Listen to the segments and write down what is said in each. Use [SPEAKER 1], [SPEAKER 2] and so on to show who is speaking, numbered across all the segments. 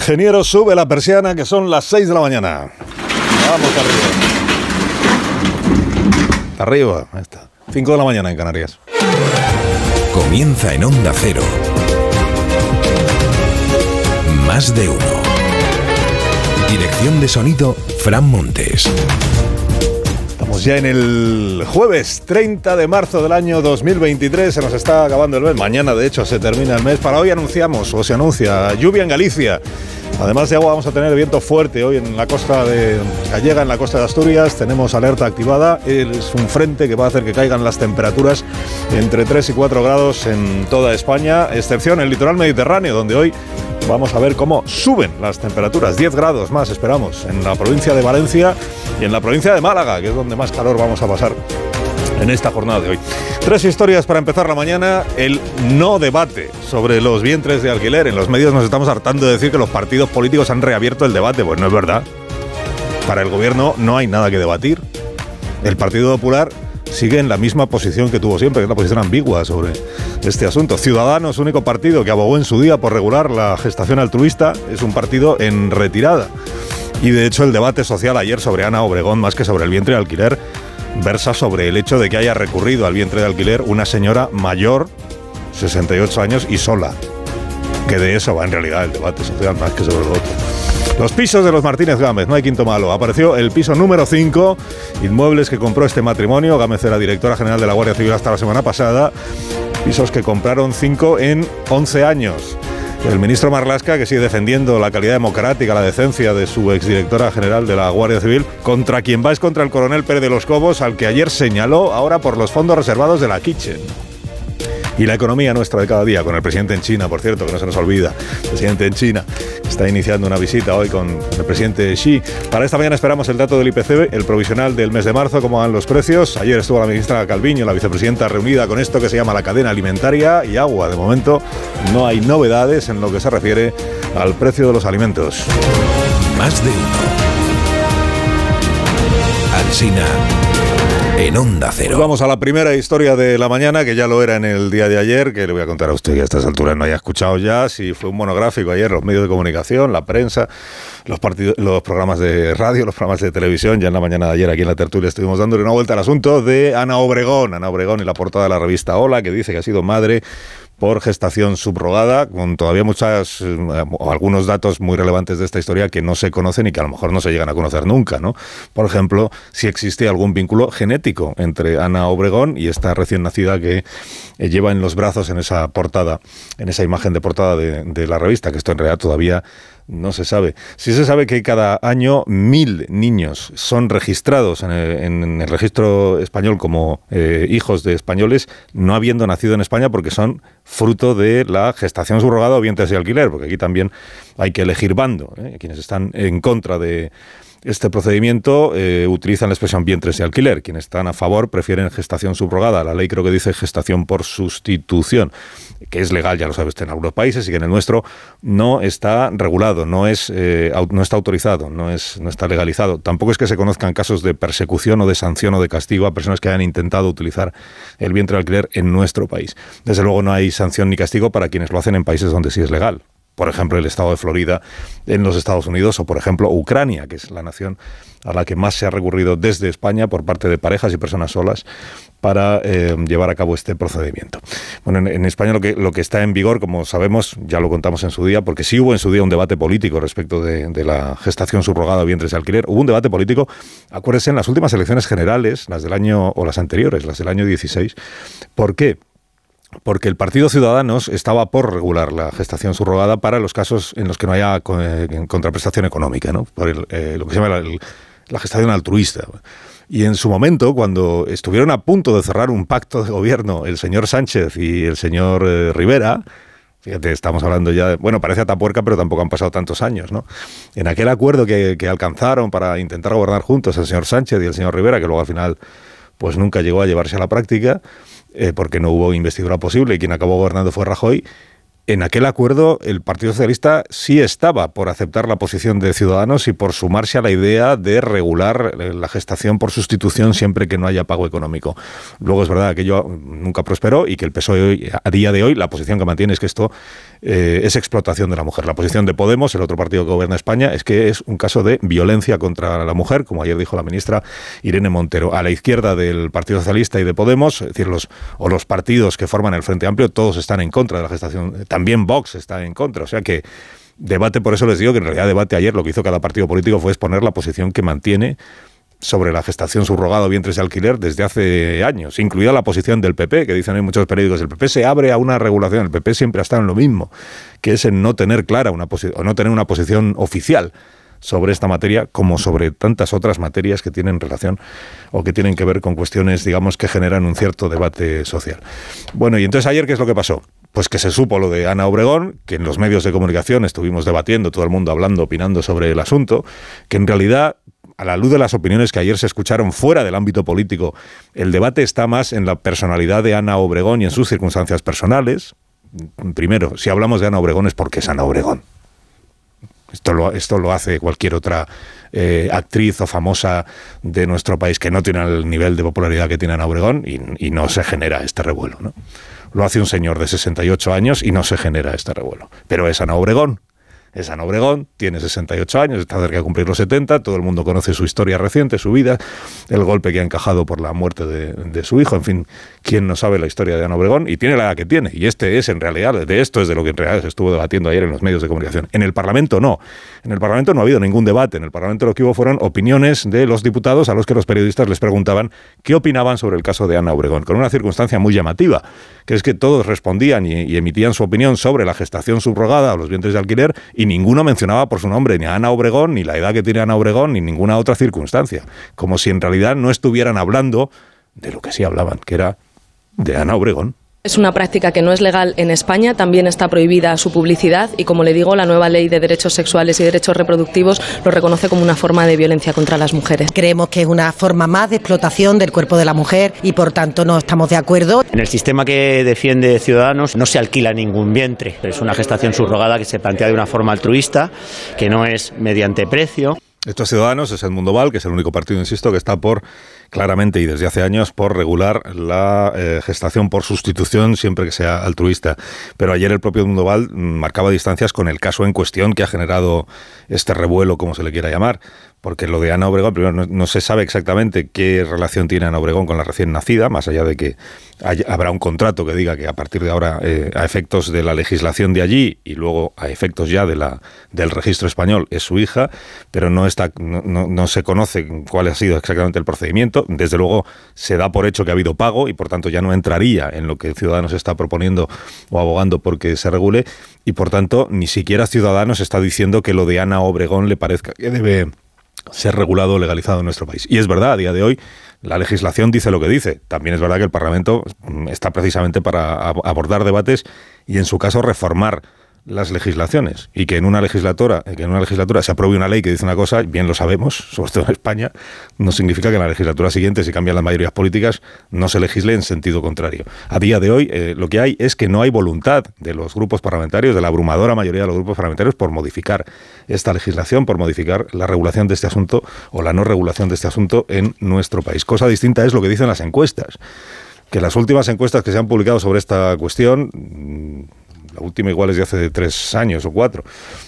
[SPEAKER 1] Ingeniero, sube la persiana que son las 6 de la mañana. Vamos arriba. Arriba, ahí está. 5 de la mañana en Canarias.
[SPEAKER 2] Comienza en Onda Cero. Más de uno. Dirección de sonido, Fran Montes.
[SPEAKER 1] Ya en el jueves 30 de marzo del año 2023. Se nos está acabando el mes. Mañana, de hecho, se termina el mes. Para hoy anunciamos, o se anuncia, lluvia en Galicia. Además de agua, vamos a tener viento fuerte hoy en la costa de Gallega, en la costa de Asturias. Tenemos alerta activada. Es un frente que va a hacer que caigan las temperaturas entre 3 y 4 grados en toda España, excepción el litoral mediterráneo, donde hoy Vamos a ver cómo suben las temperaturas. 10 grados más esperamos en la provincia de Valencia y en la provincia de Málaga, que es donde más calor vamos a pasar en esta jornada de hoy. Tres historias para empezar la mañana. El no debate sobre los vientres de alquiler. En los medios nos estamos hartando de decir que los partidos políticos han reabierto el debate. Pues no es verdad. Para el gobierno no hay nada que debatir. El Partido Popular sigue en la misma posición que tuvo siempre, que es la posición ambigua sobre este asunto. Ciudadanos, único partido que abogó en su día por regular la gestación altruista, es un partido en retirada. Y de hecho el debate social ayer sobre Ana Obregón, más que sobre el vientre de alquiler, versa sobre el hecho de que haya recurrido al vientre de alquiler una señora mayor, 68 años y sola. Que de eso va en realidad el debate social más que sobre lo otro. Los pisos de los Martínez Gámez, no hay quinto malo. Apareció el piso número 5, inmuebles que compró este matrimonio. Gámez era directora general de la Guardia Civil hasta la semana pasada. Pisos que compraron 5 en 11 años. El ministro Marlasca, que sigue defendiendo la calidad democrática, la decencia de su exdirectora general de la Guardia Civil, contra quien va es contra el coronel Pérez de los Cobos, al que ayer señaló ahora por los fondos reservados de la Kitchen. Y la economía nuestra de cada día, con el presidente en China, por cierto, que no se nos olvida, el presidente en China, está iniciando una visita hoy con el presidente Xi. Para esta mañana esperamos el dato del IPC, el provisional del mes de marzo, cómo van los precios. Ayer estuvo la ministra Calviño, la vicepresidenta, reunida con esto que se llama la cadena alimentaria y agua. De momento no hay novedades en lo que se refiere al precio de los alimentos.
[SPEAKER 2] Más de uno. Alsina en Onda Cero.
[SPEAKER 1] Pues vamos a la primera historia de la mañana, que ya lo era en el día de ayer, que le voy a contar a usted que a estas alturas no haya escuchado ya, si fue un monográfico ayer, los medios de comunicación, la prensa, los, partidos, los programas de radio, los programas de televisión, ya en la mañana de ayer aquí en la tertulia estuvimos dándole una vuelta al asunto de Ana Obregón, Ana Obregón y la portada de la revista Hola, que dice que ha sido madre por gestación subrogada, con todavía muchas eh, o algunos datos muy relevantes de esta historia que no se conocen y que a lo mejor no se llegan a conocer nunca, ¿no? Por ejemplo, si existe algún vínculo genético entre Ana Obregón y esta recién nacida que eh, lleva en los brazos en esa portada, en esa imagen de portada de, de la revista, que esto en realidad todavía no se sabe. Sí se sabe que cada año mil niños son registrados en el, registro español como eh, hijos de españoles, no habiendo nacido en España porque son fruto de la gestación subrogada o vientres de alquiler, porque aquí también hay que elegir bando. ¿eh? Quienes están en contra de este procedimiento eh, utilizan la expresión vientres de alquiler. Quienes están a favor prefieren gestación subrogada. La ley creo que dice gestación por sustitución, que es legal, ya lo sabes, en algunos países y que en el nuestro no está regulado, no, es, eh, no está autorizado, no, es, no está legalizado. Tampoco es que se conozcan casos de persecución o de sanción o de castigo a personas que hayan intentado utilizar el vientre de alquiler en nuestro país. Desde luego no hay sanción ni castigo para quienes lo hacen en países donde sí es legal por ejemplo, el estado de Florida en los Estados Unidos o, por ejemplo, Ucrania, que es la nación a la que más se ha recurrido desde España por parte de parejas y personas solas para eh, llevar a cabo este procedimiento. Bueno, en, España lo que, está en vigor, como sabemos, ya lo contamos en su día, porque sí hubo en su día un debate político respecto de, de la gestación subrogada o vientres de alquiler, hubo un debate político, acuérdense, en las últimas elecciones generales, las del año, o las anteriores, las del año 16. ¿Por qué? Porque el Partido Ciudadanos estaba por regular la gestación subrogada para los casos en los que no haya eh, contraprestación económica, ¿no? por eh, lo que se llama la, gestación altruista. Y en su momento, cuando estuvieron a punto de cerrar un pacto de gobierno el señor Sánchez y el señor eh, Rivera, Fíjate, estamos hablando ya de, bueno, parece atapuerca, pero tampoco han pasado tantos años, ¿no? En aquel acuerdo que, que, alcanzaron para intentar gobernar juntos el señor Sánchez y el señor Rivera, que luego al final pues nunca llegó a llevarse a la práctica, eh, porque no hubo investidura posible y quien acabó gobernando fue Rajoy, en aquel acuerdo el Partido Socialista sí estaba por aceptar la posición de Ciudadanos y por sumarse a la idea de regular eh, la gestación por sustitución siempre que no haya pago económico. Luego es verdad que ello nunca prosperó y que el PSOE a día de hoy la posición que mantiene es que esto eh, es explotación de la mujer. La posición de Podemos, el otro partido que gobierna España, es que es un caso de violencia contra la mujer, como ayer dijo la ministra Irene Montero. A la izquierda del Partido Socialista y de Podemos, es decir, los, o los partidos que forman el Frente Amplio, todos están en contra de la gestación también Vox está en contra. O sea que debate, por eso les digo que en realidad debate ayer lo que hizo cada partido político fue exponer la posición que mantiene sobre la gestación subrogada o vientres de alquiler desde hace años, incluida la posición del PP, que dicen en muchos periódicos, el PP se abre a una regulación, el PP siempre ha estado en lo mismo, que es en no tener clara una o no tener una posición oficial sobre esta materia como sobre tantas otras materias que tienen relación o que tienen que ver con cuestiones, digamos, que generan un cierto debate social. Bueno, y entonces ayer, ¿qué es lo que pasó? pues que se supo lo de Ana Obregón, que en los medios de comunicación estuvimos debatiendo, todo el mundo hablando, opinando sobre el asunto, que en realidad, a la luz de las opiniones que ayer se escucharon fuera del ámbito político, el debate está más en la personalidad de Ana Obregón y en sus circunstancias personales. Primero, si hablamos de Ana Obregón es porque es Ana Obregón. Esto lo, esto lo hace cualquier otra eh, actriz o famosa de nuestro país que no tiene el nivel de popularidad que tiene Ana Obregón y, y no se genera este revuelo. ¿no? lo hace un señor de 68 años y no se genera este revuelo. Pero es Ana Obregón, es Ana Obregón, tiene 68 años, está cerca de cumplir los 70, todo el mundo conoce su historia reciente, su vida, el golpe que ha encajado por la muerte de, su hijo, en fin, quién no sabe la historia de Ana Obregón, y tiene la edad que tiene, y este es en realidad, de esto es de lo que en realidad se estuvo debatiendo ayer en los medios de comunicación. En el Parlamento no, en el Parlamento no ha habido ningún debate, en el Parlamento lo que hubo fueron opiniones de los diputados a los que los periodistas les preguntaban qué opinaban sobre el caso de Ana Obregón, con una circunstancia muy llamativa, que es que todos respondían y, emitían su opinión sobre la gestación subrogada o los vientres de alquiler, y ninguno mencionaba por su nombre ni a Ana Obregón, ni la edad que tiene Ana Obregón, ni ninguna otra circunstancia. Como si en realidad no estuvieran hablando de lo que sí hablaban, que era de Ana Obregón.
[SPEAKER 3] Es una práctica que no es legal en España, también está prohibida su publicidad y, como le digo, la nueva ley de derechos sexuales y derechos reproductivos lo reconoce como una forma de violencia contra las mujeres.
[SPEAKER 4] Creemos que es una forma más de explotación del cuerpo de la mujer y, por tanto, no estamos de acuerdo.
[SPEAKER 5] En el sistema que defiende Ciudadanos no se alquila ningún vientre. Es una gestación subrogada que se plantea de una forma altruista, que no es mediante precio.
[SPEAKER 1] Estos Ciudadanos es el Mundo Val, que es el único partido, insisto, que está por claramente y desde hace años por regular la eh, gestación por sustitución siempre que sea altruista. Pero ayer el propio Mundo Val marcaba distancias con el caso en cuestión que ha generado este revuelo, como se le quiera llamar. Porque lo de Ana Obregón, primero no, se sabe exactamente qué relación tiene Ana Obregón con la recién nacida, más allá de que habrá un contrato que diga que a partir de ahora, eh, a efectos de la legislación de allí y luego a efectos ya de la, del registro español, es su hija, pero no, está, no, no se conoce cuál ha sido exactamente el procedimiento. Desde luego se da por hecho que ha habido pago y por tanto ya no entraría en lo que Ciudadanos está proponiendo o abogando porque se regule. Y por tanto ni siquiera Ciudadanos está diciendo que lo de Ana Obregón le parezca que debe ser regulado legalizado en nuestro país. Y es verdad, a día de hoy la legislación dice lo que dice. También es verdad que el Parlamento está precisamente para abordar debates y en su caso reformar las legislaciones y que en una legislatura que en una legislatura se apruebe una ley que dice una cosa bien lo sabemos sobre todo en España no significa que en la legislatura siguiente si cambian las mayorías políticas no se legisle en sentido contrario. A día de hoy eh, lo que hay es que no hay voluntad de los grupos parlamentarios de la abrumadora mayoría de los grupos parlamentarios por modificar esta legislación por modificar la regulación de este asunto o la no regulación de este asunto en nuestro país. Cosa distinta es lo que dicen las encuestas que las últimas encuestas que se han publicado sobre esta cuestión la última igual es de hace tres años o cuatro,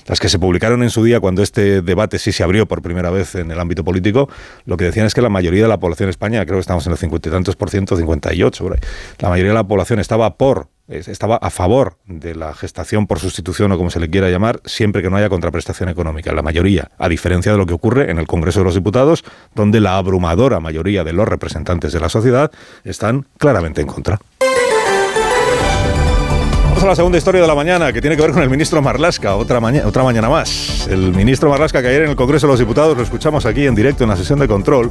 [SPEAKER 1] las que se publicaron en su día cuando este debate sí se abrió por primera vez en el ámbito político, lo que decían es que la mayoría de la población española, creo que estamos en el cincuenta y tantos por ciento, 58 por ahí, la mayoría de la población estaba por estaba a favor de la gestación por sustitución o como se le quiera llamar, siempre que no haya contraprestación económica. La mayoría, a diferencia de lo que ocurre en el Congreso de los Diputados, donde la abrumadora mayoría de los representantes de la sociedad están claramente en contra a la segunda historia de la mañana, que tiene que ver con el ministro Marlasca, otra, mañana otra mañana más. El ministro Marlasca, que ayer en el Congreso de los Diputados, lo escuchamos aquí en directo en la sesión de control,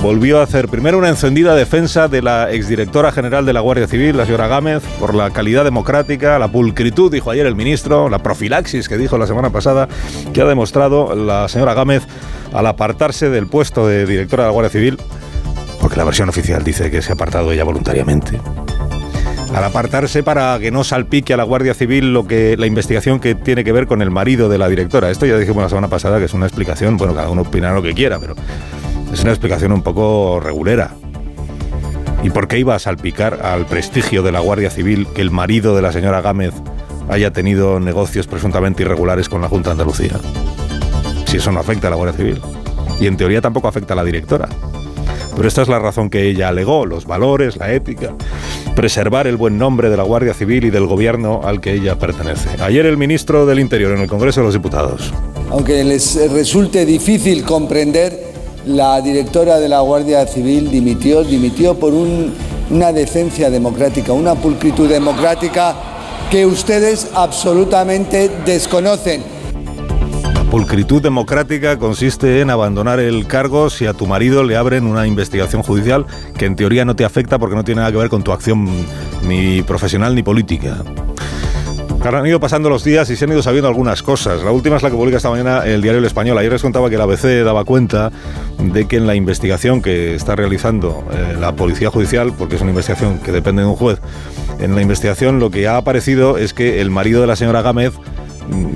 [SPEAKER 1] volvió a hacer primero una encendida defensa de la exdirectora general de la Guardia Civil, la señora Gámez, por la calidad democrática, la pulcritud, dijo ayer el ministro, la profilaxis que dijo la semana pasada, que ha demostrado la señora Gámez al apartarse del puesto de directora de la Guardia Civil, porque la versión oficial dice que se ha apartado ella voluntariamente al apartarse para que no salpique a la Guardia Civil lo que la investigación que tiene que ver con el marido de la directora. Esto ya dijimos la semana pasada que es una explicación, bueno, cada uno opina lo que quiera, pero es una explicación un poco regulera. ¿Y por qué iba a salpicar al prestigio de la Guardia Civil que el marido de la señora Gámez haya tenido negocios presuntamente irregulares con la Junta de Andalucía? Si eso no afecta a la Guardia Civil. Y en teoría tampoco afecta a la directora. Pero esta es la razón que ella alegó, los valores, la ética, preservar el buen nombre de la Guardia Civil y del gobierno al que ella pertenece. Ayer el ministro del Interior en el Congreso de los Diputados.
[SPEAKER 6] Aunque les resulte difícil comprender, la directora de la Guardia Civil dimitió, dimitió por una decencia democrática, una pulcritud democrática que ustedes absolutamente desconocen
[SPEAKER 1] pulcritud democrática consiste en abandonar el cargo si a tu marido le abren una investigación judicial que en teoría no te afecta porque no tiene nada que ver con tu acción ni profesional ni política. Han ido pasando los días y se han ido sabiendo algunas cosas. La última es la que publica esta mañana el diario El Español. Ayer les contaba que la ABC daba cuenta de que en la investigación que está realizando eh, la Policía Judicial, porque es una investigación que depende de un juez, en la investigación lo que ha aparecido es que el marido de la señora Gámez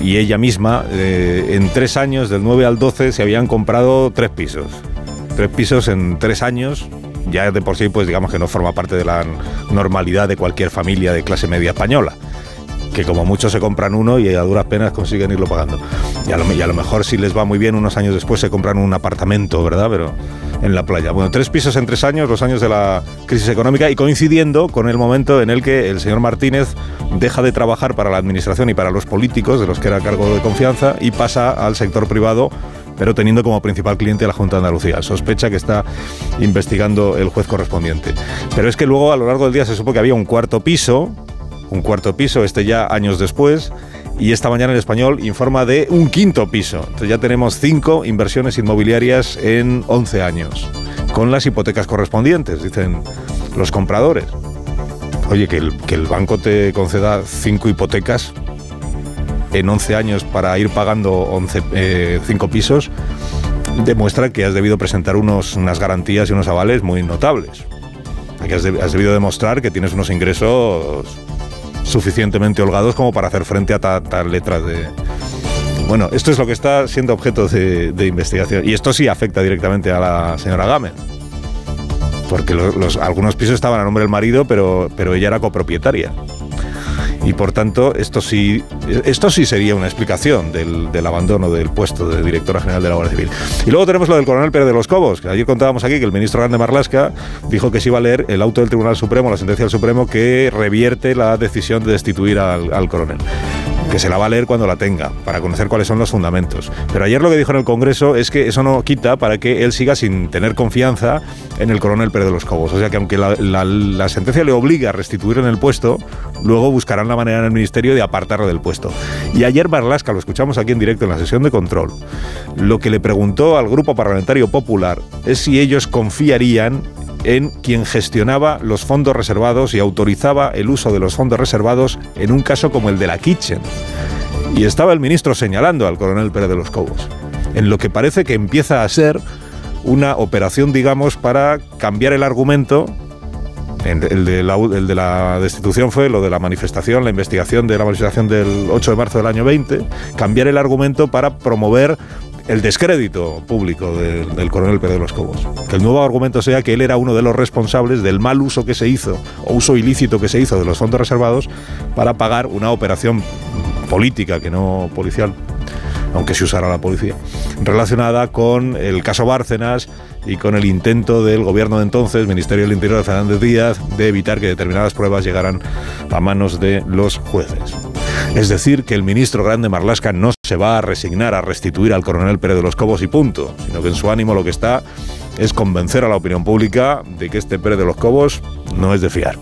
[SPEAKER 1] y ella misma, eh, en tres años, del 9 al 12, se habían comprado tres pisos. Tres pisos en tres años, ya de por sí, pues digamos que no forma parte de la normalidad de cualquier familia de clase media española que como muchos se compran uno y a duras penas consiguen irlo pagando. Y a, lo, y a, lo, mejor si les va muy bien, unos años después se compran un apartamento, ¿verdad? Pero en la playa. Bueno, tres pisos en tres años, los años de la crisis económica y coincidiendo con el momento en el que el señor Martínez deja de trabajar para la administración y para los políticos, de los que era cargo de confianza, y pasa al sector privado pero teniendo como principal cliente a la Junta de Andalucía. Sospecha que está investigando el juez correspondiente. Pero es que luego a lo largo del día se supo que había un cuarto piso, un cuarto piso, este ya años después, y esta mañana el español informa de un quinto piso. Entonces ya tenemos cinco inversiones inmobiliarias en 11 años, con las hipotecas correspondientes, dicen los compradores. Oye, que el, que el banco te conceda cinco hipotecas en 11 años para ir pagando 11, eh, cinco pisos, demuestra que has debido presentar unos, unas garantías y unos avales muy notables. Que has debido demostrar que tienes unos ingresos suficientemente holgados como para hacer frente a tal letras de... Bueno, esto es lo que está siendo objeto de, investigación. Y esto sí afecta directamente a la señora Gámez. Porque los, algunos pisos estaban a nombre del marido, pero, pero ella era copropietaria y por tanto esto sí, esto sí sería una explicación del, del, abandono del puesto de directora general de la Guardia Civil. Y luego tenemos lo del coronel Pérez de los Cobos, que ayer contábamos aquí que el ministro Grande Marlasca dijo que se iba a leer el auto del Tribunal Supremo, la sentencia del Supremo, que revierte la decisión de destituir al, al coronel que se la va a leer cuando la tenga, para conocer cuáles son los fundamentos. Pero ayer lo que dijo en el Congreso es que eso no quita para que él siga sin tener confianza en el coronel Pérez de los Cobos. O sea que aunque la, sentencia le obliga a restituir en el puesto, luego buscarán la manera en el Ministerio de apartarlo del puesto. Y ayer Barlasca, lo escuchamos aquí en directo en la sesión de control, lo que le preguntó al Grupo Parlamentario Popular es si ellos confiarían en quien gestionaba los fondos reservados y autorizaba el uso de los fondos reservados en un caso como el de la Kitchen. Y estaba el ministro señalando al coronel Pérez de los Cobos, en lo que parece que empieza a ser una operación, digamos, para cambiar el argumento. El de, la, destitución fue lo de la manifestación, la investigación de la manifestación del 8 de marzo del año 20, cambiar el argumento para promover el descrédito público de, del coronel Pedro de los Cobos. Que el nuevo argumento sea que él era uno de los responsables del mal uso que se hizo, o uso ilícito que se hizo de los fondos reservados para pagar una operación política, que no policial, aunque se usara la policía, relacionada con el caso Bárcenas y con el intento del gobierno de entonces, Ministerio del Interior de Fernández Díaz, de evitar que determinadas pruebas llegaran a manos de los jueces. Es decir, que el ministro Grande Marlasca no se va a resignar a restituir al coronel Pérez de los Cobos y punto, sino que en su ánimo lo que está es convencer a la opinión pública de que este Pérez de los Cobos no es de fiar.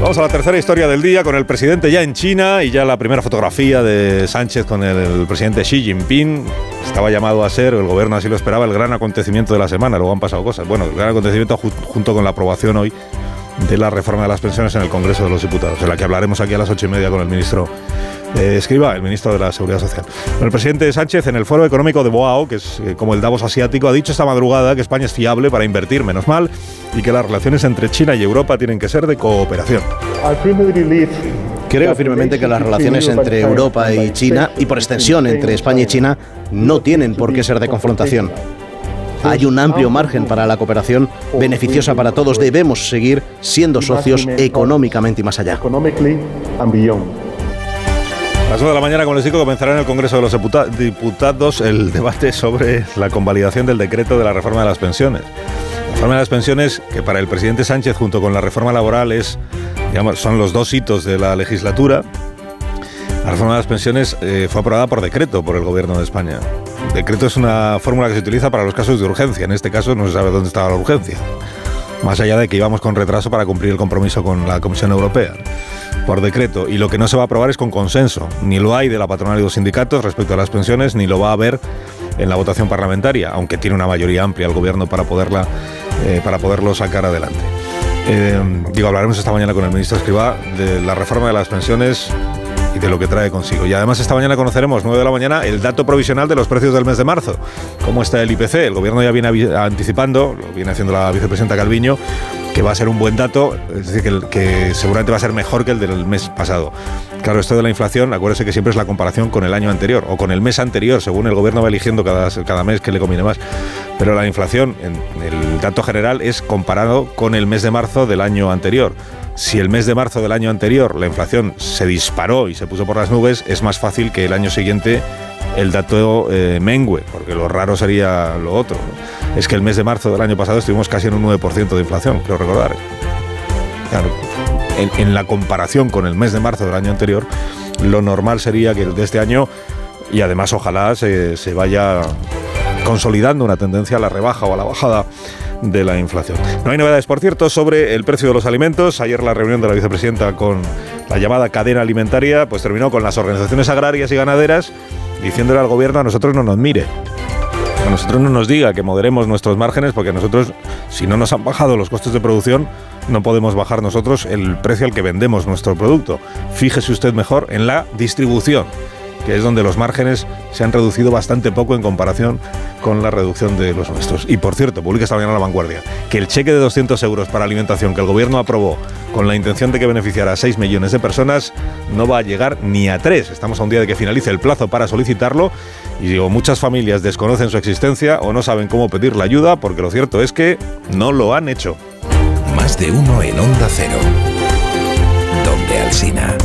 [SPEAKER 1] Vamos a la tercera historia del día con el presidente ya en China y ya la primera fotografía de Sánchez con el presidente Xi Jinping. Estaba llamado a ser, el gobierno así lo esperaba, el gran acontecimiento de la semana. Luego han pasado cosas. Bueno, el gran acontecimiento junto con la aprobación hoy de la reforma de las pensiones en el Congreso de los Diputados, de la que hablaremos aquí a las ocho y media con el ministro eh, Escriba, el ministro de la Seguridad Social. el presidente Sánchez en el Foro Económico de Boao, que es eh, como el Davos asiático, ha dicho esta madrugada que España es fiable para invertir, menos mal, y que las relaciones entre China y Europa tienen que ser de cooperación.
[SPEAKER 7] Creo firmemente que las relaciones entre Europa y China, y por extensión entre España y China, no tienen por qué ser de confrontación. Hay un amplio margen para la cooperación beneficiosa para todos. Debemos seguir siendo socios económicamente y más allá.
[SPEAKER 1] A las 9 de la mañana, como les digo, comenzará en el Congreso de los Diputados el debate sobre la convalidación del decreto de la reforma de las pensiones. La reforma de las pensiones, que para el presidente Sánchez, junto con la reforma laboral, es, digamos, son los dos hitos de la legislatura. La reforma de las pensiones eh, fue aprobada por decreto por el Gobierno de España. Decreto es una fórmula que se utiliza para los casos de urgencia. En este caso no se sabe dónde estaba la urgencia. Más allá de que íbamos con retraso para cumplir el compromiso con la Comisión Europea por decreto y lo que no se va a aprobar es con consenso. Ni lo hay de la patronal y los sindicatos respecto a las pensiones, ni lo va a haber en la votación parlamentaria, aunque tiene una mayoría amplia el gobierno para, poderla, eh, para poderlo sacar adelante. Eh, digo, hablaremos esta mañana con el ministro Escribá de la reforma de las pensiones y de lo que trae consigo. Y además esta mañana conoceremos, 9 de la mañana, el dato provisional de los precios del mes de marzo. ¿Cómo está el IPC? El gobierno ya viene anticipando, lo viene haciendo la vicepresidenta Calviño, que va a ser un buen dato, es decir, que, seguramente va a ser mejor que el del mes pasado. Claro, esto de la inflación, acuérdese que siempre es la comparación con el año anterior o con el mes anterior, según el gobierno va eligiendo cada, cada mes que le conviene más. Pero la inflación, en el dato general, es comparado con el mes de marzo del año anterior. Si el mes de marzo del año anterior la inflación se disparó y se puso por las nubes, es más fácil que el año siguiente el dato eh, mengue, porque lo raro sería lo otro. Es que el mes de marzo del año pasado estuvimos casi en un 9% de inflación, creo recordar. Claro, en, la comparación con el mes de marzo del año anterior, lo normal sería que el de este año, y además ojalá se vaya consolidando una tendencia a la rebaja o a la bajada de la inflación. No hay novedades, por cierto, sobre el precio de los alimentos. Ayer la reunión de la vicepresidenta con la llamada cadena alimentaria, pues terminó con las organizaciones agrarias y ganaderas diciéndole al gobierno a nosotros no nos mire. A nosotros no nos diga que moderemos nuestros márgenes porque nosotros, si no nos han bajado los costes de producción, no podemos bajar nosotros el precio al que vendemos nuestro producto. Fíjese usted mejor en la distribución que es donde los márgenes se han reducido bastante poco en comparación con la reducción de los nuestros. Y por cierto, publica esta mañana la vanguardia, que el cheque de 200 euros para alimentación que el gobierno aprobó con la intención de que beneficiara a 6 millones de personas no va a llegar ni a 3. Estamos a un día de que finalice el plazo para solicitarlo y digo, muchas familias desconocen su existencia o no saben cómo pedir la ayuda porque lo cierto es que no lo han hecho.
[SPEAKER 2] Más de uno en Onda Cero. Donde Alcina.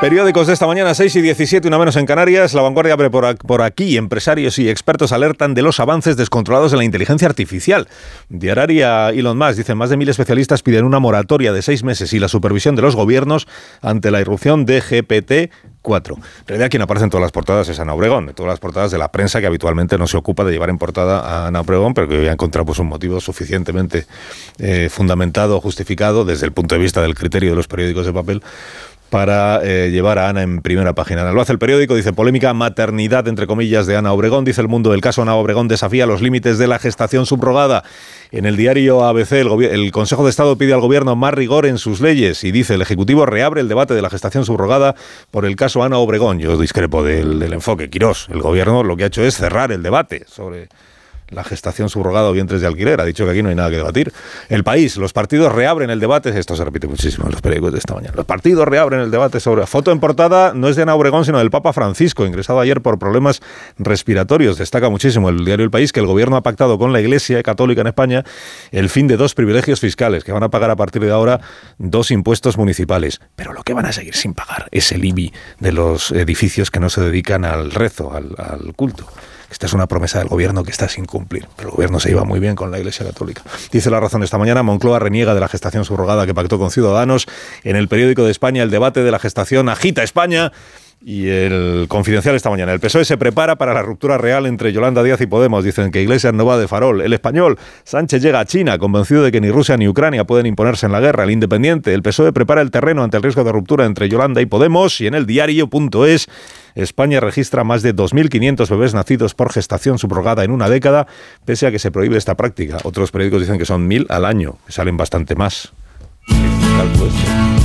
[SPEAKER 1] Periódicos de esta mañana, 6 y 17, una menos en Canarias. La vanguardia abre por aquí. Empresarios y expertos alertan de los avances descontrolados en la inteligencia artificial. Diaria Elon Musk dicen más de mil especialistas piden una moratoria de seis meses y la supervisión de los gobiernos ante la irrupción de GPT 4. En realidad, quien aparece en todas las portadas es Ana Obregón, en todas las portadas de la prensa que habitualmente no se ocupa de llevar en portada a Ana Obregón, pero que hoy ha encontrado pues, un motivo suficientemente eh, fundamentado, justificado desde el punto de vista del criterio de los periódicos de papel para eh, llevar a Ana en primera página. Lo hace el periódico, dice polémica maternidad, entre comillas, de Ana Obregón. Dice el mundo del caso Ana Obregón desafía los límites de la gestación subrogada. En el diario ABC, el, el, Consejo de Estado pide al Gobierno más rigor en sus leyes y dice el Ejecutivo reabre el debate de la gestación subrogada por el caso Ana Obregón. Yo discrepo del, del enfoque. Quirós, el Gobierno lo que ha hecho es cerrar el debate sobre la gestación subrogada o vientres de alquiler. Ha dicho que aquí no hay nada que debatir. El país, los partidos reabren el debate. Esto se repite muchísimo en los periódicos de esta mañana. Los partidos reabren el debate sobre. Foto en portada no es de Ana Obregón, sino del Papa Francisco, ingresado ayer por problemas respiratorios. Destaca muchísimo el diario El País que el gobierno ha pactado con la Iglesia Católica en España el fin de dos privilegios fiscales que van a pagar a partir de ahora dos impuestos municipales. Pero lo que van a seguir sin pagar es el IBI de los edificios que no se dedican al rezo, al, al culto. Esta es una promesa del gobierno que está sin cumplir. Pero el gobierno se iba muy bien con la Iglesia Católica. Dice la razón esta mañana, Moncloa reniega de la gestación subrogada que pactó con Ciudadanos. En el periódico de España, el debate de la gestación agita España. Y el confidencial esta mañana. El PSOE se prepara para la ruptura real entre Yolanda Díaz y Podemos. Dicen que Iglesias no va de farol. El español. Sánchez llega a China, convencido de que ni Rusia ni Ucrania pueden imponerse en la guerra. El independiente. El PSOE prepara el terreno ante el riesgo de ruptura entre Yolanda y Podemos. Y en el diario.es España registra más de 2.500 bebés nacidos por gestación subrogada en una década, pese a que se prohíbe esta práctica. Otros periódicos dicen que son 1.000 al año, salen bastante más. ¿Qué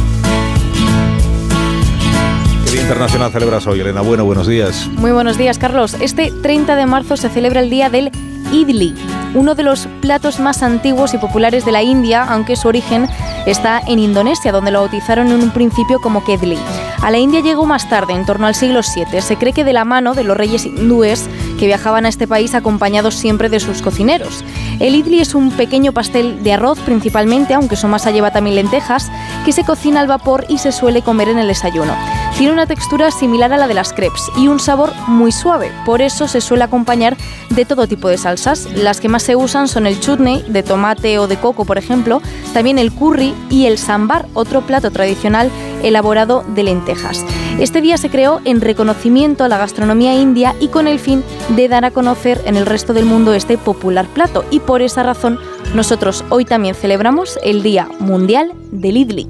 [SPEAKER 1] Día Internacional celebras hoy, Elena? Bueno, buenos días.
[SPEAKER 8] Muy buenos días, Carlos. Este 30 de marzo se celebra el Día del idli, uno de los platos más antiguos y populares de la India, aunque su origen está en Indonesia, donde lo bautizaron en un principio como kedli. A la India llegó más tarde, en torno al siglo VII. Se cree que de la mano de los reyes hindúes que viajaban a este país acompañados siempre de sus cocineros. El idli es un pequeño pastel de arroz principalmente, aunque su masa lleva también lentejas, que se cocina al vapor y se suele comer en el desayuno. Tiene una textura similar a la de las crepes y un sabor muy suave, por eso se suele acompañar de todo tipo de salsas. Las que más se usan son el chutney de tomate o de coco, por ejemplo, también el curry y el sambar, otro plato tradicional elaborado de lentejas. Este día se creó en reconocimiento a la gastronomía india y con el fin de dar a conocer en el resto del mundo este popular plato y por esa razón nosotros hoy también celebramos el Día Mundial del Idli.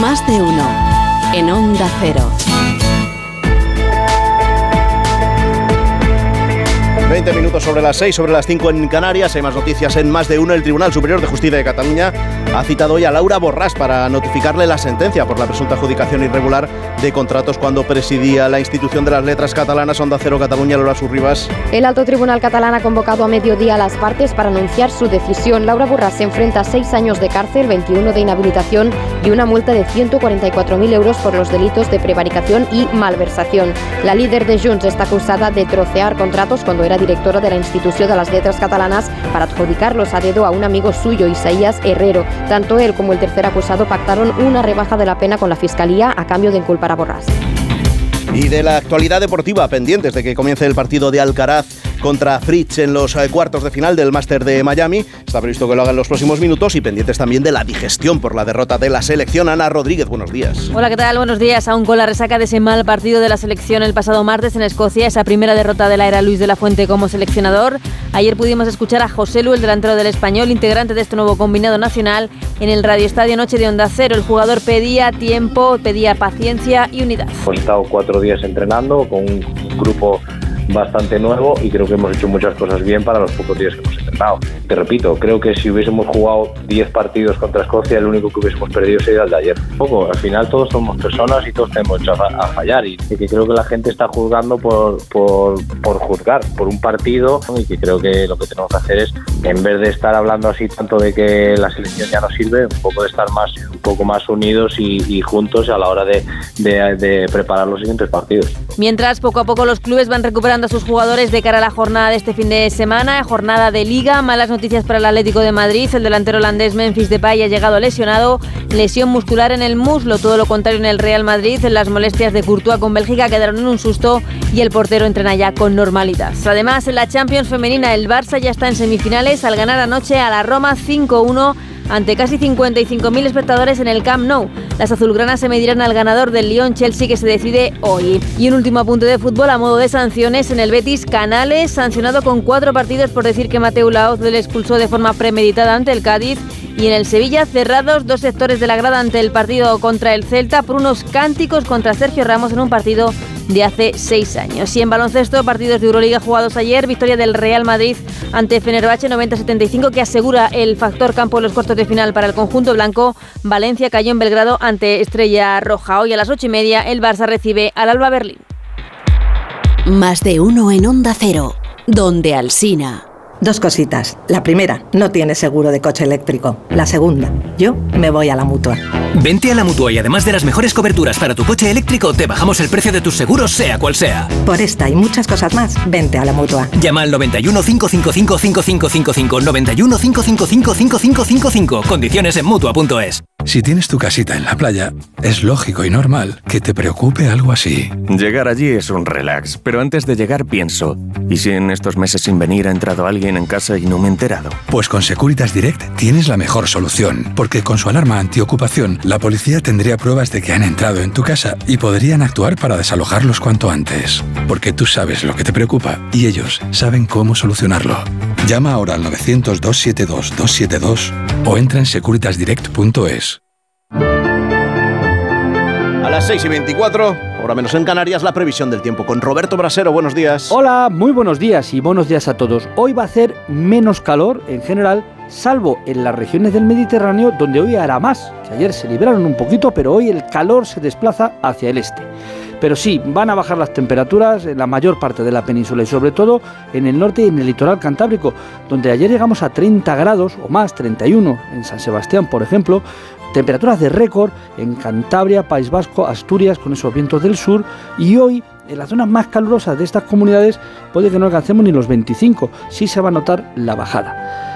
[SPEAKER 9] Más de uno en Onda Cero.
[SPEAKER 7] 20 minutos sobre las 6, sobre las 5 en Canarias. Hay más noticias en más de uno. El Tribunal Superior de Justicia de Cataluña ha citado hoy a Laura Borràs para notificarle la sentencia por la presunta adjudicación irregular de contratos cuando presidía la institución de las letras catalanas. Onda Cero Cataluña, Laura Surribas.
[SPEAKER 10] El alto tribunal catalán ha convocado a mediodía a las partes para anunciar su decisión. Laura Borràs se enfrenta a seis años de cárcel, 21 de inhabilitación y una multa de 144.000 euros por los delitos de prevaricación y malversación. La líder de Junts está acusada de trocear contratos cuando era directora de la Institución de las Letras Catalanas para adjudicarlos a dedo a un amigo suyo, Isaías Herrero. Tanto él como el tercer acusado pactaron una rebaja de la pena con la Fiscalía a cambio de inculpar a Borràs.
[SPEAKER 7] Y de la actualidad deportiva, pendientes de que comience el partido de Alcaraz contra Fritz en los eh, cuartos de final del Máster de Miami. Está previsto que lo haga en los próximos minutos y pendientes también de la digestión por la derrota de la selección. Ana Rodríguez, buenos días.
[SPEAKER 11] Hola, ¿qué tal? Buenos días. Aún con la resaca de ese mal partido de la selección el pasado martes en Escocia, esa primera derrota de la era Luis de la Fuente como seleccionador. Ayer pudimos escuchar a José Lu, el delantero del español, integrante de este nuevo combinado nacional, en el Radio Estadio Noche de Onda Cero. El jugador pedía tiempo, pedía paciencia y unidad.
[SPEAKER 12] Hemos estado cuatro días entrenando con un grupo bastante nuevo y creo que hemos hecho muchas cosas bien para los pocos días que hemos entrenado. Te repito, creo que si hubiésemos jugado 10 partidos contra Escocia, el único que hubiésemos perdido sería el de ayer. poco, al final todos somos personas y todos tenemos derecho a, fallar y, que creo que la gente está juzgando por, por, por, juzgar, por un partido y que creo que lo que tenemos que hacer es, en vez de estar hablando así tanto de que la selección ya no sirve, un poco de estar más, un poco más unidos y, juntos a la hora de, de, de preparar los siguientes partidos.
[SPEAKER 11] Mientras poco a poco los clubes van recuperando a sus jugadores de cara a la jornada de este fin de semana, jornada de liga, malas noticias para el Atlético de Madrid, el delantero holandés Memphis Depay ha llegado lesionado, lesión muscular en el muslo, todo lo contrario en el Real Madrid, las molestias de Courtois con Bélgica quedaron en un susto y el portero entrena ya con normalidad. Además, en la Champions femenina el Barça ya está en semifinales al ganar anoche a la Roma 5-1 ante casi 55.000 espectadores en el Camp Nou. Las azulgranas se medirán al ganador del Lyon-Chelsea que se decide hoy. Y un último apunte de fútbol a modo de sanciones en el Betis Canales, sancionado con cuatro partidos por decir que Mateo Laoz le expulsó de forma premeditada ante el Cádiz. Y en el Sevilla cerrados dos sectores de la grada ante el partido contra el Celta por unos cánticos contra Sergio Ramos en un partido de hace seis años. Y en baloncesto, partidos de Euroliga jugados ayer, victoria del Real Madrid ante Fenerbahce 90-75 que asegura el factor campo en los cuartos de final para el conjunto blanco. Valencia cayó en Belgrado ante Estrella Roja. Hoy a las ocho y media el Barça recibe al Alba Berlín.
[SPEAKER 9] Más de uno en Onda Cero, donde Alsina.
[SPEAKER 4] Dos cositas. La primera, no tiene seguro de coche eléctrico. La segunda, yo me voy a la mutua.
[SPEAKER 13] Vente a la mutua y además de las mejores coberturas para tu coche eléctrico, te bajamos el precio de tus seguros, sea cual sea.
[SPEAKER 4] Por esta y muchas cosas más, vente a la mutua.
[SPEAKER 13] Llama al 91 555 5555 91 555 5555. Condiciones en mutua.es.
[SPEAKER 14] Si tienes tu casita en la playa, es lógico y normal que te preocupe algo así.
[SPEAKER 15] Llegar allí es un relax, pero antes de llegar pienso, ¿y si en estos meses sin venir ha entrado alguien en casa y no me he enterado?
[SPEAKER 14] Pues con Securitas Direct tienes la mejor solución, porque con su alarma antiocupación, la policía tendría pruebas de que han entrado en tu casa y podrían actuar para desalojarlos cuanto antes. Porque tú sabes lo que te preocupa y ellos saben cómo solucionarlo. Llama ahora al 900-272-272 o entra en securitasdirect.es.
[SPEAKER 7] A las 6 y 24 menos en Canarias, la previsión del tiempo con Roberto Brasero. Buenos días.
[SPEAKER 16] Hola, muy buenos días y buenos días a todos. Hoy va a hacer menos calor en general, salvo en las regiones del Mediterráneo donde hoy hará más, que ayer se liberaron un poquito, pero hoy el calor se desplaza hacia el este. Pero sí, van a bajar las temperaturas en la mayor parte de la península y sobre todo en el norte y en el litoral cantábrico, donde ayer llegamos a 30 grados o más, 31 en San Sebastián, por ejemplo, temperaturas de récord en Cantabria, País Vasco, Asturias con esos vientos del sur y hoy en las zonas más calurosas de estas comunidades puede que no alcancemos ni los 25, sí se va a notar la bajada.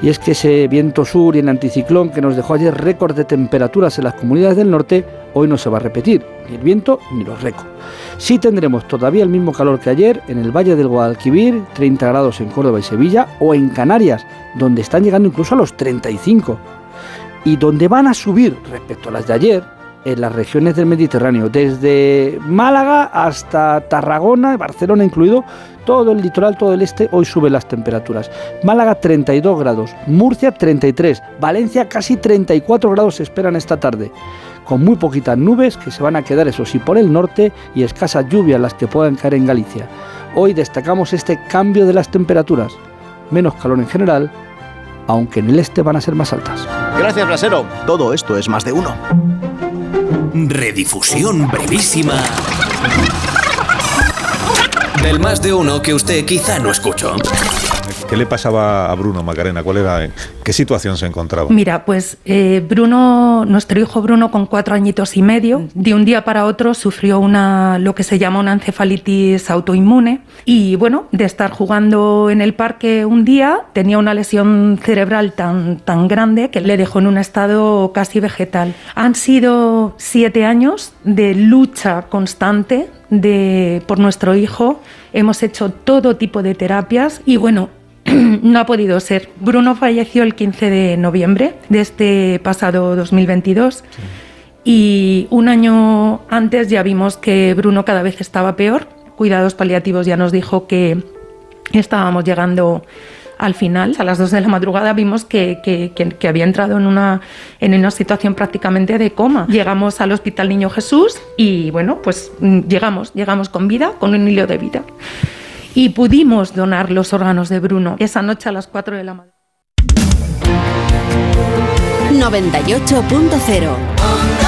[SPEAKER 16] Y es que ese viento sur y el anticiclón que nos dejó ayer récord de temperaturas en las comunidades del norte, hoy no se va a repetir, ni el viento ni los récords. Sí tendremos todavía el mismo calor que ayer en el Valle del Guadalquivir, 30 grados en Córdoba y Sevilla, o en Canarias, donde están llegando incluso a los 35. Y donde van a subir respecto a las de ayer, en las regiones del Mediterráneo, desde Málaga hasta Tarragona, Barcelona incluido, todo el litoral, todo el este, hoy suben las temperaturas. Málaga 32 grados, Murcia 33, Valencia casi 34 grados esperan esta tarde, con muy poquitas nubes que se van a quedar, eso sí, por el norte y escasas lluvias las que puedan caer en Galicia. Hoy destacamos este cambio de las temperaturas, menos calor en general, aunque en el este van a ser más altas.
[SPEAKER 7] Gracias, Brasero. Todo esto es más de uno.
[SPEAKER 2] Redifusión brevísima del más de uno que usted quizá no escuchó.
[SPEAKER 1] ¿Qué le pasaba a Bruno Macarena? ¿Cuál era, en qué situación se encontraba?
[SPEAKER 17] Mira, pues eh, Bruno, nuestro hijo Bruno, con cuatro añitos y medio, de un día para otro sufrió una lo que se llama una encefalitis autoinmune y bueno, de estar jugando en el parque un día tenía una lesión cerebral tan tan grande que le dejó en un estado casi vegetal. Han sido siete años de lucha constante de por nuestro hijo. Hemos hecho todo tipo de terapias y bueno, no ha podido ser. Bruno falleció el 15 de noviembre de este pasado 2022 y un año antes ya vimos que Bruno cada vez estaba peor. Cuidados paliativos ya nos dijo que estábamos llegando al final, a las 2 de la madrugada, vimos que, que, que, que, había entrado en una, en una situación prácticamente de coma. Llegamos al Hospital Niño Jesús y bueno, pues mm, llegamos, llegamos con vida, con un hilo de vida y pudimos donar los órganos de Bruno esa noche a las 4 de la mañana.
[SPEAKER 9] 98.0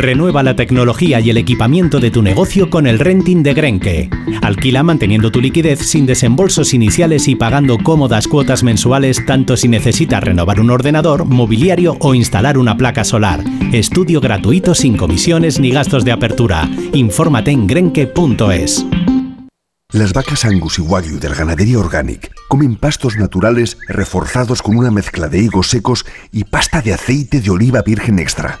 [SPEAKER 18] Renueva la tecnología y el equipamiento de tu negocio con el renting de Grenke. Alquila manteniendo tu liquidez sin desembolsos iniciales y pagando cómodas cuotas mensuales tanto si necesitas renovar un ordenador, mobiliario o instalar una placa solar. Estudio gratuito sin comisiones ni gastos de apertura. Infórmate en grenke.es.
[SPEAKER 19] Las vacas Angus y Wagyu del Ganadería Organic comen pastos naturales reforzados con una mezcla de higos secos y pasta de aceite de oliva virgen extra.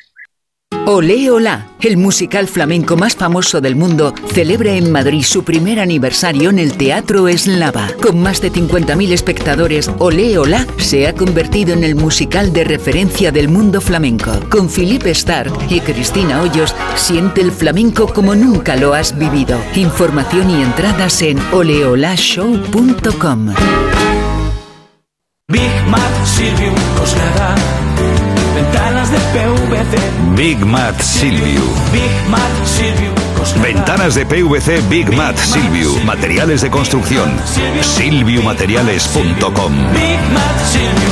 [SPEAKER 20] Olé Olá, el musical flamenco más famoso del mundo, celebra en Madrid su primer aniversario en el Teatro Eslava. Con más de 50.000 espectadores, Olé Olá se ha convertido en el musical de referencia del mundo flamenco. Con Philippe Stark y Cristina Hoyos, siente el flamenco como nunca lo has vivido. Información y entradas en oleolashow.com.
[SPEAKER 21] Big Mac Silvio Coslada.
[SPEAKER 22] Big Mat Silvio. Ventanas de PVC Big Mat Silvio. Materiales de construcción. Silviumateriales.com.
[SPEAKER 21] Big Silvio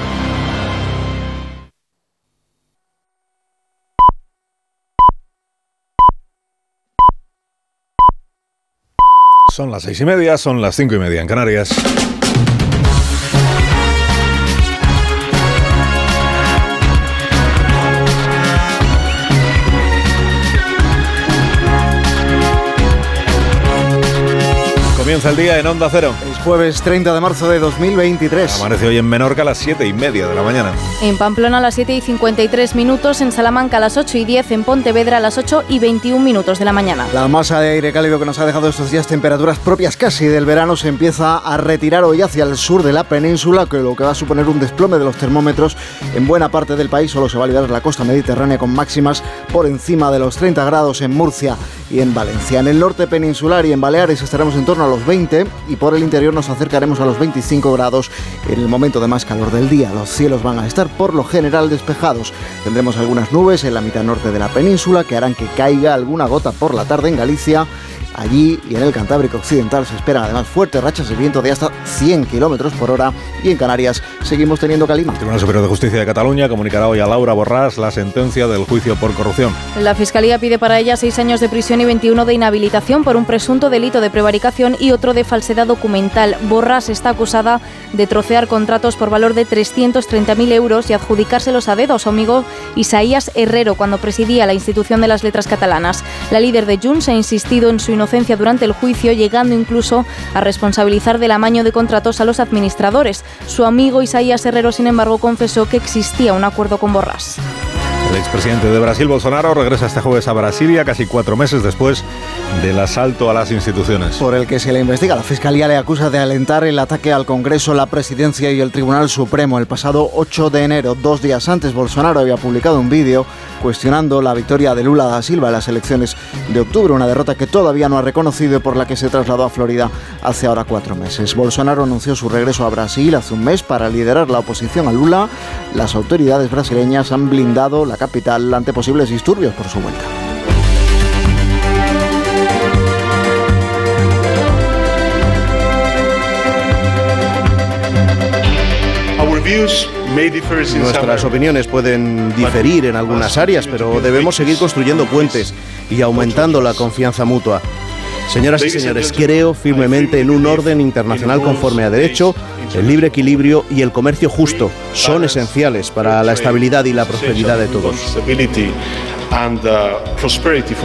[SPEAKER 1] Son las seis y media, son las cinco y media en Canarias. Comienza el día en Onda Cero.
[SPEAKER 23] Es jueves 30 de marzo de 2023.
[SPEAKER 1] Amanece hoy en Menorca a las 7 y media de la mañana.
[SPEAKER 8] En Pamplona a las 7 y 53 minutos, en Salamanca a las 8 y 10, en Pontevedra a las 8 y 21 minutos de la mañana.
[SPEAKER 23] La masa de aire cálido que nos ha dejado estos días temperaturas propias casi del verano se empieza a retirar hoy hacia el sur de la península, que lo que va a suponer un desplome de los termómetros en buena parte del país. Solo se va a liberar la costa mediterránea con máximas por encima de los 30 grados en Murcia y en Valencia. En el norte peninsular y en Baleares estaremos en torno a los 20 y por el interior nos acercaremos a los 25 grados en el momento de más calor del día. Los cielos van a estar por lo general despejados. Tendremos algunas nubes en la mitad norte de la península que harán que caiga alguna gota por la tarde en Galicia. Allí y en el Cantábrico Occidental se esperan además fuertes rachas de viento de hasta 100 kilómetros por hora y en Canarias seguimos teniendo calima.
[SPEAKER 1] El Tribunal Superior de Justicia de Cataluña comunicará hoy a Laura Borràs la sentencia del juicio por corrupción.
[SPEAKER 8] La Fiscalía pide para ella seis años de prisión y 21 de inhabilitación por un presunto delito de prevaricación y otro de falsedad documental. Borràs está acusada de trocear contratos por valor de 330.000 euros y adjudicárselos a dedo a su amigo Isaías Herrero cuando presidía la institución de las letras catalanas. La líder de Junts ha insistido en su inocencia durante el juicio, llegando incluso a responsabilizar del amaño de contratos a los administradores. Su amigo Isaías Herrero, sin embargo, confesó que existía un acuerdo con Borràs.
[SPEAKER 1] El expresidente de Brasil, Bolsonaro, regresa este jueves a Brasilia casi cuatro meses después del asalto a las instituciones.
[SPEAKER 23] Por el que se le investiga. La Fiscalía le acusa de alentar el ataque al Congreso, la Presidencia y el Tribunal Supremo. El pasado 8 de enero, dos días antes, Bolsonaro había publicado un vídeo cuestionando la victoria de Lula da Silva en las elecciones de octubre, una derrota que todavía no ha reconocido y por la que se trasladó a Florida hace ahora cuatro meses. Bolsonaro anunció su regreso a Brasil hace un mes para liderar la oposición a Lula. Las autoridades brasileñas han blindado la capital ante posibles disturbios por su vuelta.
[SPEAKER 7] Nuestras opiniones pueden diferir en algunas áreas, pero debemos seguir construyendo puentes y aumentando la confianza mutua. Señoras y señores, creo firmemente en un orden internacional conforme a derecho, el libre equilibrio y el comercio justo. Son esenciales para la estabilidad y la prosperidad de todos.
[SPEAKER 1] El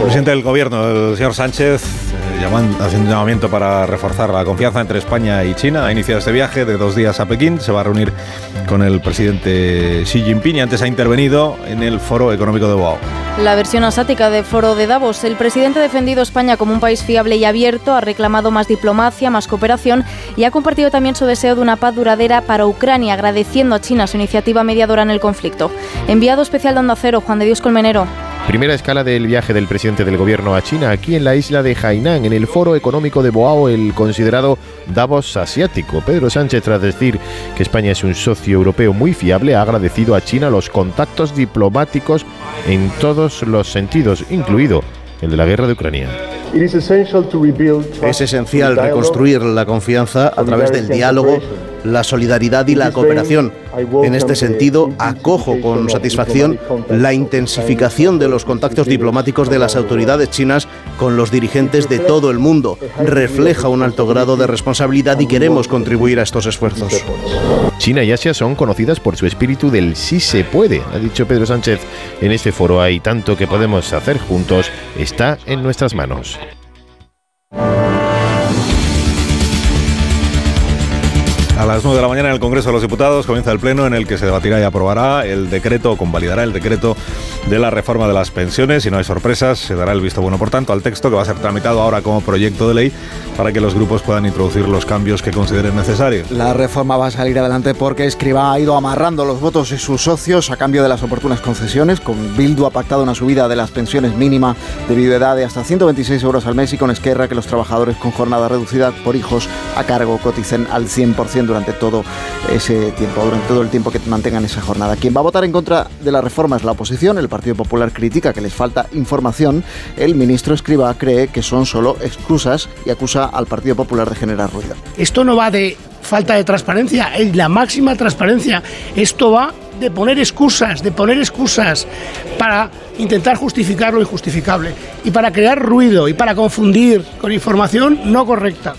[SPEAKER 1] presidente del gobierno, el señor Sánchez, eh, llaman- haciendo un llamamiento para reforzar la confianza entre España y China, ha iniciado este viaje de dos días a Pekín. Se va a reunir con el presidente Xi Jinping y antes ha intervenido en el Foro Económico de Boao.
[SPEAKER 8] La versión asática de Foro de Davos. El presidente ha defendido España como un país fiable y abierto, ha reclamado más diplomacia, más cooperación y ha compartido también su deseo de una paz duradera para Ucrania, agradeciendo a China su iniciativa mediadora en el conflicto. Enviado especial de Onda Cero, Juan de Dios Colmenero.
[SPEAKER 24] Primera escala del viaje del presidente del gobierno a China, aquí en la isla de Hainan, en el foro económico de Boao, el considerado Davos asiático. Pedro Sánchez, tras decir que España es un socio europeo muy fiable, ha agradecido a China los contactos diplomáticos en todos los sentidos, incluido el de la guerra de Ucrania.
[SPEAKER 7] Es esencial reconstruir la confianza a través del diálogo, la solidaridad y la cooperación. En este sentido, acojo con satisfacción la intensificación de los contactos diplomáticos de las autoridades chinas con los dirigentes de todo el mundo. Refleja un alto grado de responsabilidad y queremos contribuir a estos esfuerzos.
[SPEAKER 24] China y Asia son conocidas por su espíritu del sí se puede, ha dicho Pedro Sánchez. En este foro hay tanto que podemos hacer juntos, está en nuestras manos.
[SPEAKER 1] A las 9 de la mañana en el Congreso de los Diputados comienza el pleno en el que se debatirá y aprobará el decreto o convalidará el decreto de la reforma de las pensiones. Si no hay sorpresas, se dará el visto bueno, por tanto, al texto que va a ser tramitado ahora como proyecto de ley para que los grupos puedan introducir los cambios que consideren necesarios.
[SPEAKER 23] La reforma va a salir adelante porque Escriba ha ido amarrando los votos de sus socios a cambio de las oportunas concesiones. Con Bildu ha pactado una subida de las pensiones mínima de viudedad de hasta 126 euros al mes y con Esquerra que los trabajadores con jornada reducida por hijos a cargo coticen al 100% durante todo ese tiempo, durante todo el tiempo que mantengan esa jornada. Quien va a votar en contra de la reforma es la oposición. El Partido Popular critica que les falta información. El ministro Escriba cree que son solo excusas y acusa al Partido Popular de generar ruido.
[SPEAKER 25] Esto no va de falta de transparencia, es la máxima transparencia. Esto va de poner excusas, de poner excusas para intentar justificar lo injustificable y para crear ruido y para confundir con información no correcta.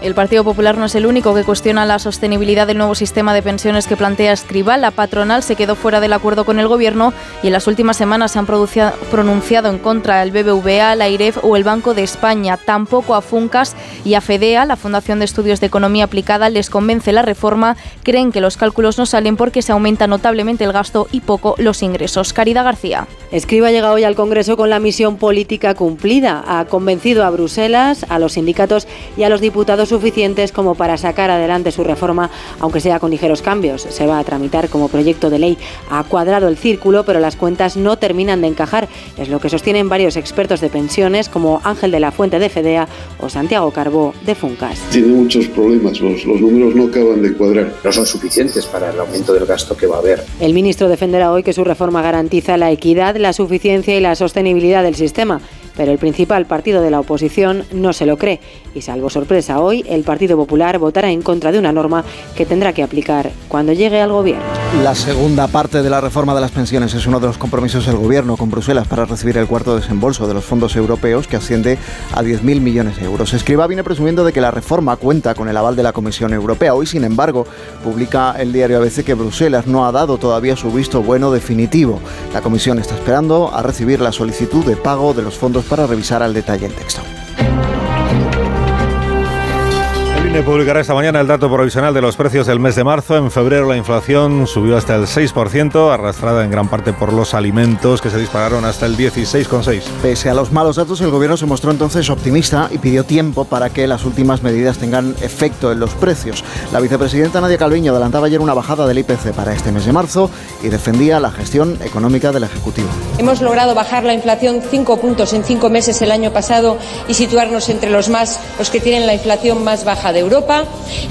[SPEAKER 8] El Partido Popular no es el único que cuestiona la sostenibilidad del nuevo sistema de pensiones que plantea Escribá. La patronal se quedó fuera del acuerdo con el Gobierno y en las últimas semanas se han pronunciado en contra el BBVA, la IREF o el Banco de España. Tampoco a Funcas y a FEDEA, la Fundación de Estudios de Economía Aplicada, les convence la reforma. Creen que los cálculos no salen porque se aumenta notablemente el gasto y poco los ingresos. Caridad García.
[SPEAKER 26] Escriba llega hoy al Congreso con la misión política cumplida. Ha convencido a Bruselas, a los sindicatos y a los diputados suficientes como para sacar adelante su reforma, aunque sea con ligeros cambios. Se va a tramitar como proyecto de ley. Ha cuadrado el círculo, pero las cuentas no terminan de encajar. Es lo que sostienen varios expertos de pensiones como Ángel de la Fuente de Fedea o Santiago Carbó de Funcas.
[SPEAKER 27] Tiene muchos problemas, los, los números no acaban de cuadrar.
[SPEAKER 28] No son suficientes para el aumento del gasto que va a haber.
[SPEAKER 26] El ministro defenderá hoy que su reforma garantiza la equidad, la suficiencia y la sostenibilidad del sistema pero el principal partido de la oposición no se lo cree y salvo sorpresa hoy, el Partido Popular votará en contra de una norma que tendrá que aplicar cuando llegue al gobierno.
[SPEAKER 23] La segunda parte de la reforma de las pensiones es uno de los compromisos del gobierno con Bruselas para recibir el cuarto desembolso de los fondos europeos que asciende a 10.000 millones de euros. Escriba viene presumiendo de que la reforma cuenta con el aval de la Comisión Europea. Hoy, sin embargo, publica el diario ABC que Bruselas no ha dado todavía su visto bueno definitivo. La Comisión está esperando a recibir la solicitud de pago de los fondos para revisar al detalle el texto.
[SPEAKER 1] El INE publicará esta mañana el dato provisional de los precios del mes de marzo. En febrero la inflación subió hasta el 6%, arrastrada en gran parte por los alimentos que se dispararon hasta el 16,6%.
[SPEAKER 23] Pese a los malos datos, el gobierno se mostró entonces optimista y pidió tiempo para que las últimas medidas tengan efecto en los precios. La vicepresidenta Nadia Calviño adelantaba ayer una bajada del IPC para este mes de marzo y defendía la gestión económica del Ejecutivo.
[SPEAKER 29] Hemos logrado bajar la inflación cinco puntos en cinco meses el año pasado y situarnos entre los más los que tienen la inflación más baja de Europa,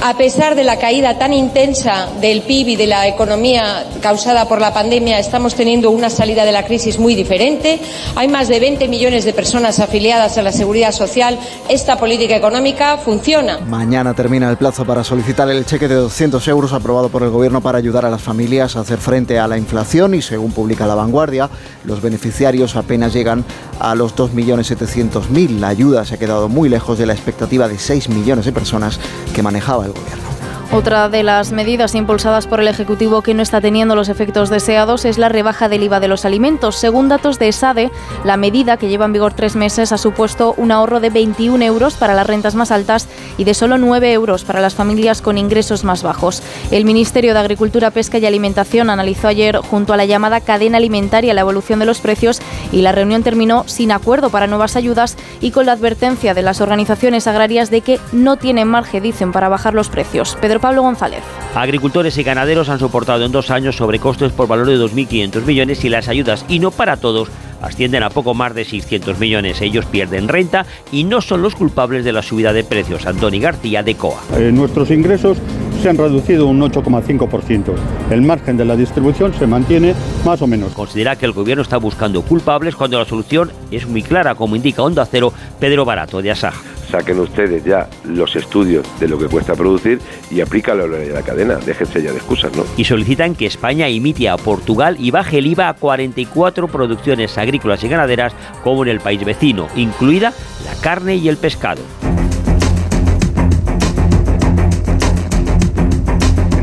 [SPEAKER 29] a pesar de la caída tan intensa del PIB y de la economía causada por la pandemia, estamos teniendo una salida de la crisis muy diferente. Hay más de 20 millones de personas afiliadas a la seguridad social. Esta política económica funciona.
[SPEAKER 23] Mañana termina el plazo para solicitar el cheque de 200 euros aprobado por el Gobierno para ayudar a las familias a hacer frente a la inflación y, según publica La Vanguardia, los beneficiarios apenas llegan a los 2.700.000. La ayuda se ha quedado muy lejos de la expectativa de 6 millones de personas que manejaba el gobierno.
[SPEAKER 8] Otra de las medidas impulsadas por el Ejecutivo que no está teniendo los efectos deseados es la rebaja del IVA de los alimentos. Según datos de ESADE, la medida, que lleva en vigor tres meses, ha supuesto un ahorro de 21 euros para las rentas más altas y de solo 9 euros para las familias con ingresos más bajos. El Ministerio de Agricultura, Pesca y Alimentación analizó ayer junto a la llamada cadena alimentaria la evolución de los precios y la reunión terminó sin acuerdo para nuevas ayudas y con la advertencia de las organizaciones agrarias de que no tienen margen, dicen, para bajar los precios. Pablo González.
[SPEAKER 30] Agricultores y ganaderos han soportado en dos años sobrecostes por valor de 2.500 millones y las ayudas, y no para todos, ascienden a poco más de 600 millones. Ellos pierden renta y no son los culpables de la subida de precios. Antoni García de COA.
[SPEAKER 31] Eh, nuestros ingresos se han reducido un 8,5%. El margen de la distribución se mantiene más o menos.
[SPEAKER 30] Considera que el gobierno está buscando culpables cuando la solución es muy clara, como indica Onda Cero Pedro Barato de Asaj.
[SPEAKER 32] Saquen ustedes ya los estudios de lo que cuesta producir y aplícalo a la cadena. Déjense ya de excusas, ¿no?
[SPEAKER 30] Y solicitan que España imite a Portugal y baje el IVA a 44 producciones agrícolas y ganaderas como en el país vecino, incluida la carne y el pescado.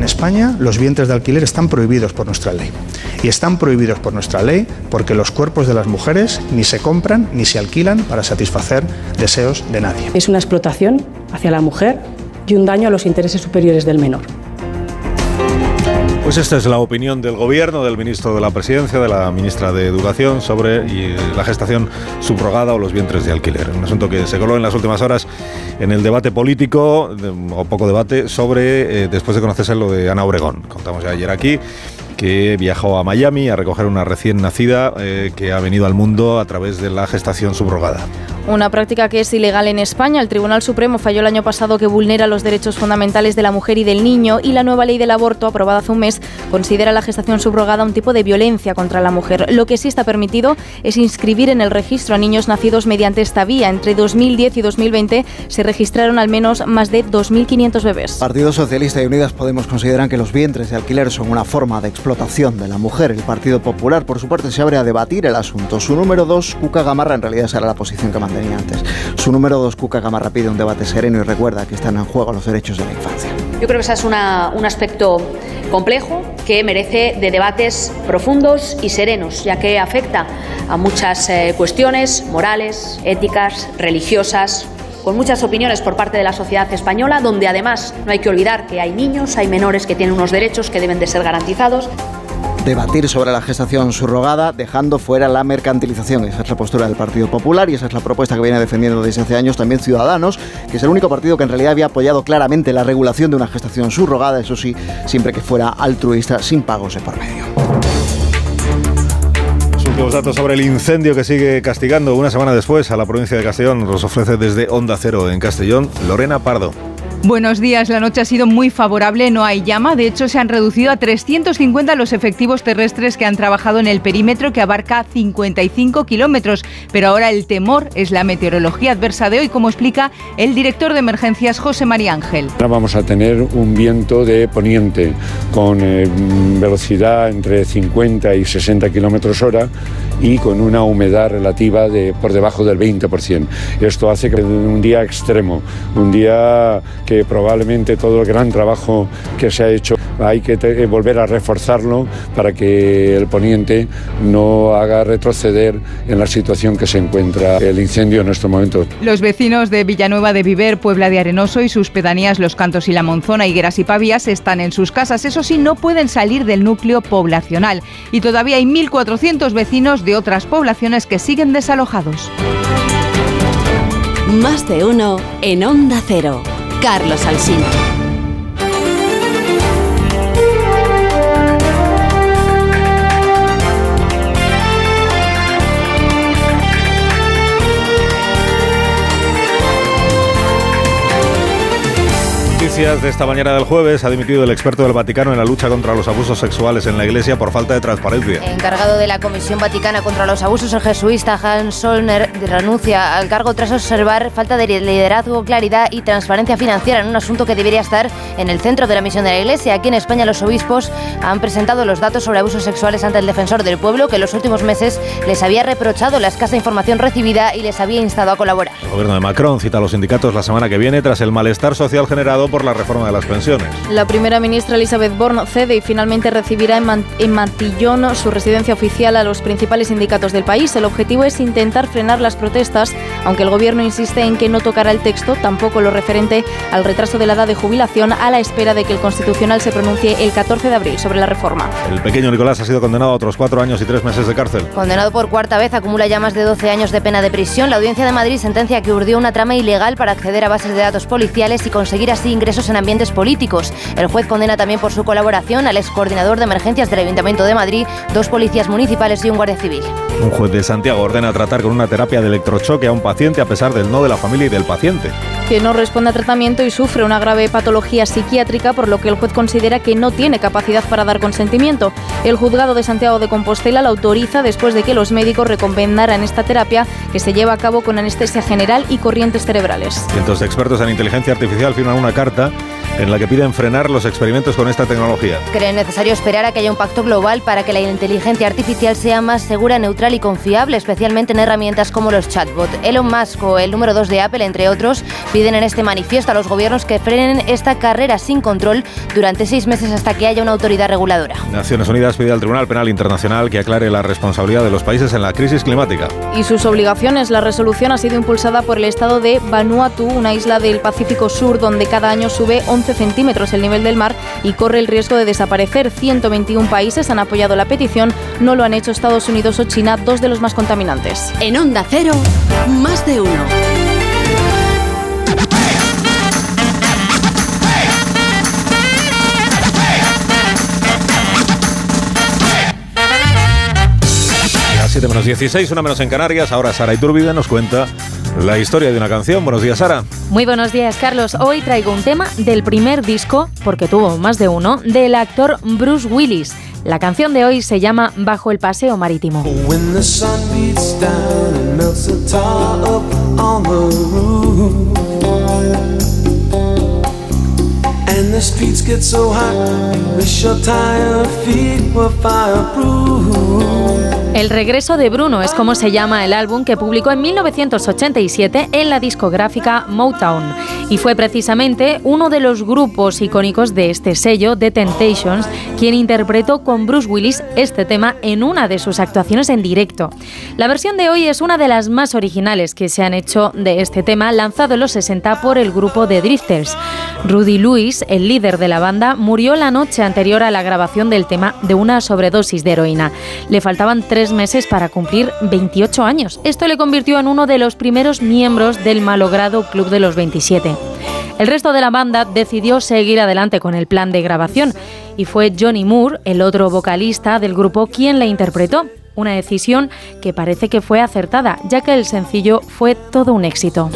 [SPEAKER 33] En España los vientres de alquiler están prohibidos por nuestra ley. Y están prohibidos por nuestra ley porque los cuerpos de las mujeres ni se compran ni se alquilan para satisfacer deseos de nadie.
[SPEAKER 34] Es una explotación hacia la mujer y un daño a los intereses superiores del menor.
[SPEAKER 1] Pues esta es la opinión del gobierno, del ministro de la Presidencia, de la ministra de Educación sobre la gestación subrogada o los vientres de alquiler. Un asunto que se coló en las últimas horas en el debate político, o poco debate, sobre, eh, después de conocerse lo de Ana Obregón. Contamos ya ayer aquí que viajó a Miami a recoger una recién nacida eh, que ha venido al mundo a través de la gestación subrogada.
[SPEAKER 8] Una práctica que es ilegal en España. El Tribunal Supremo falló el año pasado que vulnera los derechos fundamentales de la mujer y del niño y la nueva ley del aborto, aprobada hace un mes, considera la gestación subrogada un tipo de violencia contra la mujer. Lo que sí está permitido es inscribir en el registro a niños nacidos mediante esta vía. Entre 2010 y 2020 se registraron al menos más de 2.500 bebés.
[SPEAKER 23] Partido Socialista y Unidas Podemos consideran que los vientres de alquiler son una forma de explotación de la mujer. El Partido Popular, por su parte, se abre a debatir el asunto. Su número dos, Cuca Gamarra, en realidad será la posición que Su número dos, Cuca Gamarra, pide un debate sereno y recuerda que están en juego los derechos de la infancia.
[SPEAKER 35] Yo creo que ese es un aspecto complejo que merece de debates profundos y serenos, ya que afecta a muchas eh, cuestiones morales, éticas, religiosas, con muchas opiniones por parte de la sociedad española, donde además no hay que olvidar que hay niños, hay menores que tienen unos derechos que deben de ser garantizados.
[SPEAKER 23] Debatir sobre la gestación subrogada, dejando fuera la mercantilización. Esa es la postura del Partido Popular y esa es la propuesta que viene defendiendo desde hace años también Ciudadanos, que es el único partido que en realidad había apoyado claramente la regulación de una gestación subrogada, eso sí, siempre que fuera altruista, sin pagos de por medio.
[SPEAKER 1] Los datos sobre el incendio que sigue castigando una semana después a la provincia de Castellón los ofrece desde Onda Cero en Castellón Lorena Pardo.
[SPEAKER 36] Buenos días, la noche ha sido muy favorable, no hay llama, de hecho se han reducido a 350 los efectivos terrestres que han trabajado en el perímetro que abarca 55 kilómetros, pero ahora el temor es la meteorología adversa de hoy, como explica el director de emergencias José María Ángel.
[SPEAKER 37] Ahora vamos a tener un viento de poniente con eh, velocidad entre 50 y 60 kilómetros hora y con una humedad relativa de por debajo del 20%. Esto hace que un día extremo, un día que probablemente todo el gran trabajo que se ha hecho hay que eh, volver a reforzarlo para que el poniente no haga retroceder en la situación que se encuentra el incendio en estos momentos.
[SPEAKER 36] Los vecinos de Villanueva de Viver, Puebla de Arenoso y sus pedanías Los Cantos y la Monzona, Higueras y Pavias están en sus casas. Eso sí, no pueden salir del núcleo poblacional. Y todavía hay 1.400 vecinos de otras poblaciones que siguen desalojados.
[SPEAKER 9] Más de uno en Onda Cero. Carlos Alsina.
[SPEAKER 1] De esta mañana del jueves ha dimitido el experto del Vaticano en la lucha contra los abusos sexuales en la Iglesia por falta de transparencia.
[SPEAKER 38] Encargado de la Comisión Vaticana contra los Abusos, el jesuista Hans Solner renuncia al cargo tras observar falta de liderazgo, claridad y transparencia financiera en un asunto que debería estar en el centro de la misión de la Iglesia. Aquí en España los obispos han presentado los datos sobre abusos sexuales ante el defensor del pueblo que en los últimos meses les había reprochado la escasa información recibida y les había instado a colaborar.
[SPEAKER 1] El gobierno de Macron cita a los sindicatos la semana que viene tras el malestar social generado por la reforma de las pensiones.
[SPEAKER 8] La primera ministra Elizabeth Borne cede y finalmente recibirá en, Mantillón su residencia oficial a los principales sindicatos del país. El objetivo es intentar frenar las protestas, aunque el gobierno insiste en que no tocará el texto, tampoco lo referente al retraso de la edad de jubilación, a la espera de que el Constitucional se pronuncie el 14 de abril sobre la reforma.
[SPEAKER 1] El pequeño Nicolás ha sido condenado a otros cuatro años y tres meses de cárcel.
[SPEAKER 38] Condenado por cuarta vez, acumula ya más de 12 años de pena de prisión. La Audiencia de Madrid sentencia que urdió una trama ilegal para acceder a bases de datos policiales y conseguir así ingresos en ambientes políticos. El juez condena también por su colaboración al ex coordinador de emergencias del Ayuntamiento de Madrid, dos policías municipales y un guardia civil.
[SPEAKER 1] Un juez de Santiago ordena tratar con una terapia de electrochoque a un paciente a pesar del no de la familia y del paciente.
[SPEAKER 8] Que no responde a tratamiento y sufre una grave patología psiquiátrica, por lo que el juez considera que no tiene capacidad para dar consentimiento. El juzgado de Santiago de Compostela la autoriza después de que los médicos recomendaran esta terapia que se lleva a cabo con anestesia general y corrientes cerebrales.
[SPEAKER 1] Cientos de expertos en inteligencia artificial firman una carta en la que piden frenar los experimentos con esta tecnología.
[SPEAKER 38] Creen necesario esperar a que haya un pacto global para que la inteligencia artificial sea más segura, neutral y confiable, especialmente en herramientas como los chatbots. Elon Musk o el número 2 de Apple, entre otros, piden en este manifiesto a los gobiernos que frenen esta carrera sin control durante seis meses hasta que haya una autoridad reguladora.
[SPEAKER 1] Naciones Unidas pide al Tribunal Penal Internacional que aclare la responsabilidad de los países en la crisis climática.
[SPEAKER 8] Y sus obligaciones. La resolución ha sido impulsada por el Estado de Vanuatu, una isla del Pacífico Sur donde cada año sube 11
[SPEAKER 26] 11 centímetros el nivel del mar y corre el riesgo de desaparecer. 121 países han apoyado la petición, no lo han hecho Estados Unidos o China, dos de los más contaminantes.
[SPEAKER 9] En Onda Cero, más de uno.
[SPEAKER 1] A 7 menos 16, una menos en Canarias. Ahora Sara Iturbide nos cuenta la historia de una canción. Buenos días, Sara.
[SPEAKER 26] Muy buenos días, Carlos. Hoy traigo un tema del primer disco, porque tuvo más de uno, del actor Bruce Willis. La canción de hoy se llama Bajo el Paseo Marítimo.
[SPEAKER 39] The streets get so hot, wish your tired feet were fireproof
[SPEAKER 26] El regreso de Bruno es como se llama el álbum que publicó en 1987 en la discográfica Motown y fue precisamente uno de los grupos icónicos de este sello, The Temptations, quien interpretó con Bruce Willis este tema en una de sus actuaciones en directo. La versión de hoy es una de las más originales que se han hecho de este tema, lanzado en los 60 por el grupo The Drifters. Rudy Lewis, el líder de la banda, murió la noche anterior a la grabación del tema de una sobredosis de heroína. Le faltaban tres meses para cumplir 28 años. Esto le convirtió en uno de los primeros miembros del malogrado Club de los 27. El resto de la banda decidió seguir adelante con el plan de grabación y fue Johnny Moore, el otro vocalista del grupo, quien la interpretó. Una decisión que parece que fue acertada, ya que el sencillo fue todo un éxito.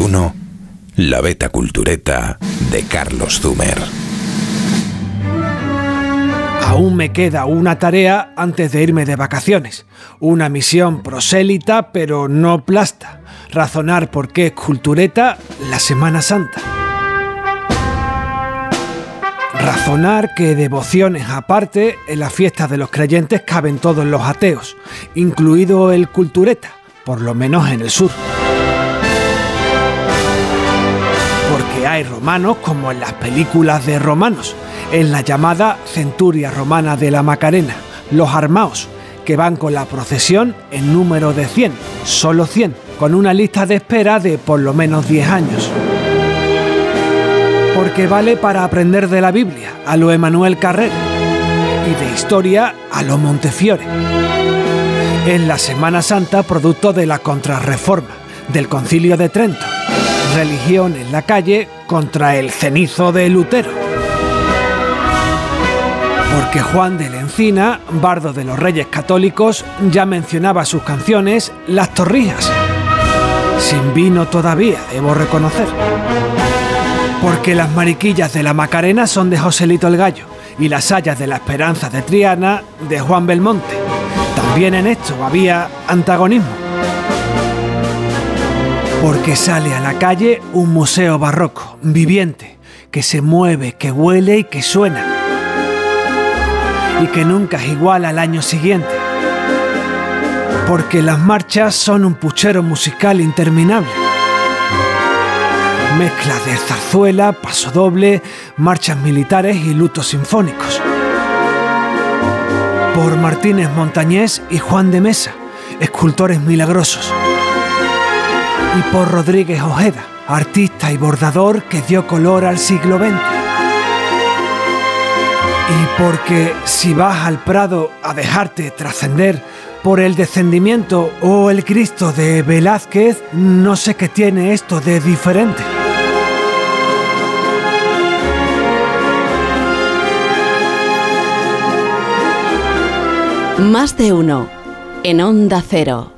[SPEAKER 40] 1, La Beta Cultureta de Carlos Zumer.
[SPEAKER 41] Aún me queda una tarea antes de irme de vacaciones, una misión prosélita pero no plasta, razonar por qué es cultureta la Semana Santa. Razonar que devociones aparte en las fiestas de los creyentes caben todos los ateos, incluido el cultureta, por lo menos en el sur. Hay romanos como en las películas de romanos, en la llamada Centuria Romana de la Macarena, los armaos, que van con la procesión en número de 100, solo 100, con una lista de espera de por lo menos 10 años. Porque vale para aprender de la Biblia, a lo Emanuel Carrer, y de historia a lo Montefiore. En la Semana Santa, producto de la Contrarreforma, del Concilio de Trento, religión en la calle contra el cenizo de Lutero. Porque Juan de la Encina, bardo de los Reyes Católicos, ya mencionaba sus canciones Las Torrijas. Sin vino todavía, debo reconocer. Porque las mariquillas de la Macarena son de Joselito el Gallo y las hayas de la Esperanza de Triana de Juan Belmonte. También en esto había antagonismo. Porque sale a la calle un museo barroco, viviente, que se mueve, que huele y que suena. y que nunca es igual al año siguiente. Porque las marchas son un puchero musical interminable. Mezcla de zarzuela, paso doble, marchas militares y lutos sinfónicos. Por Martínez Montañés y Juan de Mesa, escultores milagrosos. Y por Rodríguez Ojeda, artista y bordador que dio color al siglo XX. Y porque si vas al Prado a dejarte trascender por el descendimiento o el Cristo de Velázquez, no sé qué tiene esto de diferente.
[SPEAKER 9] Más de uno. En Onda Cero.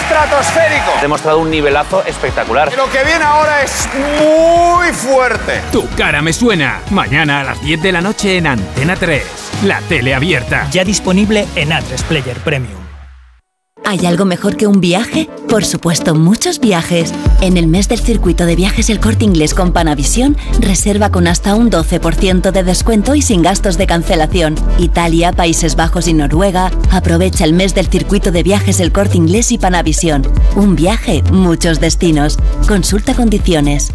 [SPEAKER 42] estratosférico!
[SPEAKER 43] Ha demostrado un nivelazo espectacular.
[SPEAKER 42] Lo que viene ahora es muy fuerte.
[SPEAKER 44] Tu cara me suena. Mañana a las 10 de la noche en Antena 3. La tele abierta.
[SPEAKER 45] Ya disponible en A3 Player Premium.
[SPEAKER 46] ¿Hay algo mejor que un viaje? Por supuesto, muchos viajes. En el mes del circuito de viajes El Corte Inglés con Panavisión, reserva con hasta un 12% de descuento y sin gastos de cancelación. Italia, Países Bajos y Noruega. Aprovecha el mes del circuito de viajes El Corte Inglés y Panavisión. Un viaje, muchos destinos. Consulta condiciones.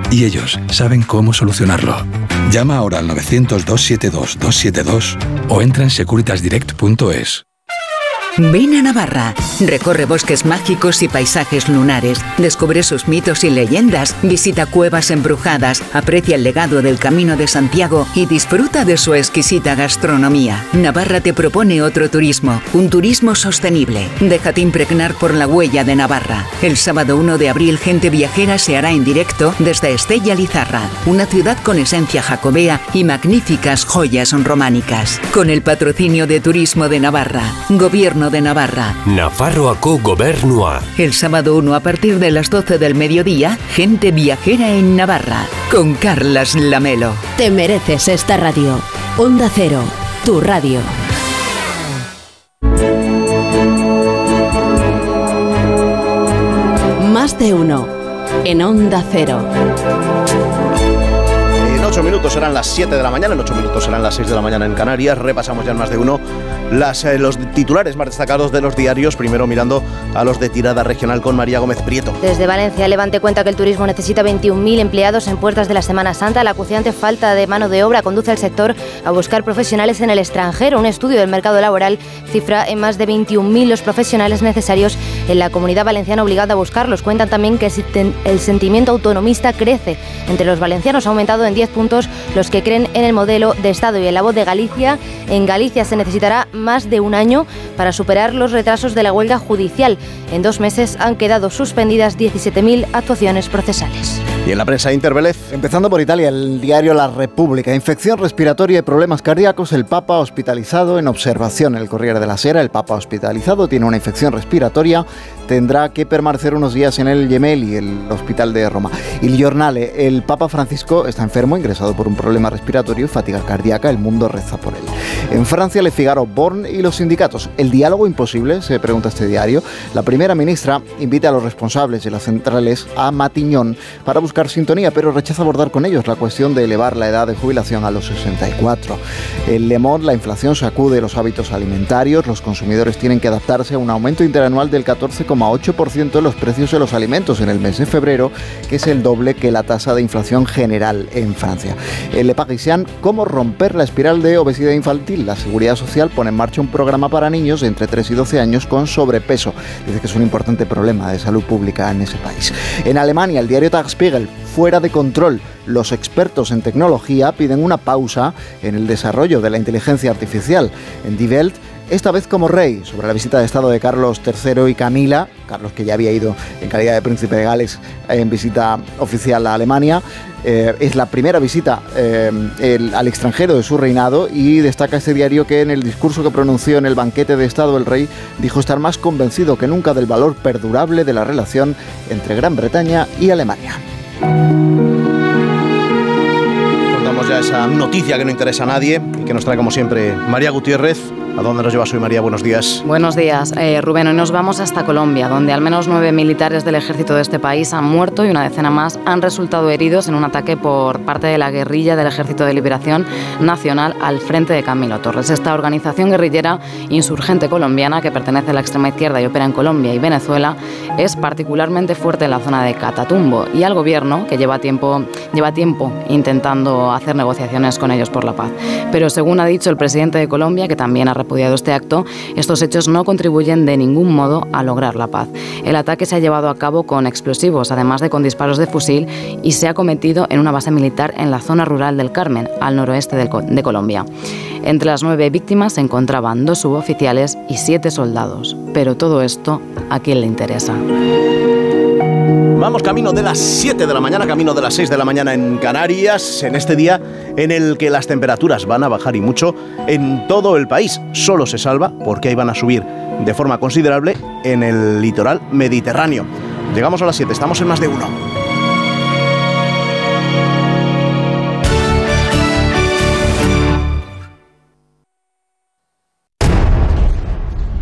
[SPEAKER 47] y ellos saben cómo solucionarlo. Llama ahora al 900-272-272 o entra en securitasdirect.es.
[SPEAKER 34] Ven a Navarra, recorre bosques mágicos y paisajes lunares, descubre sus mitos y leyendas, visita cuevas embrujadas, aprecia el legado del Camino de Santiago y disfruta de su exquisita gastronomía. Navarra te propone otro turismo, un turismo sostenible. Déjate impregnar por la huella de Navarra. El sábado 1 de abril Gente Viajera se hará en directo desde Estella Lizarra, una ciudad con esencia jacobea y magníficas joyas románicas. Con el patrocinio de Turismo de Navarra, Gobierno de Navarra.
[SPEAKER 48] Nafarroako Gobernua.
[SPEAKER 34] El sábado 1 a partir de las 12 del mediodía, gente viajera en Navarra, con Carlas Lamelo.
[SPEAKER 9] Te mereces esta radio. Onda Cero, tu radio. Más de uno. En Onda Cero.
[SPEAKER 49] En 8 minutos serán las 7 de la mañana, en 8 minutos serán las 6 de la mañana en Canarias. Repasamos ya en más de uno las, eh, los titulares más destacados de los diarios, primero mirando a los de tirada regional con María Gómez Prieto.
[SPEAKER 38] Desde Valencia, Levante cuenta que el turismo necesita 21.000 empleados en puertas de la Semana Santa. La acuciante falta de mano de obra conduce al sector a buscar profesionales en el extranjero. Un estudio del mercado laboral cifra en más de 21.000 los profesionales necesarios en la comunidad valenciana obligada a buscarlos. Cuentan también que el sentimiento autonomista crece. Entre los valencianos ha aumentado en 10 puntos los que creen en el modelo de Estado y en la voz de Galicia. En Galicia se necesitará más de un año para superar los retrasos de la huelga judicial. En dos meses han quedado suspendidas 17.000 actuaciones procesales.
[SPEAKER 49] Y en la prensa Intervelez.
[SPEAKER 23] Empezando por Italia, el diario La República. Infección respiratoria y problemas cardíacos. El Papa hospitalizado en observación. El Corriere de la Sera. El Papa hospitalizado tiene una infección respiratoria. Tendrá que permanecer unos días en el Gemelli, el hospital de Roma. Il Giornale. El Papa Francisco está enfermo, ingresado por un problema respiratorio y fatiga cardíaca. El mundo reza por él. En Francia, Le Figaro, Born y los sindicatos. ¿El diálogo imposible? Se pregunta este diario. La primera ministra invita a los responsables de las centrales a Matiñón para buscar sintonía, pero rechaza abordar con ellos la cuestión de elevar la edad de jubilación a los 64. En Le Monde, la inflación sacude los hábitos alimentarios. Los consumidores tienen que adaptarse a un aumento interanual del 14 14,8% en los precios de los alimentos en el mes de febrero, que es el doble que la tasa de inflación general en Francia. El Le Parisien, ¿cómo romper la espiral de obesidad infantil? La Seguridad Social pone en marcha un programa para niños de entre 3 y 12 años con sobrepeso. Dice que es un importante problema de salud pública en ese país. En Alemania, el diario Tagesspiegel, fuera de control. Los expertos en tecnología piden una pausa en el desarrollo de la inteligencia artificial. En Die Welt, esta vez como rey, sobre la visita de Estado de Carlos III y Camila, Carlos que ya había ido en calidad de príncipe de Gales en visita oficial a Alemania, eh, es la primera visita eh, al extranjero de su reinado y destaca este diario que en el discurso que pronunció en el banquete de Estado el rey dijo estar más convencido que nunca del valor perdurable de la relación entre Gran Bretaña y Alemania.
[SPEAKER 7] Contamos ya esa noticia que no interesa a nadie y que nos trae como siempre María Gutiérrez. ¿A dónde nos llevas hoy María? Buenos días.
[SPEAKER 50] Buenos días, eh, Rubén. Hoy nos vamos hasta Colombia, donde al menos nueve militares del ejército de este país han muerto y una decena más han resultado heridos en un ataque por parte de la guerrilla del Ejército de Liberación Nacional al frente de Camilo Torres. Esta organización guerrillera insurgente colombiana que pertenece a la extrema izquierda y opera en Colombia y Venezuela es particularmente fuerte en la zona de Catatumbo y al gobierno que lleva tiempo, lleva tiempo intentando hacer negociaciones con ellos por la paz. Pero según ha dicho el presidente de Colombia, que también ha repudiado este acto, estos hechos no contribuyen de ningún modo a lograr la paz. El ataque se ha llevado a cabo con explosivos, además de con disparos de fusil, y se ha cometido en una base militar en la zona rural del Carmen, al noroeste de Colombia. Entre las nueve víctimas se encontraban dos suboficiales y siete soldados. Pero todo esto, ¿a quién le interesa?
[SPEAKER 7] Vamos camino de las 7 de la mañana, camino de las 6 de la mañana en Canarias, en este día en el que las temperaturas van a bajar y mucho en todo el país. Solo se salva porque ahí van a subir de forma considerable en el litoral mediterráneo. Llegamos a las 7, estamos en más de uno.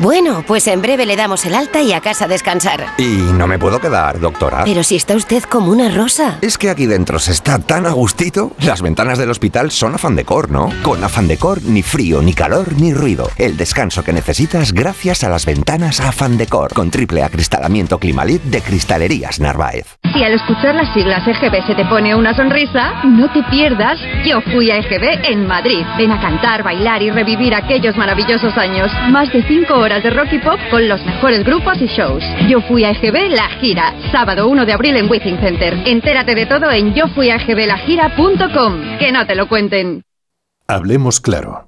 [SPEAKER 38] Bueno, pues en breve le damos el alta y a casa a descansar.
[SPEAKER 51] Y no me puedo quedar, doctora.
[SPEAKER 38] Pero si está usted como una rosa.
[SPEAKER 51] Es que aquí dentro se está tan a gustito. Las ventanas del hospital son afán decor, ¿no? Con afán decor, ni frío, ni calor, ni ruido. El descanso que necesitas gracias a las ventanas afán decor. Con triple acristalamiento Climalit de Cristalerías Narváez.
[SPEAKER 52] Si al escuchar las siglas EGB se te pone una sonrisa, no te pierdas Yo fui a EGB en Madrid. Ven a cantar, bailar y revivir aquellos maravillosos años. Más de 5 horas de rock y pop con los mejores grupos y shows. Yo fui a EGB La Gira, sábado 1 de abril en Withing Center. Entérate de todo en yofuiagblagira.com. Que no te lo cuenten. Hablemos claro.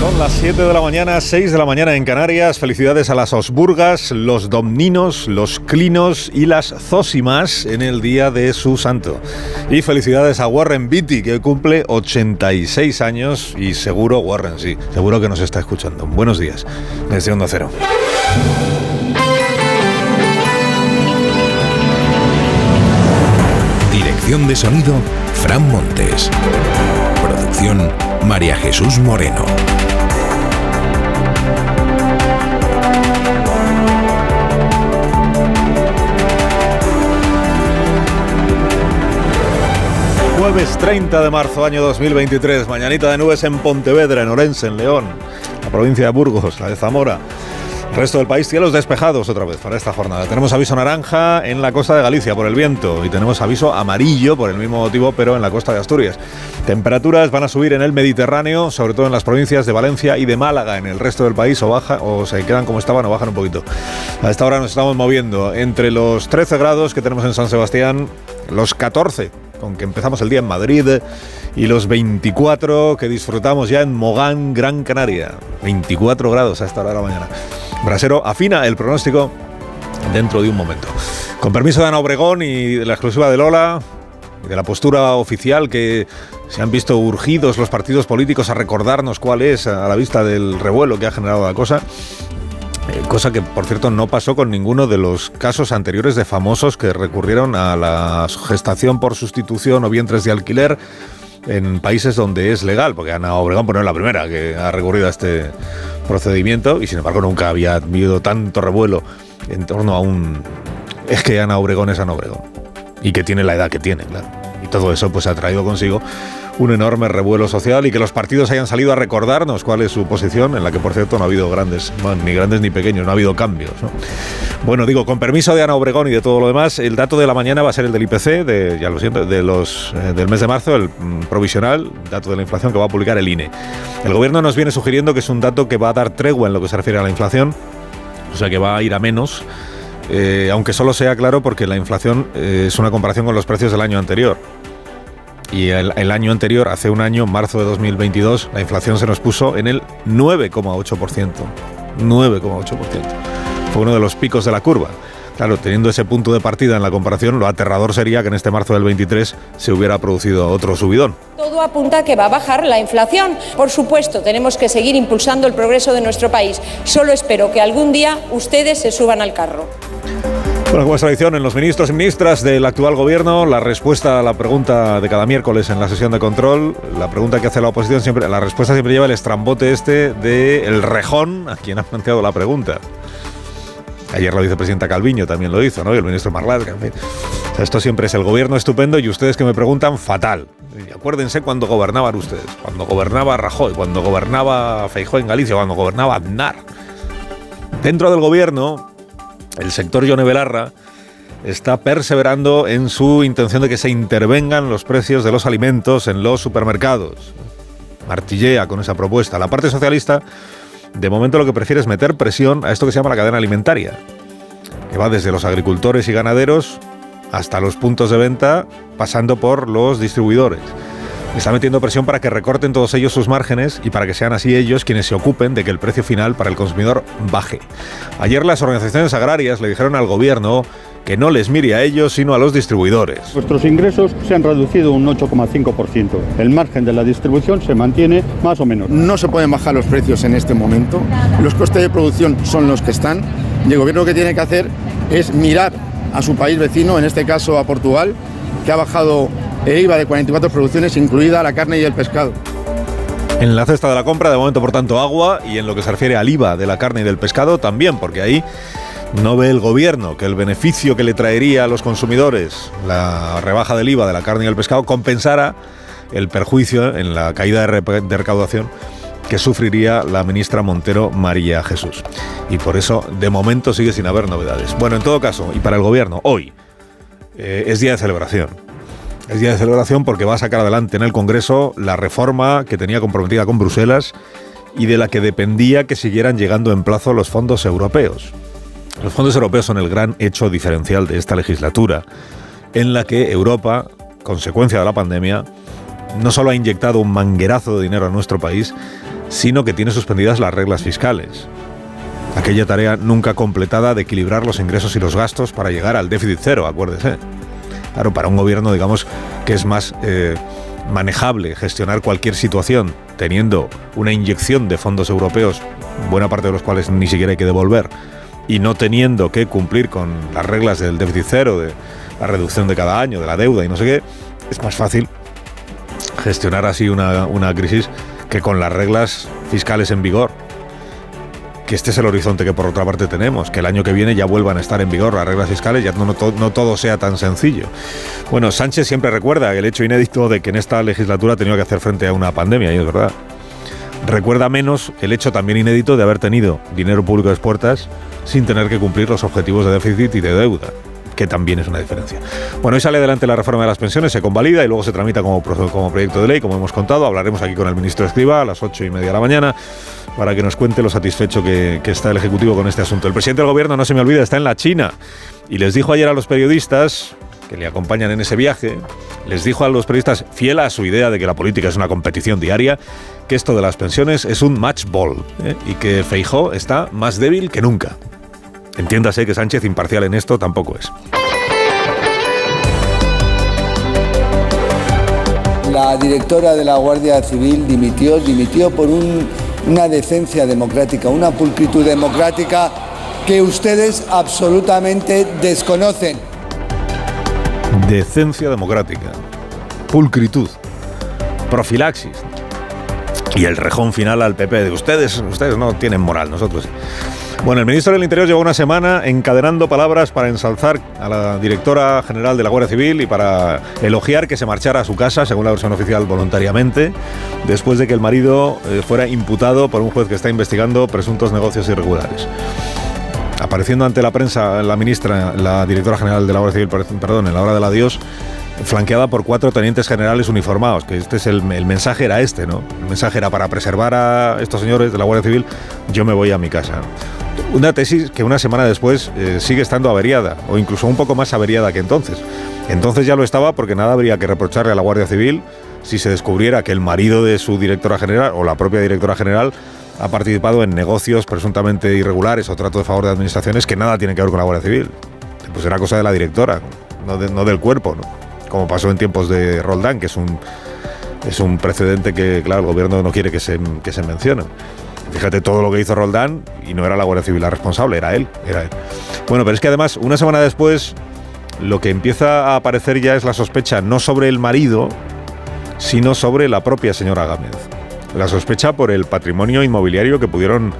[SPEAKER 1] Son las 7 de la mañana, 6 de la mañana en Canarias. Felicidades a las Osburgas, los Domninos, los Clinos y las Zósimas en el día de su santo. Y felicidades a Warren Beatty, que cumple 86 años y seguro, Warren, sí, seguro que nos está escuchando. Buenos días, desde Onda Cero.
[SPEAKER 51] Dirección de sonido, Fran Montes. Producción, María Jesús Moreno.
[SPEAKER 1] Jueves 30 de marzo, año 2023. Mañanita de nubes en Pontevedra, en Orense, en León, la provincia de Burgos, la de Zamora. Resto del país, cielos despejados otra vez para esta jornada. Tenemos aviso naranja en la costa de Galicia por el viento y tenemos aviso amarillo por el mismo motivo, pero en la costa de Asturias. Temperaturas van a subir en el Mediterráneo, sobre todo en las provincias de Valencia y de Málaga. En el resto del país o baja o se quedan como estaban o bajan un poquito. A esta hora nos estamos moviendo entre los 13 grados que tenemos en San Sebastián, los 14 con que empezamos el día en Madrid y los 24 que disfrutamos ya en Mogán, Gran Canaria. 24 grados a esta hora de la mañana. Brasero afina el pronóstico dentro de un momento. Con permiso de Ana Obregón y de la exclusiva de Lola y de la postura oficial que se han visto urgidos los partidos políticos a recordarnos cuál es a la vista del revuelo que ha generado la cosa. Eh, cosa que, por cierto, no pasó con ninguno de los casos anteriores de famosos que recurrieron a la gestación por sustitución o vientres de alquiler en países donde es legal, porque Ana Obregón pues, no es la primera que ha recurrido a este procedimiento y sin embargo nunca había habido tanto revuelo en torno a un... Es que Ana Obregón es Ana Obregón y que tiene la edad que tiene, claro. Y todo eso pues ha traído consigo un enorme revuelo social y que los partidos hayan salido a recordarnos cuál es su posición, en la que por cierto no ha habido grandes, ni grandes ni pequeños, no ha habido cambios. ¿no? Bueno, digo, con permiso de Ana Obregón y de todo lo demás, el dato de la mañana va a ser el del IPC, de, ya lo siento, de los, eh, del mes de marzo, el mm, provisional, dato de la inflación que va a publicar el INE. El gobierno nos viene sugiriendo que es un dato que va a dar tregua en lo que se refiere a la inflación, o sea que va a ir a menos. eh, aunque solo sea claro porque la inflación eh, es una comparación con los precios del año anterior. Y el, año anterior, hace un año, marzo de 2022, la inflación se nos puso en el 9,8%. 9,8%. Fue uno de los picos de la curva. Claro, teniendo ese punto de partida en la comparación, lo aterrador sería que en este marzo del 23 se hubiera producido otro subidón.
[SPEAKER 29] Todo apunta a que va a bajar la inflación. Por supuesto, tenemos que seguir impulsando el progreso de nuestro país. Solo espero que algún día ustedes se suban al carro.
[SPEAKER 1] Bueno, como es tradición, en los ministros y ministras del actual gobierno, la respuesta a la pregunta de cada miércoles en la sesión de control, la pregunta que hace la oposición siempre, la respuesta siempre lleva el estrambote este de el rejón a quien ha planteado la pregunta. Ayer la vicepresidenta Calviño también lo hizo, ¿no? Y el ministro Marlaska, en fin. esto siempre es el gobierno estupendo y ustedes que me preguntan, fatal. Acuérdense cuando gobernaban ustedes, cuando gobernaba Rajoy, cuando gobernaba Feijóo en Galicia, cuando gobernaba Aznar. Dentro del gobierno, el sector Yone Belarra está perseverando en su intención de que se intervengan los precios de los alimentos en los supermercados. Martillea con esa propuesta. La parte socialista, de momento lo que prefiere es meter presión a esto que se llama la cadena alimentaria, que va desde los agricultores y ganaderos hasta los puntos de venta, pasando por los distribuidores. Está metiendo presión para que recorten todos ellos sus márgenes y para que sean así ellos quienes se ocupen de que el precio final para el consumidor baje. Ayer las organizaciones agrarias le dijeron al gobierno que no les mire a ellos, sino a los distribuidores.
[SPEAKER 53] Nuestros ingresos se han reducido un 8,5%. El margen de la distribución se mantiene más o menos.
[SPEAKER 51] No se pueden bajar los precios en este momento. Los costes de producción son los que están. Y el gobierno lo que tiene que hacer es mirar a su país vecino, en este caso a Portugal, que ha bajado el IVA de 44 producciones, incluida la carne y el pescado.
[SPEAKER 1] En la cesta de la compra, de momento, por tanto, agua y en lo que se refiere al IVA de la carne y del pescado también, porque ahí no ve el gobierno que el beneficio que le traería a los consumidores la rebaja del IVA de la carne y el pescado compensara el perjuicio en la caída de, de recaudación que sufriría la ministra Montero María Jesús. Y por eso, de momento, sigue sin haber novedades. Bueno, en todo caso, y para el gobierno, hoy eh, es día de celebración. Es día de celebración porque va a sacar adelante en el Congreso la reforma que tenía comprometida con Bruselas y de la que dependía que siguieran llegando en plazo los fondos europeos. Los fondos europeos son el gran hecho diferencial de esta legislatura, en la que Europa, consecuencia de la pandemia, no solo ha inyectado un manguerazo de dinero a nuestro país, sino que tiene suspendidas las reglas fiscales. Aquella tarea nunca completada de equilibrar los ingresos y los gastos para llegar al déficit cero, acuérdese. Claro, para un gobierno, digamos, que es más eh, manejable gestionar cualquier situación teniendo una inyección de fondos europeos, buena parte de los cuales ni siquiera hay que devolver, y no teniendo que cumplir con las reglas del déficit cero, de la reducción de cada año, de la deuda y no sé qué, es más fácil gestionar así una, una crisis que con las reglas fiscales en vigor. Que este es el horizonte que por otra parte tenemos, que el año que viene ya vuelvan a estar en vigor las reglas fiscales, ya no, no, no todo sea tan sencillo. Bueno, Sánchez siempre recuerda el hecho inédito de que en esta legislatura ha tenido que hacer frente a una pandemia, y es verdad. Recuerda menos el hecho también inédito de haber tenido dinero público de puertas sin tener que cumplir los objetivos de déficit y de deuda que también es una diferencia. Bueno, hoy sale adelante la reforma de las pensiones, se convalida y luego se tramita como, como proyecto de ley, como hemos contado. Hablaremos aquí con el ministro Escriba a las ocho y media de la mañana para que nos cuente lo satisfecho que, está el Ejecutivo con este asunto. El presidente del Gobierno, no se me olvida, está en la China y les dijo ayer a los periodistas que le acompañan en ese viaje, les dijo a los periodistas, fiel a su idea de que la política es una competición diaria, que esto de las pensiones es un match ball ¿eh? y que Feijó está más débil que nunca. Entiéndase que Sánchez imparcial en esto tampoco es.
[SPEAKER 6] La directora de la Guardia Civil dimitió, dimitió por una decencia democrática, una pulcritud democrática que ustedes absolutamente desconocen.
[SPEAKER 1] Decencia democrática, pulcritud, profilaxis y el rejón final al PP de ustedes, ustedes no tienen moral, nosotros. Bueno, el ministro del Interior lleva una semana encadenando palabras para ensalzar a la directora general de la Guardia Civil y para elogiar que se marchara a su casa, según la versión oficial, voluntariamente, después de que el marido eh, fuera imputado por un juez que está investigando presuntos negocios irregulares. Apareciendo ante la prensa la ministra, la directora general de la Guardia Civil, perdón, en la hora del adiós, flanqueada por cuatro tenientes generales uniformados, que este es el, el, mensaje era este, ¿no? El mensaje era para preservar a estos señores de la Guardia Civil, yo me voy a mi casa. Una tesis que una semana después eh, sigue estando averiada, o incluso un poco más averiada que entonces. Entonces ya lo estaba porque nada habría que reprocharle a la Guardia Civil si se descubriera que el marido de su directora general o la propia directora general ha participado en negocios presuntamente irregulares o trato de favor de administraciones que nada tienen que ver con la Guardia Civil. Pues era cosa de la directora, no, de, no del cuerpo, como pasó en tiempos de Roldán, que es un, es un precedente que, claro, el gobierno no quiere que se, que se mencione. Fíjate todo lo que hizo Roldán y no era la Guardia Civil la responsable, era él, era él. Bueno, pero es que además, una semana después, lo que empieza a aparecer ya es la sospecha no sobre el marido, sino sobre la propia señora Gámez. La sospecha por el patrimonio inmobiliario que pudieron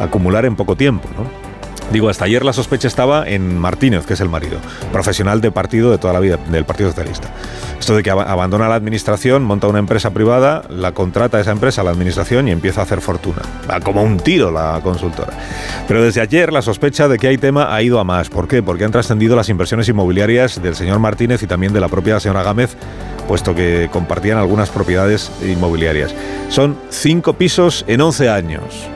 [SPEAKER 1] acumular en poco tiempo, ¿no? Digo, hasta ayer la sospecha estaba en Martínez, que es el marido, profesional de partido de toda la vida, del Partido Socialista. Esto de que abandona la administración, monta una empresa privada, la contrata esa empresa, a la administración, y empieza a hacer fortuna. Va como un tiro la consultora. Pero desde ayer la sospecha de que hay tema ha ido a más. ¿Por qué? Porque han trascendido las inversiones inmobiliarias del señor Martínez y también de la propia señora Gámez, puesto que compartían algunas propiedades inmobiliarias. Son cinco pisos en 11 años.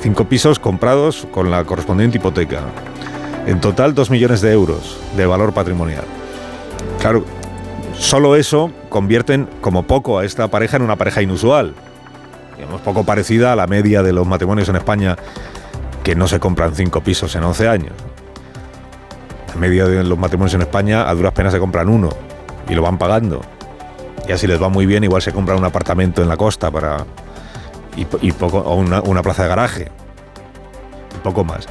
[SPEAKER 1] Cinco pisos comprados con la correspondiente hipoteca. En total, dos millones de euros de valor patrimonial. Claro, solo eso convierten como poco a esta pareja en una pareja inusual. Digamos, poco parecida a la media de los matrimonios en España que no se compran cinco pisos en 11 años. La media de los matrimonios en España a duras penas se compran uno y lo van pagando. Y así les va muy bien, igual se compran un apartamento en la costa para y, poco, o una, plaza de garaje. Y poco más.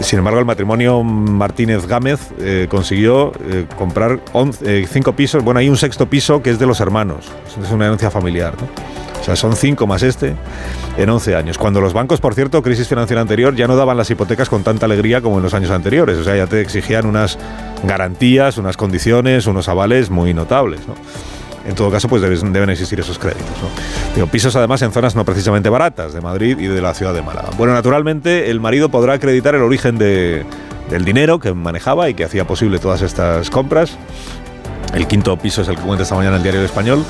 [SPEAKER 1] Sin embargo, el matrimonio Martínez Gámez eh, consiguió eh, comprar eh, cinco pisos. Bueno, hay un sexto piso que es de los hermanos. Es una herencia familiar. O sea, son cinco más este en 11 años. Cuando los bancos, por cierto, crisis financiera anterior, ya no daban las hipotecas con tanta alegría como en los años anteriores. O sea, ya te exigían unas garantías, unas condiciones, unos avales muy notables. ¿no? En todo caso, pues deben, existir esos créditos. pisos además en zonas no precisamente baratas, de Madrid y de la ciudad de Málaga. Bueno, naturalmente el marido podrá acreditar el origen del dinero que manejaba y que hacía posible todas estas compras. El quinto piso es el que cuenta esta mañana el diario Español,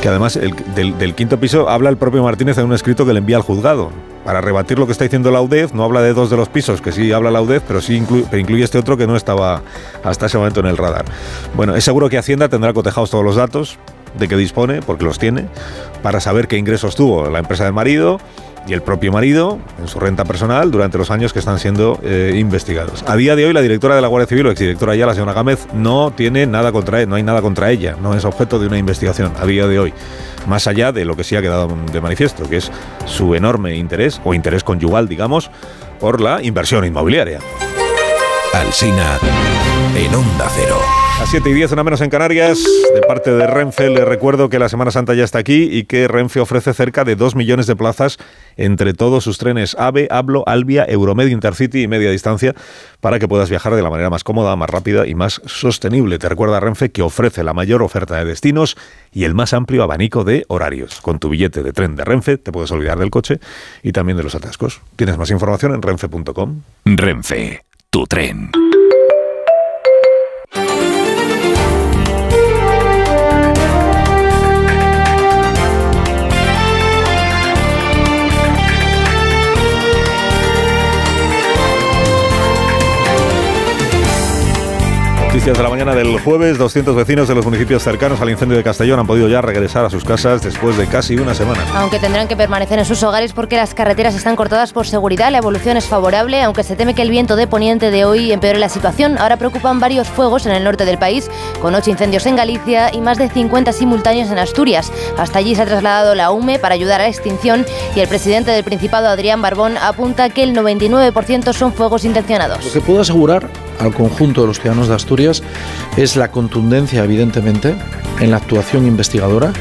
[SPEAKER 1] que además del, quinto piso habla el propio Martínez en un escrito que le envía al juzgado. Para rebatir lo que está diciendo la UDEF, no habla de dos de los pisos, que sí habla la UDEF, pero sí incluye este otro que no estaba hasta ese momento en el radar. Bueno, es seguro que Hacienda tendrá cotejados todos los datos de que dispone, porque los tiene, para saber qué ingresos tuvo la empresa del marido, y el propio marido en su renta personal durante los años que están siendo eh, investigados. A día de hoy, la directora de la Guardia Civil, o exdirectora ya, la señora Gámez, no tiene nada contra él, no hay nada contra ella, no es objeto de una investigación a día de hoy. Más allá de lo que sí ha quedado de manifiesto, que es su enorme interés, o interés conyugal, digamos, por la inversión inmobiliaria.
[SPEAKER 40] Alsina en Onda Cero.
[SPEAKER 1] A 7 y 10, una menos en Canarias. De parte de Renfe, le recuerdo que la Semana Santa ya está aquí y que Renfe ofrece cerca de 2 millones de plazas entre todos sus trenes AVE, Hablo, Albia, Euromed, Intercity y Media Distancia para que puedas viajar de la manera más cómoda, más rápida y más sostenible. Te recuerda Renfe que ofrece la mayor oferta de destinos y el más amplio abanico de horarios. Con tu billete de tren de Renfe te puedes olvidar del coche y también de los atascos. Tienes más información en renfe.com.
[SPEAKER 40] Renfe, tu tren.
[SPEAKER 1] Noticias de la mañana del jueves, 200 vecinos de los municipios cercanos al incendio de Castellón han podido ya regresar a sus casas después de casi una semana.
[SPEAKER 38] Aunque tendrán que permanecer en sus hogares porque las carreteras están cortadas por seguridad, la evolución es favorable, aunque se teme que el viento de poniente de hoy empeore la situación. Ahora preocupan varios fuegos en el norte del país, con ocho incendios en Galicia y más de 50 simultáneos en Asturias. Hasta allí se ha trasladado la UME para ayudar a la extinción y el presidente del Principado, Adrián Barbón, apunta que el 99% son fuegos intencionados.
[SPEAKER 54] Lo que puedo asegurar al conjunto de los ciudadanos de Asturias es la contundencia, evidentemente, en la actuación investigadora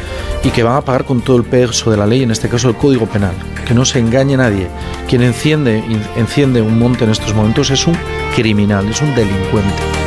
[SPEAKER 54] y que van a pagar con todo el peso de la ley, en este caso el Código Penal. Que no se engañe nadie. Quien enciende, enciende un monte en estos momentos es un criminal, es un delincuente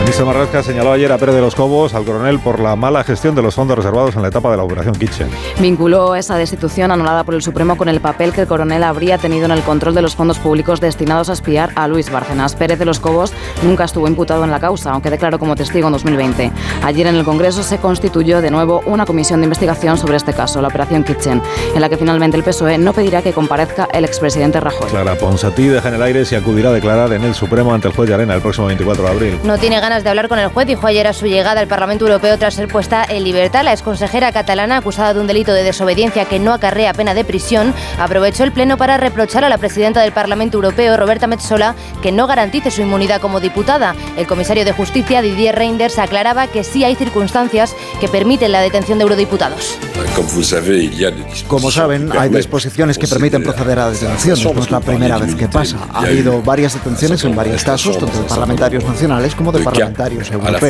[SPEAKER 1] ministro Marrasca señaló ayer a Pérez de los Cobos, al coronel, por la mala gestión de los fondos reservados en la etapa de la operación Kitchen.
[SPEAKER 50] Vinculó esa destitución anulada por el Supremo con el papel que el coronel habría tenido en el control de los fondos públicos destinados a espiar a Luis Bárcenas. Pérez de los Cobos nunca estuvo imputado en la causa, aunque declaró como testigo en 2020. Ayer en el Congreso se constituyó de nuevo una comisión de investigación sobre este caso, la operación Kitchen, en la que finalmente el PSOE no pedirá que comparezca el expresidente Rajoy.
[SPEAKER 1] Clara Ponsatí deja en el aire si acudirá a declarar en el Supremo ante el juez de Arena el próximo 24 de abril.
[SPEAKER 38] No tiene ganas de hablar con el juez, dijo ayer a su llegada al Parlamento Europeo tras ser puesta en libertad. La exconsejera catalana, acusada de un delito de desobediencia que no acarrea pena de prisión, aprovechó el pleno para reprochar a la presidenta del Parlamento Europeo, Roberta Metsola, que no garantice su inmunidad como diputada. El comisario de Justicia, Didier Reinders, aclaraba que sí hay circunstancias que permiten la detención de eurodiputados.
[SPEAKER 23] Como saben, hay disposiciones que permiten proceder a detenciones. No es la primera vez que pasa. Ha habido varias detenciones en varios casos, tanto de parlamentarios nacionales como de parlamentarios
[SPEAKER 51] parlamentarios europeos.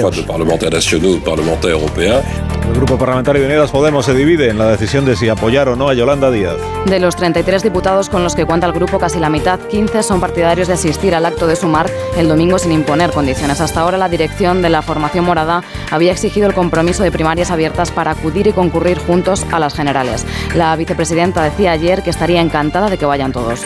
[SPEAKER 1] El Grupo Parlamentario de Unidas Podemos se divide en la decisión de si apoyar o no a Yolanda Díaz.
[SPEAKER 50] De los 33 diputados con los que cuenta el grupo, casi la mitad, 15 son partidarios de asistir al acto de sumar el domingo sin imponer condiciones. Hasta ahora la dirección de la formación morada había exigido el compromiso de primarias abiertas para acudir y concurrir juntos a las generales. La vicepresidenta decía ayer que estaría encantada de que vayan todos.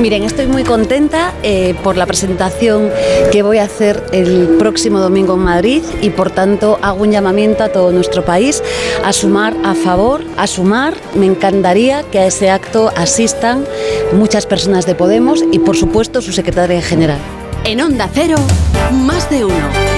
[SPEAKER 9] Miren, estoy muy contenta eh, por la presentación que voy a hacer el próximo domingo en Madrid y por tanto hago un llamamiento a todo nuestro país a sumar a favor, a sumar. Me encantaría que a ese acto asistan muchas personas de Podemos y por supuesto su secretaria general.
[SPEAKER 55] En Onda Cero, más de uno.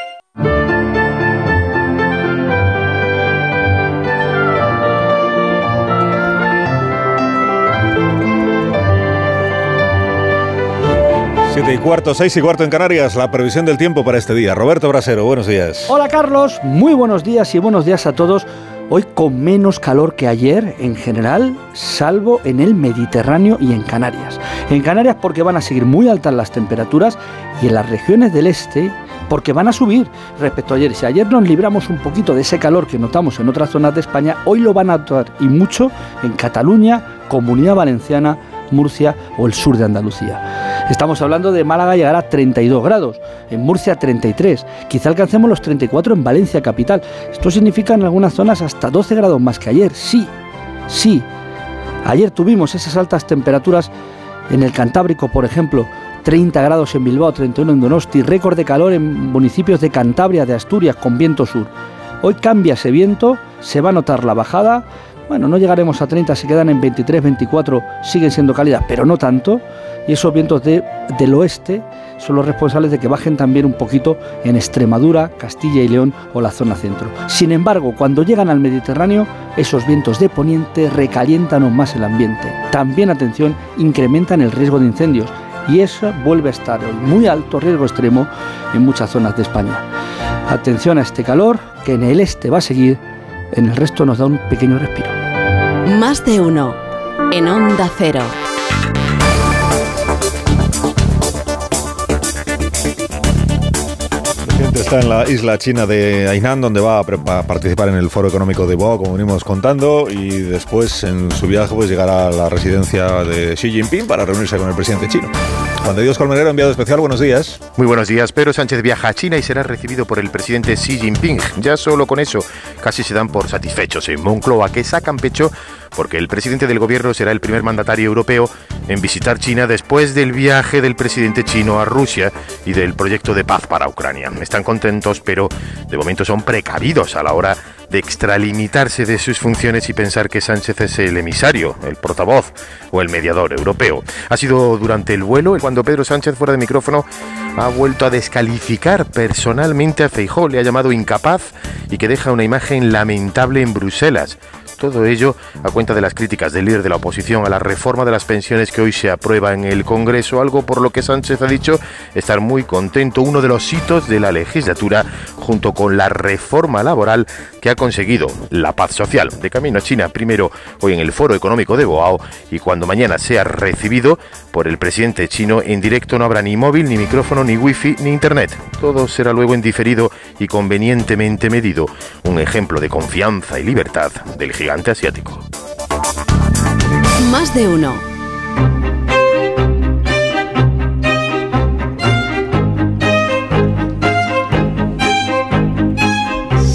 [SPEAKER 1] Y cuarto, seis y cuarto en Canarias, la previsión del tiempo para este día. Roberto Brasero, buenos días.
[SPEAKER 16] Hola Carlos, muy buenos días y buenos días a todos. Hoy con menos calor que ayer en general, salvo en el Mediterráneo y en Canarias. En Canarias porque van a seguir muy altas las temperaturas y en las regiones del este porque van a subir respecto a ayer. Si ayer nos libramos un poquito de ese calor que notamos en otras zonas de España, hoy lo van a notar y mucho en Cataluña, Comunidad Valenciana, Murcia o el sur de Andalucía. Estamos hablando de Málaga llegar a 32 grados, en Murcia 33, quizá alcancemos los 34 en Valencia capital. Esto significa en algunas zonas hasta 12 grados más que ayer, sí, sí. Ayer tuvimos esas altas temperaturas en el Cantábrico, por ejemplo, 30 grados en Bilbao, 31 en Donosti, récord de calor en municipios de Cantabria, de Asturias, con viento sur. Hoy cambia ese viento, se va a notar la bajada. Bueno, no llegaremos a 30, se quedan en 23, 24, siguen siendo cálidas, pero no tanto. Y esos vientos de, del oeste son los responsables de que bajen también un poquito en Extremadura, Castilla y León o la zona centro. Sin embargo, cuando llegan al Mediterráneo, esos vientos de poniente recalientan aún más el ambiente. También, atención, incrementan el riesgo de incendios y eso vuelve a estar en muy alto riesgo extremo en muchas zonas de España. Atención a este calor que en el este va a seguir, en el resto nos da un pequeño respiro.
[SPEAKER 55] Más de uno en Onda Cero.
[SPEAKER 1] Está en la isla china de Hainan, donde va a, participar en el Foro Económico de Boao, como venimos contando, y después en su viaje pues llegará a la residencia de Xi Jinping para reunirse con el presidente chino. Juan de Dios Colmenero, enviado especial, buenos días.
[SPEAKER 56] Muy buenos días. Pedro Sánchez viaja a China y será recibido por el presidente Xi Jinping. Ya solo con eso casi se dan por satisfechos en Moncloa, que sacan pecho porque el presidente del gobierno será el primer mandatario europeo en visitar China después del viaje del presidente chino a Rusia y del proyecto de paz para Ucrania. Están contentos, pero de momento son precavidos a la hora de extralimitarse de sus funciones y pensar que Sánchez es el emisario, el portavoz o el mediador europeo. Ha sido durante el vuelo cuando Pedro Sánchez fuera de micrófono ha vuelto a descalificar personalmente a Feijó, le ha llamado incapaz y que deja una imagen lamentable en Bruselas. Todo ello a cuenta de las críticas del líder de la oposición a la reforma de las pensiones que hoy se aprueba en el Congreso, algo por lo que Sánchez ha dicho estar muy contento, uno de los hitos de la legislatura junto con la reforma laboral que ha conseguido la paz social. De camino a China, primero hoy en el Foro Económico de Boao y cuando mañana sea recibido por el presidente chino en directo no habrá ni móvil, ni micrófono, ni wifi, ni internet. Todo será luego en diferido y convenientemente medido. Un ejemplo de confianza y libertad del gigante asiático.
[SPEAKER 55] Más de uno.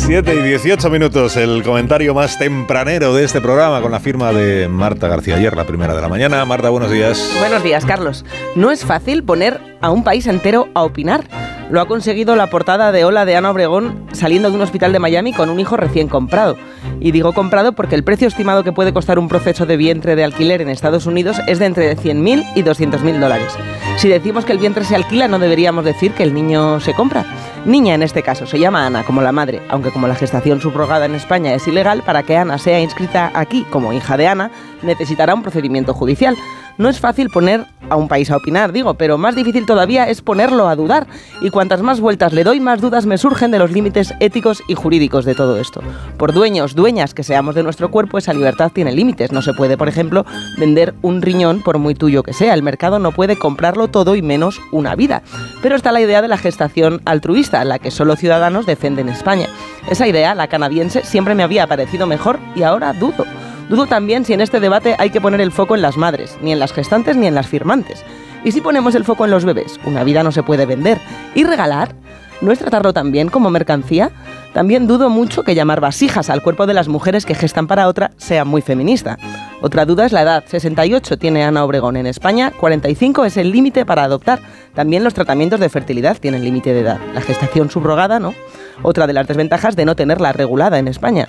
[SPEAKER 1] Siete y 18 minutos, el comentario más tempranero de este programa con la firma de Marta García ayer, la primera de la mañana. Marta, buenos días.
[SPEAKER 57] Buenos días, Carlos. No es fácil poner a un país entero a opinar lo ha conseguido la portada de Hola de Ana Obregón saliendo de un hospital de Miami con un hijo recién comprado. Y digo comprado porque el precio estimado que puede costar un proceso de vientre de alquiler en Estados Unidos es de entre 100.000 y 200.000 dólares. Si decimos que el vientre se alquila, no deberíamos decir que el niño se compra. Niña en este caso, se llama Ana como la madre, aunque como la gestación subrogada en España es ilegal, para que Ana sea inscrita aquí como hija de Ana, necesitará un procedimiento judicial. No es fácil poner a un país a opinar, digo, pero más difícil todavía es ponerlo a dudar. Y cuantas más vueltas le doy, más dudas me surgen de los límites éticos y jurídicos de todo esto. Por dueños, dueñas que seamos de nuestro cuerpo, esa libertad tiene límites. No se puede, por ejemplo, vender un riñón por muy tuyo que sea. El mercado no puede comprarlo todo y menos una vida. Pero está la idea de la gestación altruista, la que solo ciudadanos defienden en España. Esa idea, la canadiense, siempre me había parecido mejor y ahora dudo. Dudo también si en este debate hay que poner el foco en las madres, ni en las gestantes ni en las firmantes. ¿Y si ponemos el foco en los bebés? Una vida no se puede vender. ¿Y regalar? ¿No es tratarlo también como mercancía? También dudo mucho que llamar vasijas al cuerpo de las mujeres que gestan para otra sea muy feminista. Otra duda es la edad. 68 tiene Ana Obregón en España, 45 es el límite para adoptar. También los tratamientos de fertilidad tienen límite de edad. La gestación subrogada no. Otra de las desventajas de no tenerla regulada en España.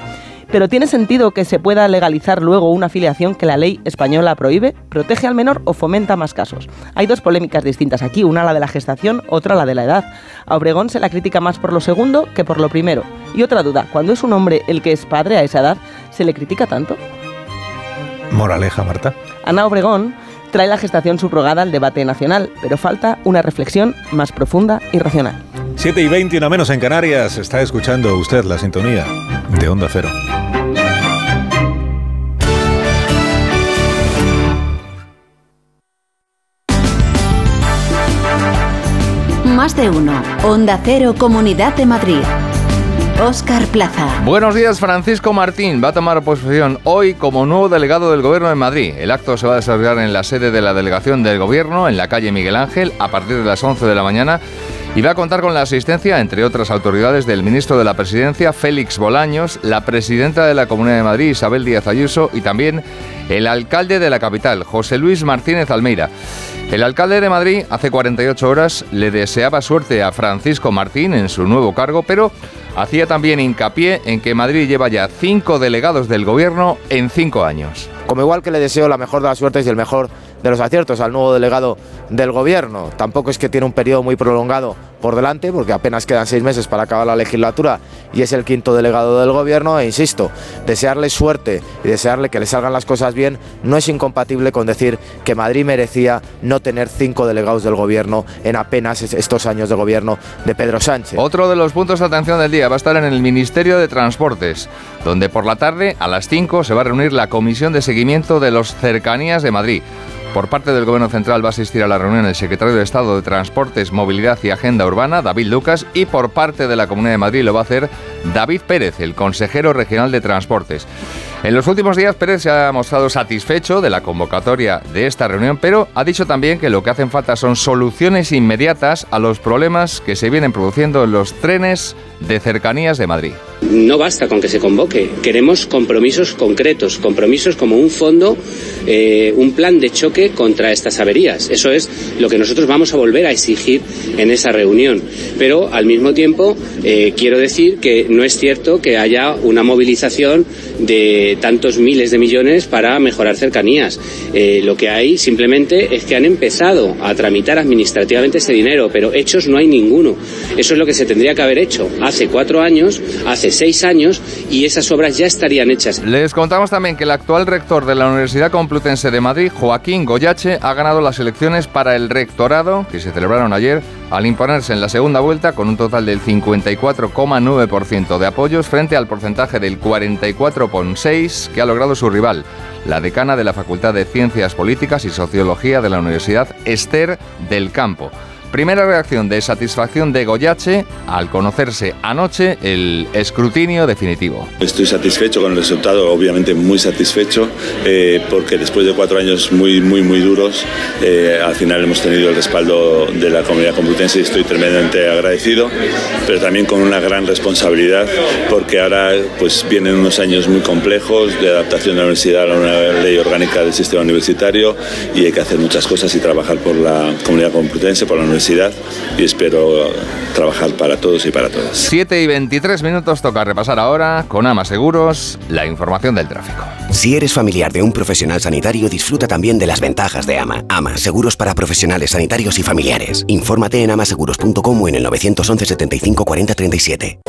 [SPEAKER 57] Pero ¿tiene sentido que se pueda legalizar luego una afiliación que la ley española prohíbe? ¿Protege al menor o fomenta más casos? Hay dos polémicas distintas aquí, una la de la gestación, otra la de la edad. A Obregón se la critica más por lo segundo que por lo primero. Y otra duda, cuando es un hombre el que es padre a esa edad, ¿se le critica tanto?
[SPEAKER 58] Moraleja, Marta.
[SPEAKER 57] Ana Obregón trae la gestación subrogada al debate nacional, pero falta una reflexión más profunda y racional.
[SPEAKER 58] 7 y 21 menos en Canarias. Está escuchando usted la sintonía de Onda Cero.
[SPEAKER 9] Más de uno. Onda Cero, Comunidad de Madrid. Oscar Plaza.
[SPEAKER 59] Buenos días, Francisco Martín va a tomar posesión hoy como nuevo delegado del Gobierno de Madrid. El acto se va a desarrollar en la sede de la delegación del Gobierno, en la calle Miguel Ángel, a partir de las 11 de la mañana y va a contar con la asistencia, entre otras autoridades, del ministro de la Presidencia, Félix Bolaños, la presidenta de la Comunidad de Madrid, Isabel Díaz Ayuso, y también el alcalde de la capital, José Luis Martínez Almeida. El alcalde de Madrid hace 48 horas le deseaba suerte a Francisco Martín en su nuevo cargo, pero hacía también hincapié en que Madrid lleva ya cinco delegados del gobierno en cinco años.
[SPEAKER 60] Como igual que le deseo la mejor de las suertes y el mejor de los aciertos al nuevo delegado del gobierno. Tampoco es que tiene un periodo muy prolongado por delante, porque apenas quedan seis meses para acabar la legislatura y es el quinto delegado del gobierno. E insisto, desearle suerte y desearle que le salgan las cosas bien no es incompatible con decir que Madrid merecía no tener cinco delegados del gobierno en apenas estos años de gobierno de Pedro Sánchez.
[SPEAKER 59] Otro de los puntos de atención del día va a estar en el Ministerio de Transportes, donde por la tarde a las 5 se va a reunir la Comisión de Seguimiento de los Cercanías de Madrid. Por parte del Gobierno Central va a asistir a la reunión el secretario de Estado de Transportes, Movilidad y Agenda Urbana, David Lucas, y por parte de la Comunidad de Madrid lo va a hacer David Pérez, el consejero regional de Transportes. En los últimos días Pérez se ha mostrado satisfecho de la convocatoria de esta reunión, pero ha dicho también que lo que hacen falta son soluciones inmediatas a los problemas que se vienen produciendo en los trenes de cercanías de Madrid.
[SPEAKER 61] No basta con que se convoque, queremos compromisos concretos, compromisos como un fondo, eh, un plan de choque contra estas averías. Eso es lo que nosotros vamos a volver a exigir en esa reunión. Pero al mismo tiempo eh, quiero decir que no es cierto que haya una movilización de tantos miles de millones para mejorar cercanías. Eh, lo que hay simplemente es que han empezado a tramitar administrativamente ese dinero, pero hechos no hay ninguno. Eso es lo que se tendría que haber hecho hace cuatro años, hace seis años, y esas obras ya estarían hechas.
[SPEAKER 59] Les contamos también que el actual rector de la Universidad Complutense de Madrid, Joaquín Goyache, ha ganado las elecciones para el rectorado que se celebraron ayer al imponerse en la segunda vuelta con un total del 54,9% de apoyos frente al porcentaje del 44,6% que ha logrado su rival, la decana de la Facultad de Ciencias Políticas y Sociología de la Universidad Esther del Campo. Primera reacción de satisfacción de Goyache al conocerse anoche el escrutinio definitivo.
[SPEAKER 62] Estoy satisfecho con el resultado, obviamente muy satisfecho, eh, porque después de cuatro años muy, muy, muy duros, eh, al final hemos tenido el respaldo de la comunidad complutense y estoy tremendamente agradecido, pero también con una gran responsabilidad, porque ahora pues vienen unos años muy complejos de adaptación de la universidad a nueva ley orgánica del sistema universitario y hay que hacer muchas cosas y trabajar por la comunidad complutense, por la universidad
[SPEAKER 19] y espero trabajar para todos y para todas.
[SPEAKER 59] 7 y 23 minutos toca repasar ahora con Ama Seguros la información del tráfico.
[SPEAKER 63] Si eres familiar de un profesional sanitario, disfruta también de las ventajas de AMA. AMA, seguros para profesionales sanitarios y familiares. Infórmate en amaseguros.com o en el 911 75 40 37.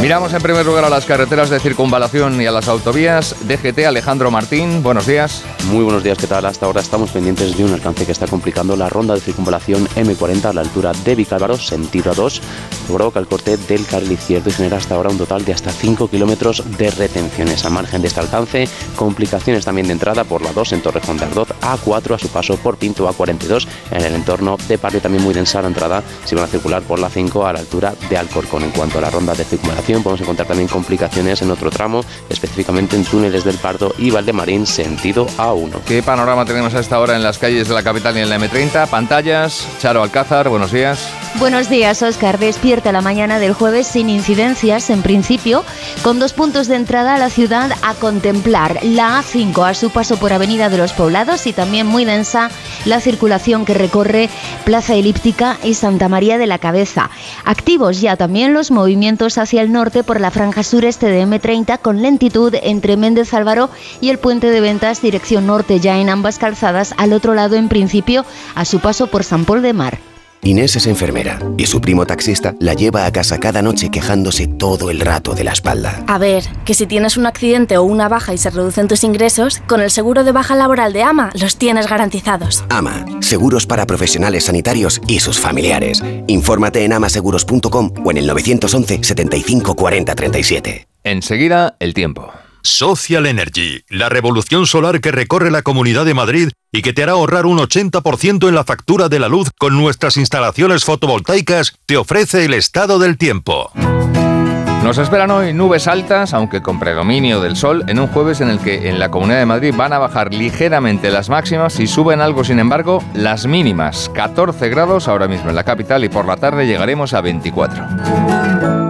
[SPEAKER 59] Miramos en primer lugar a las carreteras de circunvalación y a las autovías. DGT Alejandro Martín, buenos días.
[SPEAKER 64] Muy buenos días, ¿qué tal? Hasta ahora estamos pendientes de un alcance que está complicando la ronda de circunvalación M40 a la altura de Vicálvaro, sentido A2. Provoca el corte del carril izquierdo y genera hasta ahora un total de hasta 5 kilómetros de retenciones. A margen de este alcance, complicaciones también de entrada por la 2 en Torrejón de Ardoz, A4 a su paso por Pinto, A42 en el entorno de Parque, también muy densa la entrada si van a circular por la 5 a la altura de Alcorcón. En cuanto a la ronda de circunvalación, podemos encontrar también complicaciones en otro tramo, específicamente en túneles del Pardo y Valdemarín, sentido A1.
[SPEAKER 59] ¿Qué panorama tenemos a esta hora en las calles de la capital y en la M30? Pantallas, Charo Alcázar, buenos días.
[SPEAKER 9] Buenos días, Oscar. Despierta la mañana del jueves sin incidencias, en principio, con dos puntos de entrada a la ciudad a contemplar. La A5 a su paso por Avenida de los Poblados y también muy densa la circulación que recorre Plaza Elíptica y Santa María de la Cabeza. Activos ya también los movimientos hacia el norte por la franja sureste de M30 con lentitud entre Méndez Álvaro y el puente de ventas dirección norte ya en ambas calzadas, al otro lado en principio a su paso por San Paul de Mar.
[SPEAKER 63] Inés es enfermera y su primo taxista la lleva a casa cada noche quejándose todo el rato de la espalda.
[SPEAKER 65] A ver, que si tienes un accidente o una baja y se reducen tus ingresos, con el seguro de baja laboral de AMA los tienes garantizados.
[SPEAKER 63] AMA, seguros para profesionales sanitarios y sus familiares. Infórmate en amaseguros.com o en el 911 75 40 37.
[SPEAKER 59] Enseguida, el tiempo.
[SPEAKER 52] Social Energy, la revolución solar que recorre la Comunidad de Madrid y que te hará ahorrar un 80% en la factura de la luz con nuestras instalaciones fotovoltaicas, te ofrece el estado del tiempo.
[SPEAKER 59] Nos esperan hoy nubes altas, aunque con predominio del sol, en un jueves en el que en la Comunidad de Madrid van a bajar ligeramente las máximas y suben algo, sin embargo, las mínimas. 14 grados ahora mismo en la capital y por la tarde llegaremos a 24.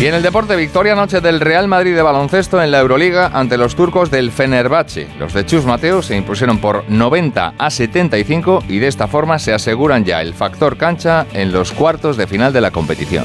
[SPEAKER 59] Y en el deporte, victoria noche del Real Madrid de baloncesto en la Euroliga ante los turcos del Fenerbahce. Los de Chus Mateo se impusieron por 90 a 75 y de esta forma se aseguran ya el factor cancha en los cuartos de final de la competición.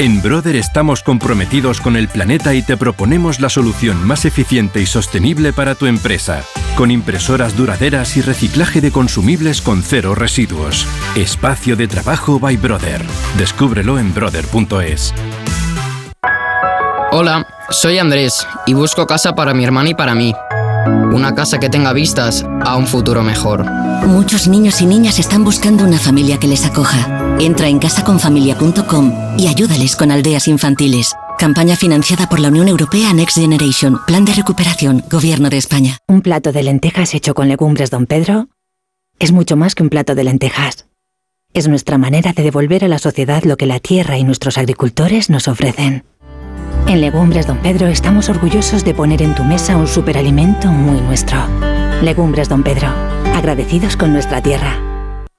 [SPEAKER 66] En Brother estamos comprometidos con el planeta y te proponemos la solución más eficiente y sostenible para tu empresa, con impresoras duraderas y reciclaje de consumibles con cero residuos. Espacio de trabajo by Brother. Descúbrelo en brother.es.
[SPEAKER 67] Hola, soy Andrés y busco casa para mi hermana y para mí. Una casa que tenga vistas a un futuro mejor.
[SPEAKER 68] Muchos niños y niñas están buscando una familia que les acoja. Entra en casaconfamilia.com y ayúdales con aldeas infantiles. Campaña financiada por la Unión Europea Next Generation, Plan de Recuperación, Gobierno de España.
[SPEAKER 69] Un plato de lentejas hecho con legumbres Don Pedro es mucho más que un plato de lentejas. Es nuestra manera de devolver a la sociedad lo que la tierra y nuestros agricultores nos ofrecen. En Legumbres Don Pedro estamos orgullosos de poner en tu mesa un superalimento muy nuestro. Legumbres Don Pedro, agradecidos con nuestra tierra.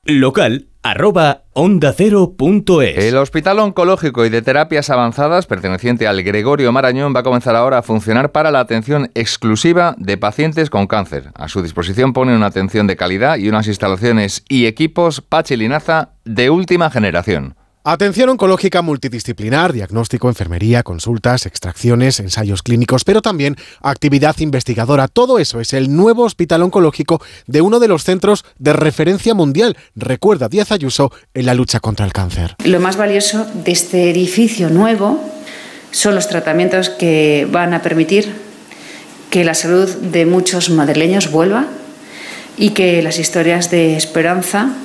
[SPEAKER 66] Local arroba onda cero punto es.
[SPEAKER 59] El Hospital Oncológico y de Terapias Avanzadas, perteneciente al Gregorio Marañón, va a comenzar ahora a funcionar para la atención exclusiva de pacientes con cáncer. A su disposición pone una atención de calidad y unas instalaciones y equipos Pachilinaza de última generación.
[SPEAKER 70] Atención oncológica multidisciplinar, diagnóstico, enfermería, consultas, extracciones, ensayos clínicos, pero también actividad investigadora. Todo eso es el nuevo hospital oncológico de uno de los centros de referencia mundial, recuerda Díaz Ayuso, en la lucha contra el cáncer.
[SPEAKER 71] Lo más valioso de este edificio nuevo
[SPEAKER 72] son los tratamientos que van a permitir que la salud de muchos madrileños vuelva y que las historias de esperanza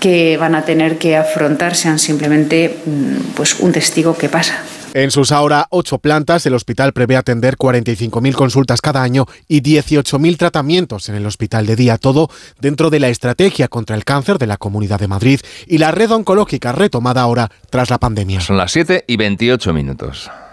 [SPEAKER 72] que van a tener que afrontar sean simplemente mm, pues, un testigo que pasa.
[SPEAKER 63] En sus ahora ocho plantas, el hospital prevé atender 45.000 consultas cada año y 18.000 tratamientos en el hospital de día, todo dentro de la estrategia contra el cáncer de la Comunidad de Madrid y la red oncológica retomada ahora tras la pandemia.
[SPEAKER 59] Son las 7 y 28 minutos.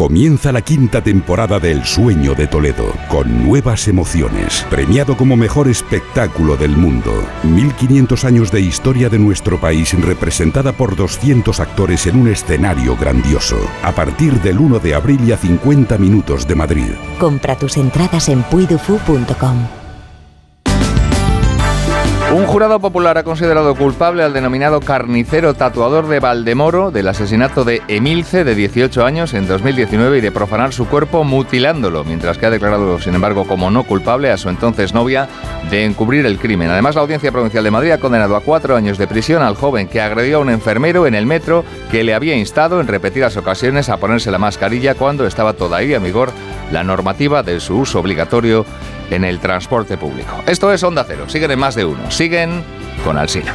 [SPEAKER 19] Comienza la quinta temporada de El Sueño de Toledo, con nuevas emociones, premiado como mejor espectáculo del mundo. 1500 años de historia de nuestro país representada por 200 actores en un escenario grandioso. A partir del 1 de abril y a 50 minutos de Madrid.
[SPEAKER 73] Compra tus entradas en puidufu.com.
[SPEAKER 59] Un jurado popular ha considerado culpable al denominado carnicero tatuador de Valdemoro del asesinato de Emilce, de 18 años, en 2019 y de profanar su cuerpo mutilándolo, mientras que ha declarado, sin embargo, como no culpable a su entonces novia de encubrir el crimen. Además, la Audiencia Provincial de Madrid ha condenado a cuatro años de prisión al joven que agredió a un enfermero en el metro que le había instado en repetidas ocasiones a ponerse la mascarilla cuando estaba todavía en vigor la normativa de su uso obligatorio en el transporte público. Esto es Onda Cero. Siguen en más de uno. Siguen con Alsina.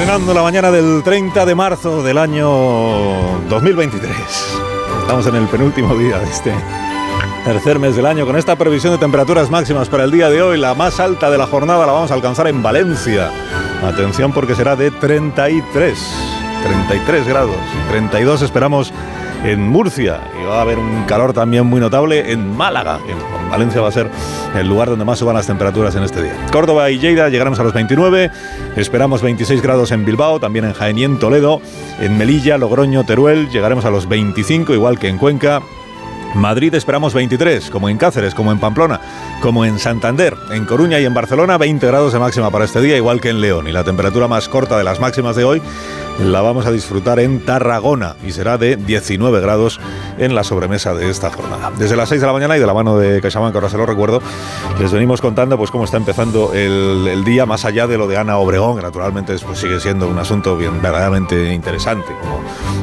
[SPEAKER 1] Estrenando la mañana del 30 de marzo del año 2023. Estamos en el penúltimo día de este tercer mes del año con esta previsión de temperaturas máximas para el día de hoy. La más alta de la jornada la vamos a alcanzar en Valencia. Atención porque será de 33, 33 grados. 32 esperamos en Murcia y va a haber un calor también muy notable en Málaga. En Valencia va a ser el lugar donde más suban las temperaturas en este día. Córdoba y Lleida llegaremos a los 29, esperamos 26 grados en Bilbao, también en Jaén y en Toledo, en Melilla, Logroño, Teruel llegaremos a los 25, igual que en Cuenca. Madrid esperamos 23, como en Cáceres, como en Pamplona, como en Santander, en Coruña y en Barcelona 20 grados de máxima para este día, igual que en León. Y la temperatura más corta de las máximas de hoy la vamos a disfrutar en Tarragona y será de 19 grados en la sobremesa de esta jornada. Desde las 6 de la mañana y de la mano de CaixaBank, ahora se lo recuerdo, les venimos contando pues cómo está empezando el, día más allá de lo de Ana Obregón, que naturalmente pues, sigue siendo un asunto verdaderamente interesante, como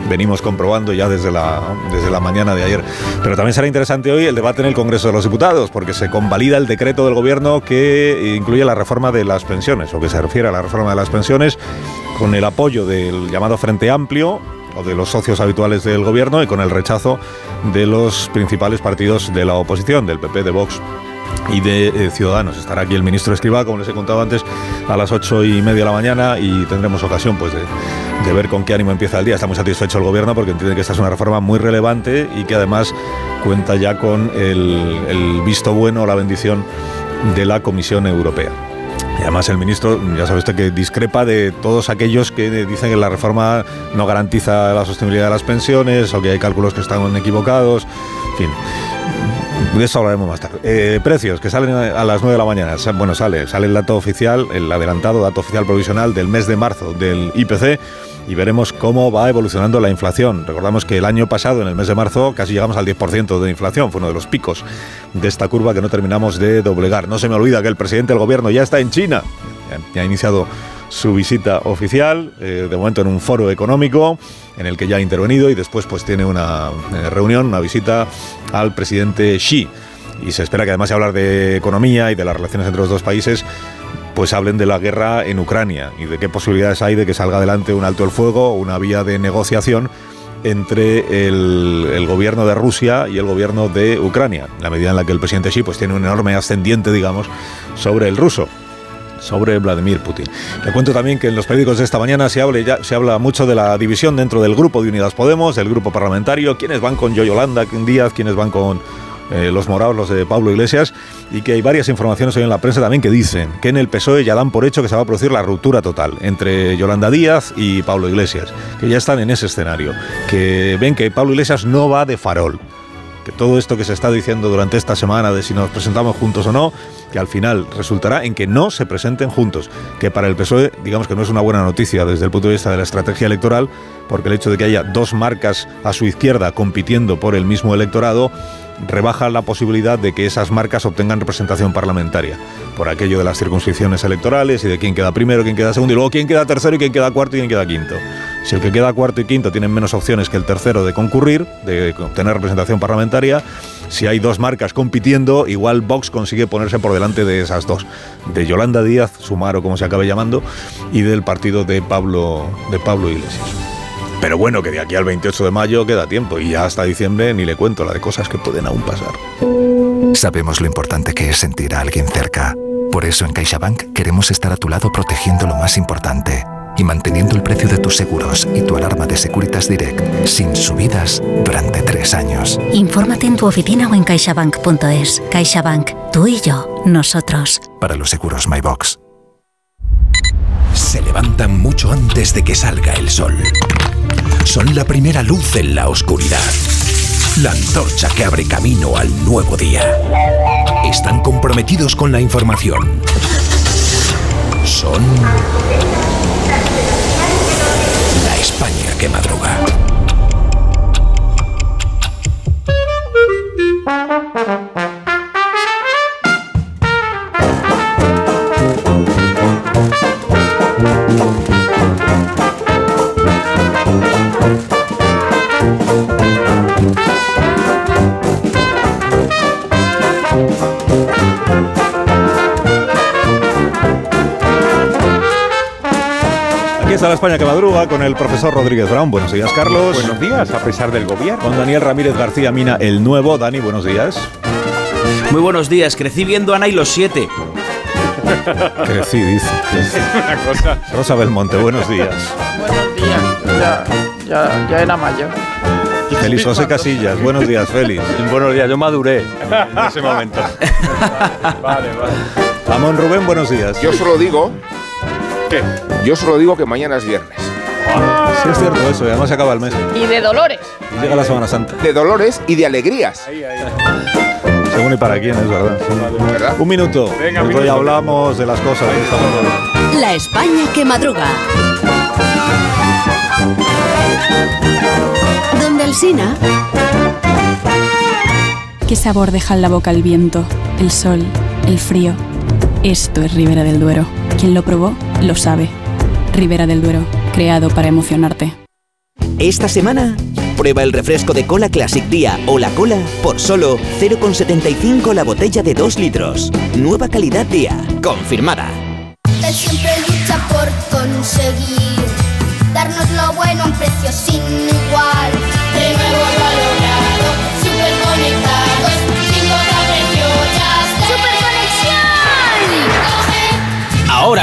[SPEAKER 1] venimos comprobando ya desde la, desde la mañana de ayer. Pero también será interesante hoy el debate en el Congreso de los Diputados, porque se convalida el decreto del Gobierno que incluye la reforma de las pensiones, o que se refiere a la reforma de las pensiones, con el apoyo del llamado Frente Amplio o de los socios habituales del Gobierno y con el rechazo de los principales partidos de la oposición, del PP, de Vox y de eh, Ciudadanos. Estará aquí el ministro Escribá, como les he contado antes, a las ocho y media de la mañana y tendremos ocasión pues, de, ver con qué ánimo empieza el día. Está muy satisfecho el gobierno porque entiende que esta es una reforma muy relevante y que además cuenta ya con el, el visto bueno o la bendición de la Comisión Europea. Y además el ministro, ya sabe usted que discrepa de todos aquellos que dicen que la reforma no garantiza la sostenibilidad de las pensiones o que hay cálculos que están equivocados. En fin, de eso hablaremos más tarde. Eh, precios que salen a las 9 de la mañana. Bueno, sale, sale el dato oficial, el adelantado dato oficial provisional del mes de marzo del IPC y veremos cómo va evolucionando la inflación. Recordamos que el año pasado, en el mes de marzo, casi llegamos al 10% de inflación. Fue uno de los picos de esta curva que no terminamos de doblegar. No se me olvida que el presidente del gobierno ya está en China. Ya ha iniciado su visita oficial, eh, de momento en un foro económico en el que ya ha intervenido y después pues tiene una eh, reunión, una visita al presidente Xi. Y se espera que además de hablar de economía y de las relaciones entre los dos países, pues hablen de la guerra en Ucrania y de qué posibilidades hay de que salga adelante un alto el fuego, una vía de negociación entre el, gobierno de Rusia y el gobierno de Ucrania, la medida en la que el presidente Xi pues, tiene un enorme ascendiente, digamos, sobre el ruso sobre Vladimir Putin. Le cuento también que en los periódicos de esta mañana se, habla, ya, se habla mucho de la división dentro del grupo de Unidas Podemos, del grupo parlamentario, quiénes van con Yolanda Díaz, quiénes van con eh, los morados, los de Pablo Iglesias, y que hay varias informaciones hoy en la prensa también que dicen que en el PSOE ya dan por hecho que se va a producir la ruptura total entre Yolanda Díaz y Pablo Iglesias, que ya están en ese escenario, que ven que Pablo Iglesias no va de farol que todo esto que se está diciendo durante esta semana de si nos presentamos juntos o no, que al final resultará en que no se presenten juntos, que para el PSOE digamos que no es una buena noticia desde el punto de vista de la estrategia electoral, porque el hecho de que haya dos marcas a su izquierda compitiendo por el mismo electorado rebaja la posibilidad de que esas marcas obtengan representación parlamentaria, por aquello de las circunscripciones electorales y de quién queda primero, quién queda segundo, y luego quién queda tercero y quién queda cuarto y quién queda quinto. Si el que queda cuarto y quinto tienen menos opciones que el tercero de concurrir, de obtener representación parlamentaria, si hay dos marcas compitiendo, igual Vox consigue ponerse por delante de esas dos, de Yolanda Díaz, Sumar o como se acabe llamando, y del partido de Pablo, de Pablo Iglesias. Pero bueno, que de aquí al 28 de mayo queda tiempo y ya hasta diciembre ni le cuento la de cosas que pueden aún pasar.
[SPEAKER 19] Sabemos lo importante que es sentir a alguien cerca. Por eso en CaixaBank queremos estar a tu lado protegiendo lo más importante y manteniendo el precio de tus seguros y tu alarma de Securitas Direct sin subidas durante tres años.
[SPEAKER 55] Infórmate en tu oficina o en caixabank.es. CaixaBank, tú y yo, nosotros.
[SPEAKER 19] Para los seguros MyBox. Se levantan mucho antes de que salga el sol son la primera luz en la oscuridad. La antorcha que abre camino al nuevo día. Están comprometidos con la información. Son la España que madruga.
[SPEAKER 1] A la España que madruga con el profesor Rodríguez Brown. Buenos días, Carlos.
[SPEAKER 74] Buenos días, a pesar del gobierno.
[SPEAKER 1] Con Daniel Ramírez García Mina, el nuevo. Dani, buenos días.
[SPEAKER 75] Muy buenos días, crecí viendo Ana y los siete.
[SPEAKER 1] Crecí, dice.
[SPEAKER 74] Una cosa.
[SPEAKER 1] Rosa Belmonte, buenos días.
[SPEAKER 76] Buenos días, ya, ya, ya era mayor.
[SPEAKER 1] Félix José Casillas, buenos días, Félix.
[SPEAKER 74] Buenos días, yo maduré en ese momento.
[SPEAKER 1] vale, vale. Amón Rubén, buenos días.
[SPEAKER 77] Yo solo digo ¿Qué? Yo solo digo que mañana es viernes.
[SPEAKER 1] sí, es cierto eso, y además se acaba el mes.
[SPEAKER 76] Y de dolores.
[SPEAKER 1] Y llega la Semana Santa.
[SPEAKER 77] De dolores y de alegrías.
[SPEAKER 1] Según y para quién, es verdad.
[SPEAKER 77] ¿Verdad?
[SPEAKER 1] Un minuto.
[SPEAKER 74] Venga,
[SPEAKER 1] Pues
[SPEAKER 74] minuto.
[SPEAKER 1] hoy hablamos de las cosas que estamos
[SPEAKER 9] La España que madruga. Donde el Sina.
[SPEAKER 61] ¿Qué sabor deja en la boca el viento, el sol, el frío? Esto es Ribera del Duero. Quien lo probó, lo sabe. Ribera del Duero, creado para emocionarte.
[SPEAKER 78] Esta semana, prueba el refresco de cola Classic Día o la cola por solo 0,75 la botella de 2 litros. Nueva calidad Día, confirmada.
[SPEAKER 79] Él siempre lucha por conseguir darnos lo bueno a un precio sin igual.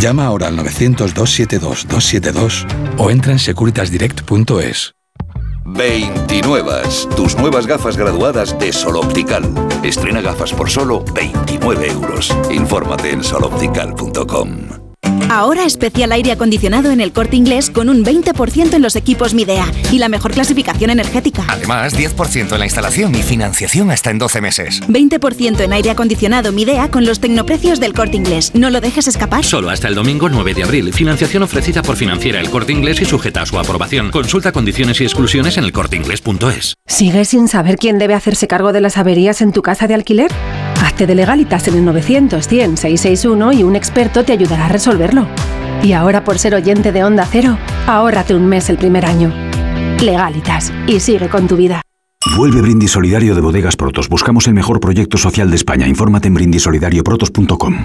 [SPEAKER 47] Llama ahora al 900-272-272 o entra en securitasdirect.es.
[SPEAKER 63] 29. Tus nuevas gafas graduadas de Sol Optical. Estrena gafas por solo 29 euros. Infórmate en soloptical.com.
[SPEAKER 55] Ahora especial aire acondicionado en el corte inglés con un 20% en los equipos Midea y la mejor clasificación energética.
[SPEAKER 80] Además, 10% en la instalación y financiación hasta en 12 meses.
[SPEAKER 55] 20% en aire acondicionado Midea con los tecnoprecios del corte inglés. No lo dejes escapar.
[SPEAKER 81] Solo hasta el domingo 9 de abril. Financiación ofrecida por financiera el corte inglés y sujeta a su aprobación. Consulta condiciones y exclusiones en elcorteinglés.es.
[SPEAKER 82] ¿Sigues sin saber quién debe hacerse cargo de las averías en tu casa de alquiler? Hazte de legalitas en el 900 100 661 y un experto te ayudará a resolverlo. Y ahora por ser oyente de Onda Cero, ahórrate un mes el primer año. Legalitas y sigue con tu vida.
[SPEAKER 83] Vuelve Brindis Solidario de Bodegas Protos. Buscamos el mejor proyecto social de España. Infórmate en brindisolidarioprotos.com.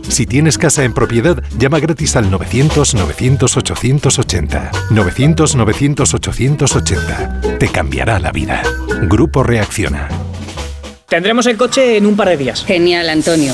[SPEAKER 52] Si tienes casa en propiedad, llama gratis al 900-900-880. 900-900-880. Te cambiará la vida. Grupo Reacciona.
[SPEAKER 84] Tendremos el coche en un par de días.
[SPEAKER 85] Genial, Antonio.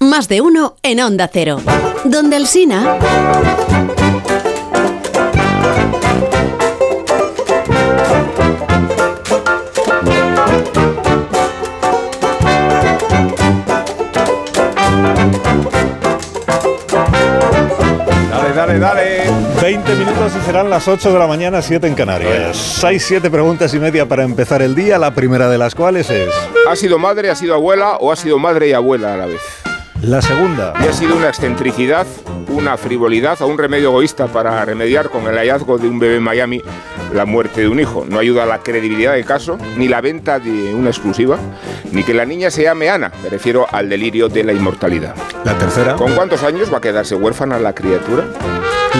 [SPEAKER 9] Más de uno en Onda Cero. Donde el Sina.
[SPEAKER 1] Dale, dale, dale. 20 minutos y serán las 8 de la mañana, 7 en Canarias. 6, 7 preguntas y media para empezar el día, la primera de las cuales es...
[SPEAKER 77] ¿Ha sido madre, ha sido abuela o ha sido madre y abuela a la vez?
[SPEAKER 1] La segunda.
[SPEAKER 77] Y ha sido una excentricidad, una frivolidad o un remedio egoísta para remediar con el hallazgo de un bebé en Miami la muerte de un hijo. No ayuda a la credibilidad del caso, ni la venta de una exclusiva, ni que la niña se llame Ana. Me refiero al delirio de la inmortalidad.
[SPEAKER 1] La tercera.
[SPEAKER 77] ¿Con cuántos años va a quedarse huérfana la criatura?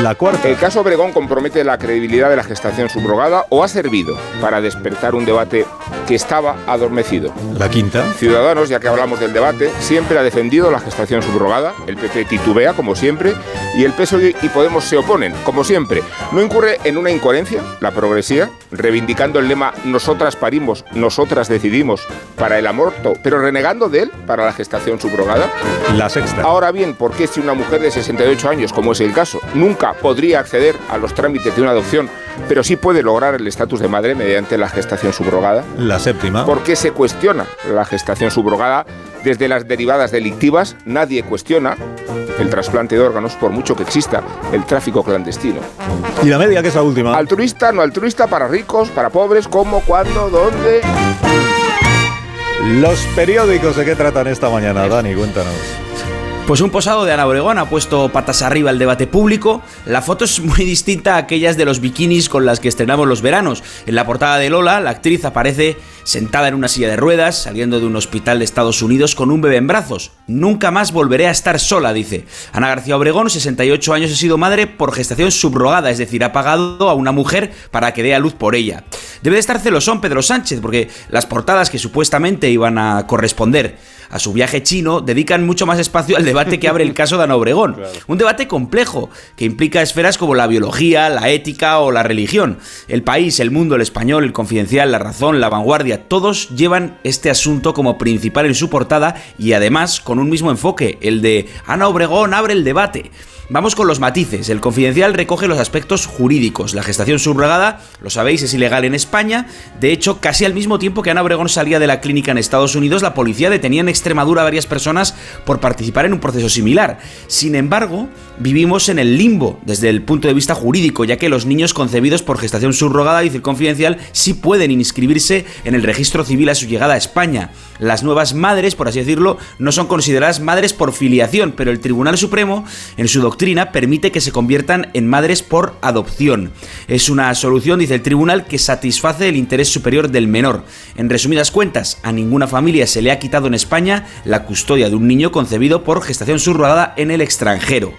[SPEAKER 1] La cuarta.
[SPEAKER 77] ¿El caso Obregón compromete la credibilidad de la gestación subrogada o ha servido para despertar un debate que estaba adormecido?
[SPEAKER 1] La quinta.
[SPEAKER 77] Ciudadanos, ya que hablamos del debate, siempre ha defendido la gestación subrogada, el PP titubea, como siempre, y el PSOE y Podemos se oponen, como siempre. ¿No incurre en una incoherencia la progresía, reivindicando el lema Nosotras parimos, nosotras decidimos para el aborto, pero renegando de él para la gestación subrogada?
[SPEAKER 1] La sexta.
[SPEAKER 77] Ahora bien, ¿por qué si una mujer de 68 años, como es el caso, nunca podría acceder a los trámites de una adopción, pero sí puede lograr el estatus de madre mediante la gestación subrogada?
[SPEAKER 1] La séptima.
[SPEAKER 77] ¿Por qué se cuestiona la gestación subrogada desde las derivadas delictivas? Nadie cuestiona el trasplante de órganos por mucho que exista el tráfico clandestino.
[SPEAKER 1] Y la media, que es la última.
[SPEAKER 77] Altruista, no altruista, para ricos, para pobres, cómo, cuándo, dónde.
[SPEAKER 1] Los periódicos de qué tratan esta mañana, Dani, cuéntanos.
[SPEAKER 75] Pues un posado de Ana Obregón ha puesto patas arriba el debate público. La foto es muy distinta a aquellas de los bikinis con las que estrenamos los veranos. En la portada de Lola, la actriz aparece sentada en una silla de ruedas, saliendo de un hospital de Estados Unidos con un bebé en brazos. Nunca más volveré a estar sola, dice. Ana García Obregón, 68 años, ha sido madre por gestación subrogada, es decir, ha pagado a una mujer para que dé a luz por ella. Debe de estar celosón Pedro Sánchez, porque las portadas que supuestamente iban a corresponder a su viaje chino dedican mucho más espacio al debate que abre el caso de Ana Obregón. Un debate complejo que implica esferas como la biología, la ética o la religión. El país, el mundo, el español, el confidencial, la razón, la vanguardia, todos llevan este asunto como principal en su portada y además con un mismo enfoque, el de Ana Obregón abre el debate. Vamos con los matices. El confidencial recoge los aspectos jurídicos. La gestación subrogada, lo sabéis, es ilegal en España. De hecho, casi al mismo tiempo que Ana Obregón salía de la clínica en Estados Unidos, la policía detenía en Extremadura varias personas por participar en un proceso similar. Sin embargo, vivimos en el limbo desde el punto de vista jurídico, ya que los niños concebidos por gestación subrogada, dice el confidencial, sí pueden inscribirse en el registro civil a su llegada a España. Las nuevas madres, por así decirlo, no son consideradas madres por filiación, pero el Tribunal Supremo, en su doctrina, permite que se conviertan en madres por adopción. Es una solución, dice el tribunal, que satisface el interés superior del menor. En resumidas cuentas, a ninguna familia se le ha quitado en España la custodia de un niño concebido por gestación subrogada en el extranjero.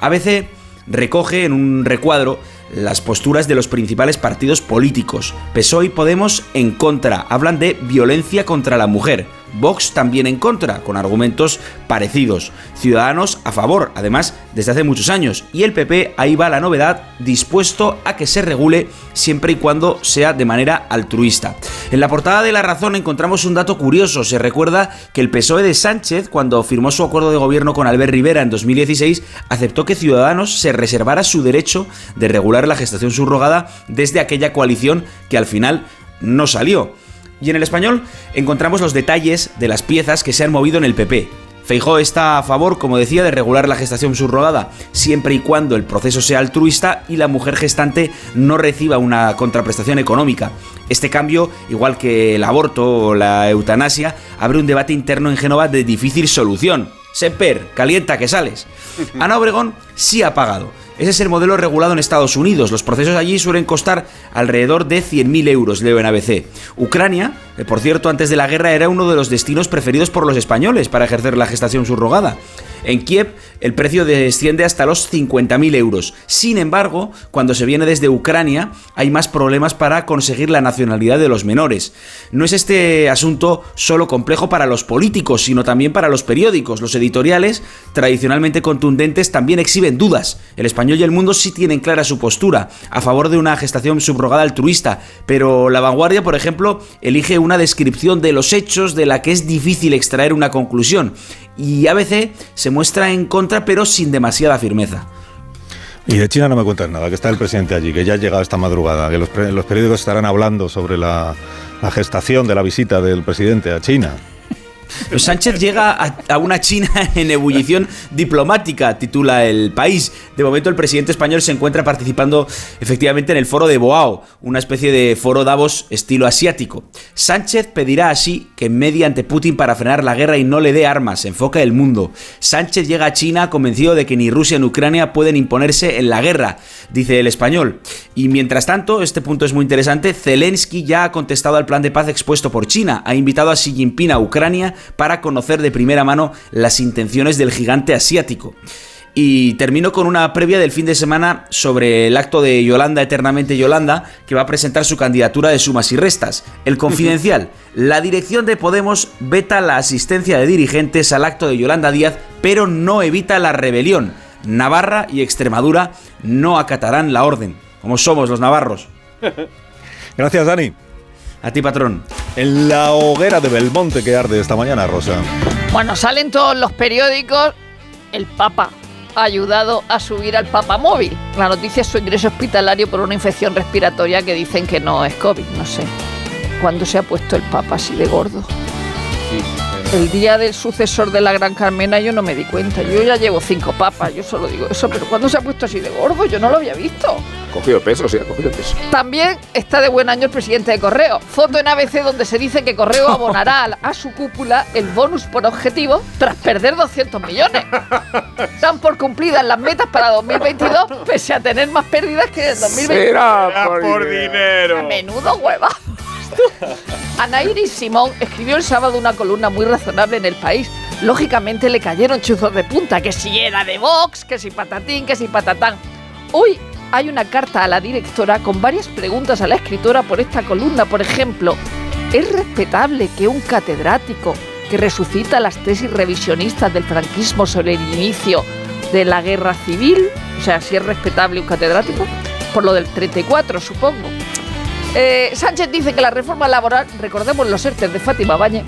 [SPEAKER 75] ABC recoge en un recuadro las posturas de los principales partidos políticos. PSOE y Podemos en contra, hablan de violencia contra la mujer. Vox también en contra, con argumentos parecidos. Ciudadanos a favor, además, desde hace muchos años. Y el PP, ahí va la novedad, dispuesto a que se regule siempre y cuando sea de manera altruista. En la portada de La Razón encontramos un dato curioso. Se recuerda que el PSOE de Sánchez, cuando firmó su acuerdo de gobierno con Albert Rivera en 2016, aceptó que Ciudadanos se reservara su derecho de regular la gestación subrogada desde aquella coalición que al final no salió. Y en el español encontramos los detalles de las piezas que se han movido en el PP. Feijó está a favor, como decía, de regular la gestación subrogada, siempre y cuando el proceso sea altruista y la mujer gestante no reciba una contraprestación económica. Este cambio, igual que el aborto o la eutanasia, abre un debate interno en Génova de difícil solución. Semper, calienta que sales. Ana Obregón sí ha pagado. Ese es el modelo regulado en Estados Unidos. Los procesos allí suelen costar alrededor de 100.000 euros, leo en ABC. Ucrania, por cierto, antes de la guerra era uno de los destinos preferidos por los españoles para ejercer la gestación subrogada. En Kiev el precio desciende hasta los 50.000 euros. Sin embargo, cuando se viene desde Ucrania hay más problemas para conseguir la nacionalidad de los menores. No es este asunto solo complejo para los políticos, sino también para los periódicos. Los editoriales, tradicionalmente contundentes, también exhiben dudas. El español y el mundo sí tienen clara su postura, a favor de una gestación subrogada altruista, pero la vanguardia, por ejemplo, elige una descripción de los hechos de la que es difícil extraer una conclusión y ABC se muestra en contra pero sin demasiada firmeza.
[SPEAKER 58] Y de China no me cuentas nada, que está el presidente allí, que ya ha llegado esta madrugada, que los, periódicos estarán hablando sobre la gestación de la visita del presidente a China.
[SPEAKER 75] Sánchez llega a, una China en ebullición diplomática, titula el país. De momento el presidente español se encuentra participando efectivamente en el foro de Boao, una especie de foro Davos estilo asiático. Sánchez pedirá así que medie ante Putin para frenar la guerra y no le dé armas, enfoca el mundo. Sánchez llega a China convencido de que ni Rusia ni Ucrania pueden imponerse en la guerra, dice el español. Y mientras tanto, este punto es muy interesante, Zelensky ya ha contestado al plan de paz expuesto por China, ha invitado a Xi Jinping a Ucrania para conocer de primera mano las intenciones del gigante asiático. Y termino con una previa del fin de semana sobre el acto de Yolanda Eternamente Yolanda, que va a presentar su candidatura de sumas y restas. El confidencial. La dirección de Podemos veta la asistencia de dirigentes al acto de Yolanda Díaz, pero no evita la rebelión. Navarra y Extremadura no acatarán la orden. Como somos los navarros.
[SPEAKER 58] Gracias, Dani.
[SPEAKER 75] A ti, patrón.
[SPEAKER 58] En la hoguera de Belmonte que arde esta mañana, Rosa.
[SPEAKER 86] Bueno, salen todos los periódicos. El Papa ha ayudado a subir al Papa móvil. La noticia es su ingreso hospitalario por una infección respiratoria que dicen que no es COVID. No sé. ¿Cuándo se ha puesto el Papa así de gordo? El día del sucesor de la Gran Carmena yo no me di cuenta. Yo ya llevo cinco papas, yo solo digo eso, pero ¿cuándo se ha puesto así de gordo? Yo no lo había visto.
[SPEAKER 87] Cogido peso, sí, ha cogido peso.
[SPEAKER 86] También está de buen año el presidente de Correo. Foto en ABC donde se dice que Correo abonará a su cúpula el bonus por objetivo tras perder 200 millones. Dan por cumplidas las metas para 2022, pese a tener más pérdidas que en 2020.
[SPEAKER 87] Será por, dinero.
[SPEAKER 86] Menudo hueva. Ana Iris Simón escribió el sábado una columna muy razonable en El País. Lógicamente le cayeron chuzos de punta, que si era de Vox, que si patatín, que si patatán. Hoy hay una carta a la directora con varias preguntas a la escritora por esta columna. Por ejemplo, ¿es respetable que un catedrático que resucita las tesis revisionistas del franquismo sobre el inicio de la guerra civil, o sea, si es respetable un catedrático, por lo del 34, supongo, eh, Sánchez dice que la reforma laboral, recordemos los ERTES de Fátima Bañe,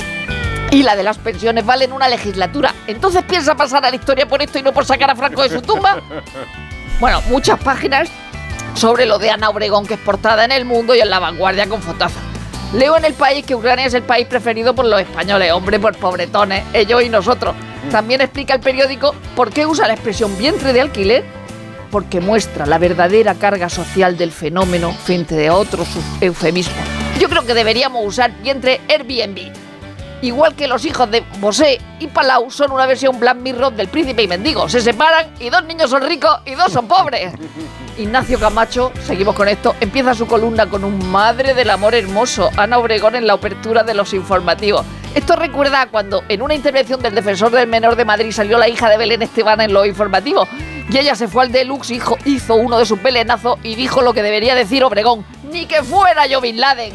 [SPEAKER 86] y la de las pensiones valen una legislatura. Entonces piensa pasar a la historia por esto y no por sacar a Franco de su tumba. Bueno, muchas páginas sobre lo de Ana Obregón, que es portada en El Mundo y en La Vanguardia con fotaza. Leo en el país que Ucrania es el país preferido por los españoles, hombre, por pobretones, ellos y nosotros. También explica el periódico por qué usa la expresión vientre de alquiler, porque muestra la verdadera carga social del fenómeno frente a otros eufemismos. Yo creo que deberíamos usar vientre Airbnb. Igual que los hijos de Bosé y Palau son una versión Black Mirror del príncipe y mendigo. Se separan y dos niños son ricos y dos son pobres. Ignacio Camacho, seguimos con esto, empieza su columna con un madre del amor hermoso, Ana Obregón en la apertura de los informativos. Esto recuerda a cuando en una intervención del defensor del menor de Madrid salió la hija de Belén Esteban en los informativos y ella se fue al deluxe, hijo, hizo uno de sus belenazos y dijo lo que debería decir Obregón, ni que fuera yo Bin Laden.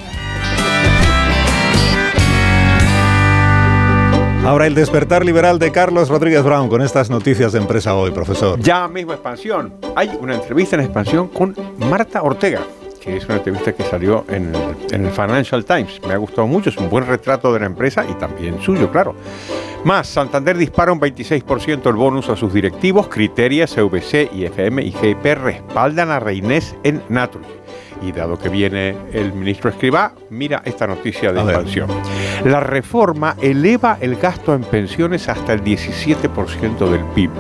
[SPEAKER 58] Ahora el despertar liberal de Carlos Rodríguez Brown con estas noticias de empresa hoy, profesor.
[SPEAKER 77] Ya mismo expansión. Hay una entrevista en expansión con Marta Ortega que es una entrevista que salió en el, Financial Times. Me ha gustado mucho, es un buen retrato de la empresa y también suyo, claro. Más, Santander dispara un 26% el bonus a sus directivos, Criteria, CVC, IFM y GIP respaldan a Reinés en Naturgy. Y dado que viene el ministro Escribá, mira esta noticia de expansión. La reforma eleva el gasto en pensiones hasta el 17% del PIB.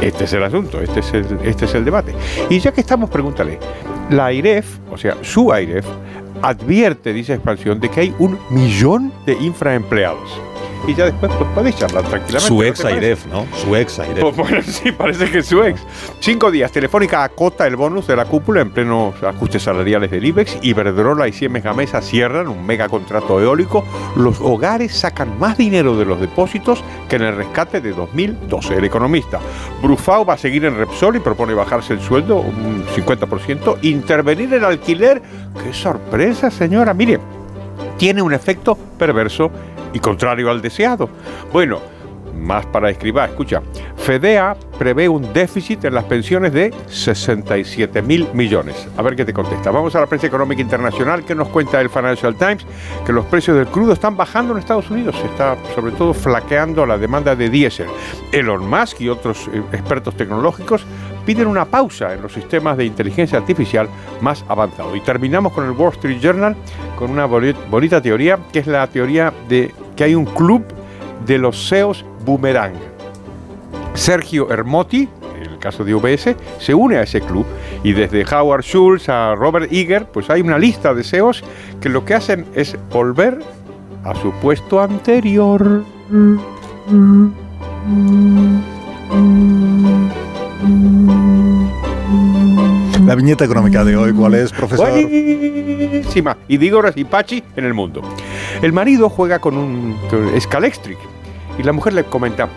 [SPEAKER 77] Este es el asunto, este es el, este es el debate. Y ya que estamos, pregúntale, la AIREF, o sea, su AIREF, advierte, dice Expansión, de que hay un millón de infraempleados y ya después pues, podéis charlar tranquilamente.
[SPEAKER 58] Su ex Airef, ¿no? Su ex Airef.
[SPEAKER 77] Pues, bueno, sí, parece que es su ex. Cinco días. Telefónica acota el bonus de la cúpula en plenos ajustes salariales del IBEX. Iberdrola y Siemens Gamesa cierran un mega contrato eólico. Los hogares sacan más dinero de los depósitos que en el rescate de 2012. El economista Brufao va a seguir en Repsol y propone bajarse el sueldo un 50%. Intervenir el alquiler. ¡Qué sorpresa, señora! Mire, tiene un efecto perverso y contrario al deseado. Bueno, más para escribir, escucha, FEDEA prevé un déficit en las pensiones de 67 mil millones. A ver qué te contesta. Vamos a la prensa económica internacional que nos cuenta el Financial Times que los precios del crudo están bajando en Estados Unidos. Se está sobre todo flaqueando la demanda de diésel. Elon Musk y otros eh, expertos tecnológicos piden una pausa en los sistemas de inteligencia artificial más avanzados. Y terminamos con el Wall Street Journal con una bonita teoría, que es la teoría de que hay un club de los SEOs boomerang. Sergio Hermotti, en el caso de UBS, se une a ese club y desde Howard Schultz a Robert Eager, pues hay una lista de SEOs que lo que hacen es volver a su puesto anterior.
[SPEAKER 58] La viñeta económica de hoy, ¿cuál es, profesor?
[SPEAKER 77] Buenísima. Y digo y Pachi en el mundo. El marido juega con un Scalextric y la mujer le comenta,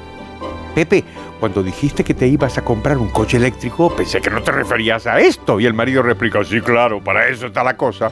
[SPEAKER 77] Pepe, cuando dijiste que te ibas a comprar un coche eléctrico, pensé que no te referías a esto. Y el marido replica, sí, claro, para eso está la cosa.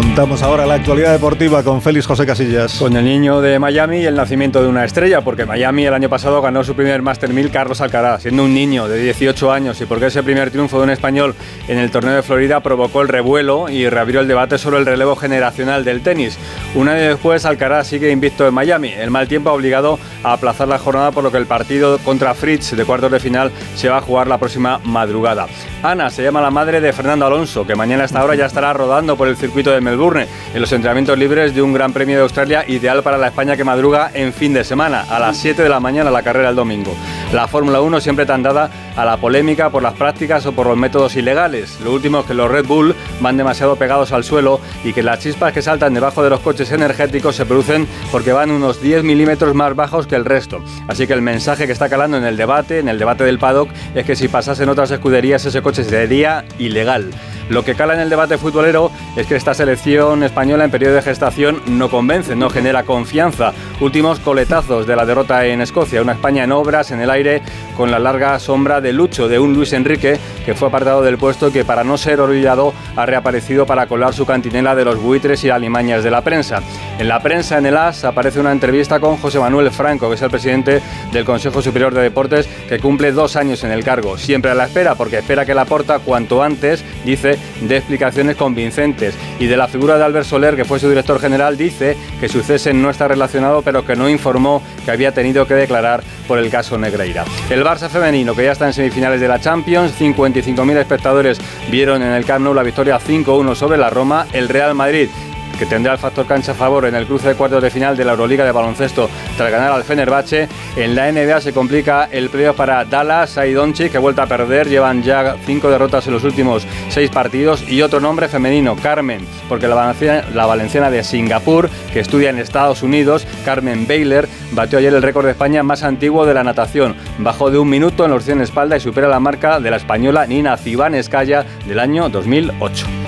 [SPEAKER 58] Contamos ahora la actualidad deportiva con Félix José Casillas.
[SPEAKER 88] Con el niño de Miami y el nacimiento de una estrella, porque Miami el año pasado ganó su primer Master 1000 Carlos Alcaraz, siendo un niño de 18 años, y porque ese primer triunfo de un español en el torneo de Florida provocó el revuelo y reabrió el debate sobre el relevo generacional del tenis. Un año después, Alcaraz sigue invicto en Miami. El mal tiempo ha obligado a aplazar la jornada, por lo que el partido contra Fritz de cuartos de final se va a jugar la próxima madrugada. Ana se llama la madre de Fernando Alonso, que mañana a esta hora ya estará rodando por el circuito de Melbourne en los entrenamientos libres de un Gran Premio de Australia ideal para la España que madruga en fin de semana, a las 7 de la mañana la carrera el domingo. La Fórmula 1 siempre tan dada a la polémica por las prácticas o por los métodos ilegales. Lo último es que los Red Bull van demasiado pegados al suelo y que las chispas que saltan debajo de los coches energéticos se producen porque van unos 10 milímetros más bajos que el resto. Así que el mensaje que está calando en el debate, en el debate del paddock, es que si pasasen otras escuderías ese coche sería ilegal. Lo que cala en el debate futbolero es que esta selección española en periodo de gestación no convence, no genera confianza. Últimos coletazos de la derrota en Escocia, una España en obras, en el aire, con la larga sombra de Lucho, de un Luis Enrique que fue apartado del puesto y que para no ser orillado ha reaparecido para colar su cantinela de los buitres y alimañas de la prensa. En la prensa, en el AS, aparece una entrevista con José Manuel Franco, que es el presidente del Consejo Superior de Deportes, que cumple dos años en el cargo. Siempre a la espera, porque espera que la porta cuanto antes, dice, de explicaciones convincentes. Y de la figura de Albert Soler, que fue su director general, dice que su cese no está relacionado, pero que no informó que había tenido que declarar por el caso Negreira. El Barça femenino, que ya está en semifinales de la Champions. 55.000 espectadores vieron en el Camp Nou la victoria 5-1 sobre la Roma. El Real Madrid que tendrá el factor cancha a favor en el cruce de cuartos de final de la Euroliga de baloncesto tras ganar al Fenerbahce. En la NBA se complica el playoff para Dallas, Saidonchi, que ha vuelto a perder, llevan ya cinco derrotas en los últimos seis partidos y otro nombre femenino, Carmen, porque la valenciana, de Singapur, que estudia en Estados Unidos, Carmen Baylor, batió ayer el récord de España más antiguo de la natación. Bajó de un minuto en los 100 espalda y supera la marca de la española Nina Cibán Escaya del año 2008.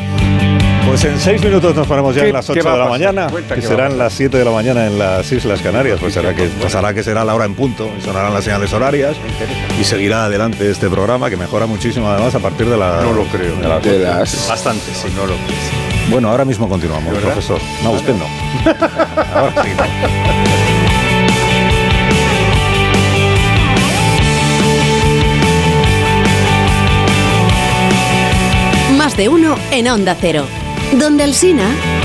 [SPEAKER 1] Pues en seis minutos nos ponemos ya
[SPEAKER 77] ¿Qué-
[SPEAKER 1] en las
[SPEAKER 77] qué
[SPEAKER 1] 8
[SPEAKER 77] va
[SPEAKER 1] de la mañana,
[SPEAKER 77] Cuenta
[SPEAKER 1] que serán las 7 de la mañana en las Islas Canarias. Pues será que, pasará que será la hora en punto y sonarán las señales horarias y seguirá adelante este programa que mejora muchísimo además a partir de las.
[SPEAKER 77] No lo creo.
[SPEAKER 1] de las
[SPEAKER 89] De
[SPEAKER 1] ocho.
[SPEAKER 89] las-
[SPEAKER 88] Bastante, sí.
[SPEAKER 77] No lo
[SPEAKER 1] Bueno, ahora mismo continuamos, profesor. No, usted no. ahora sí, no.
[SPEAKER 9] Más de uno en Onda Cero. Donde el Sina.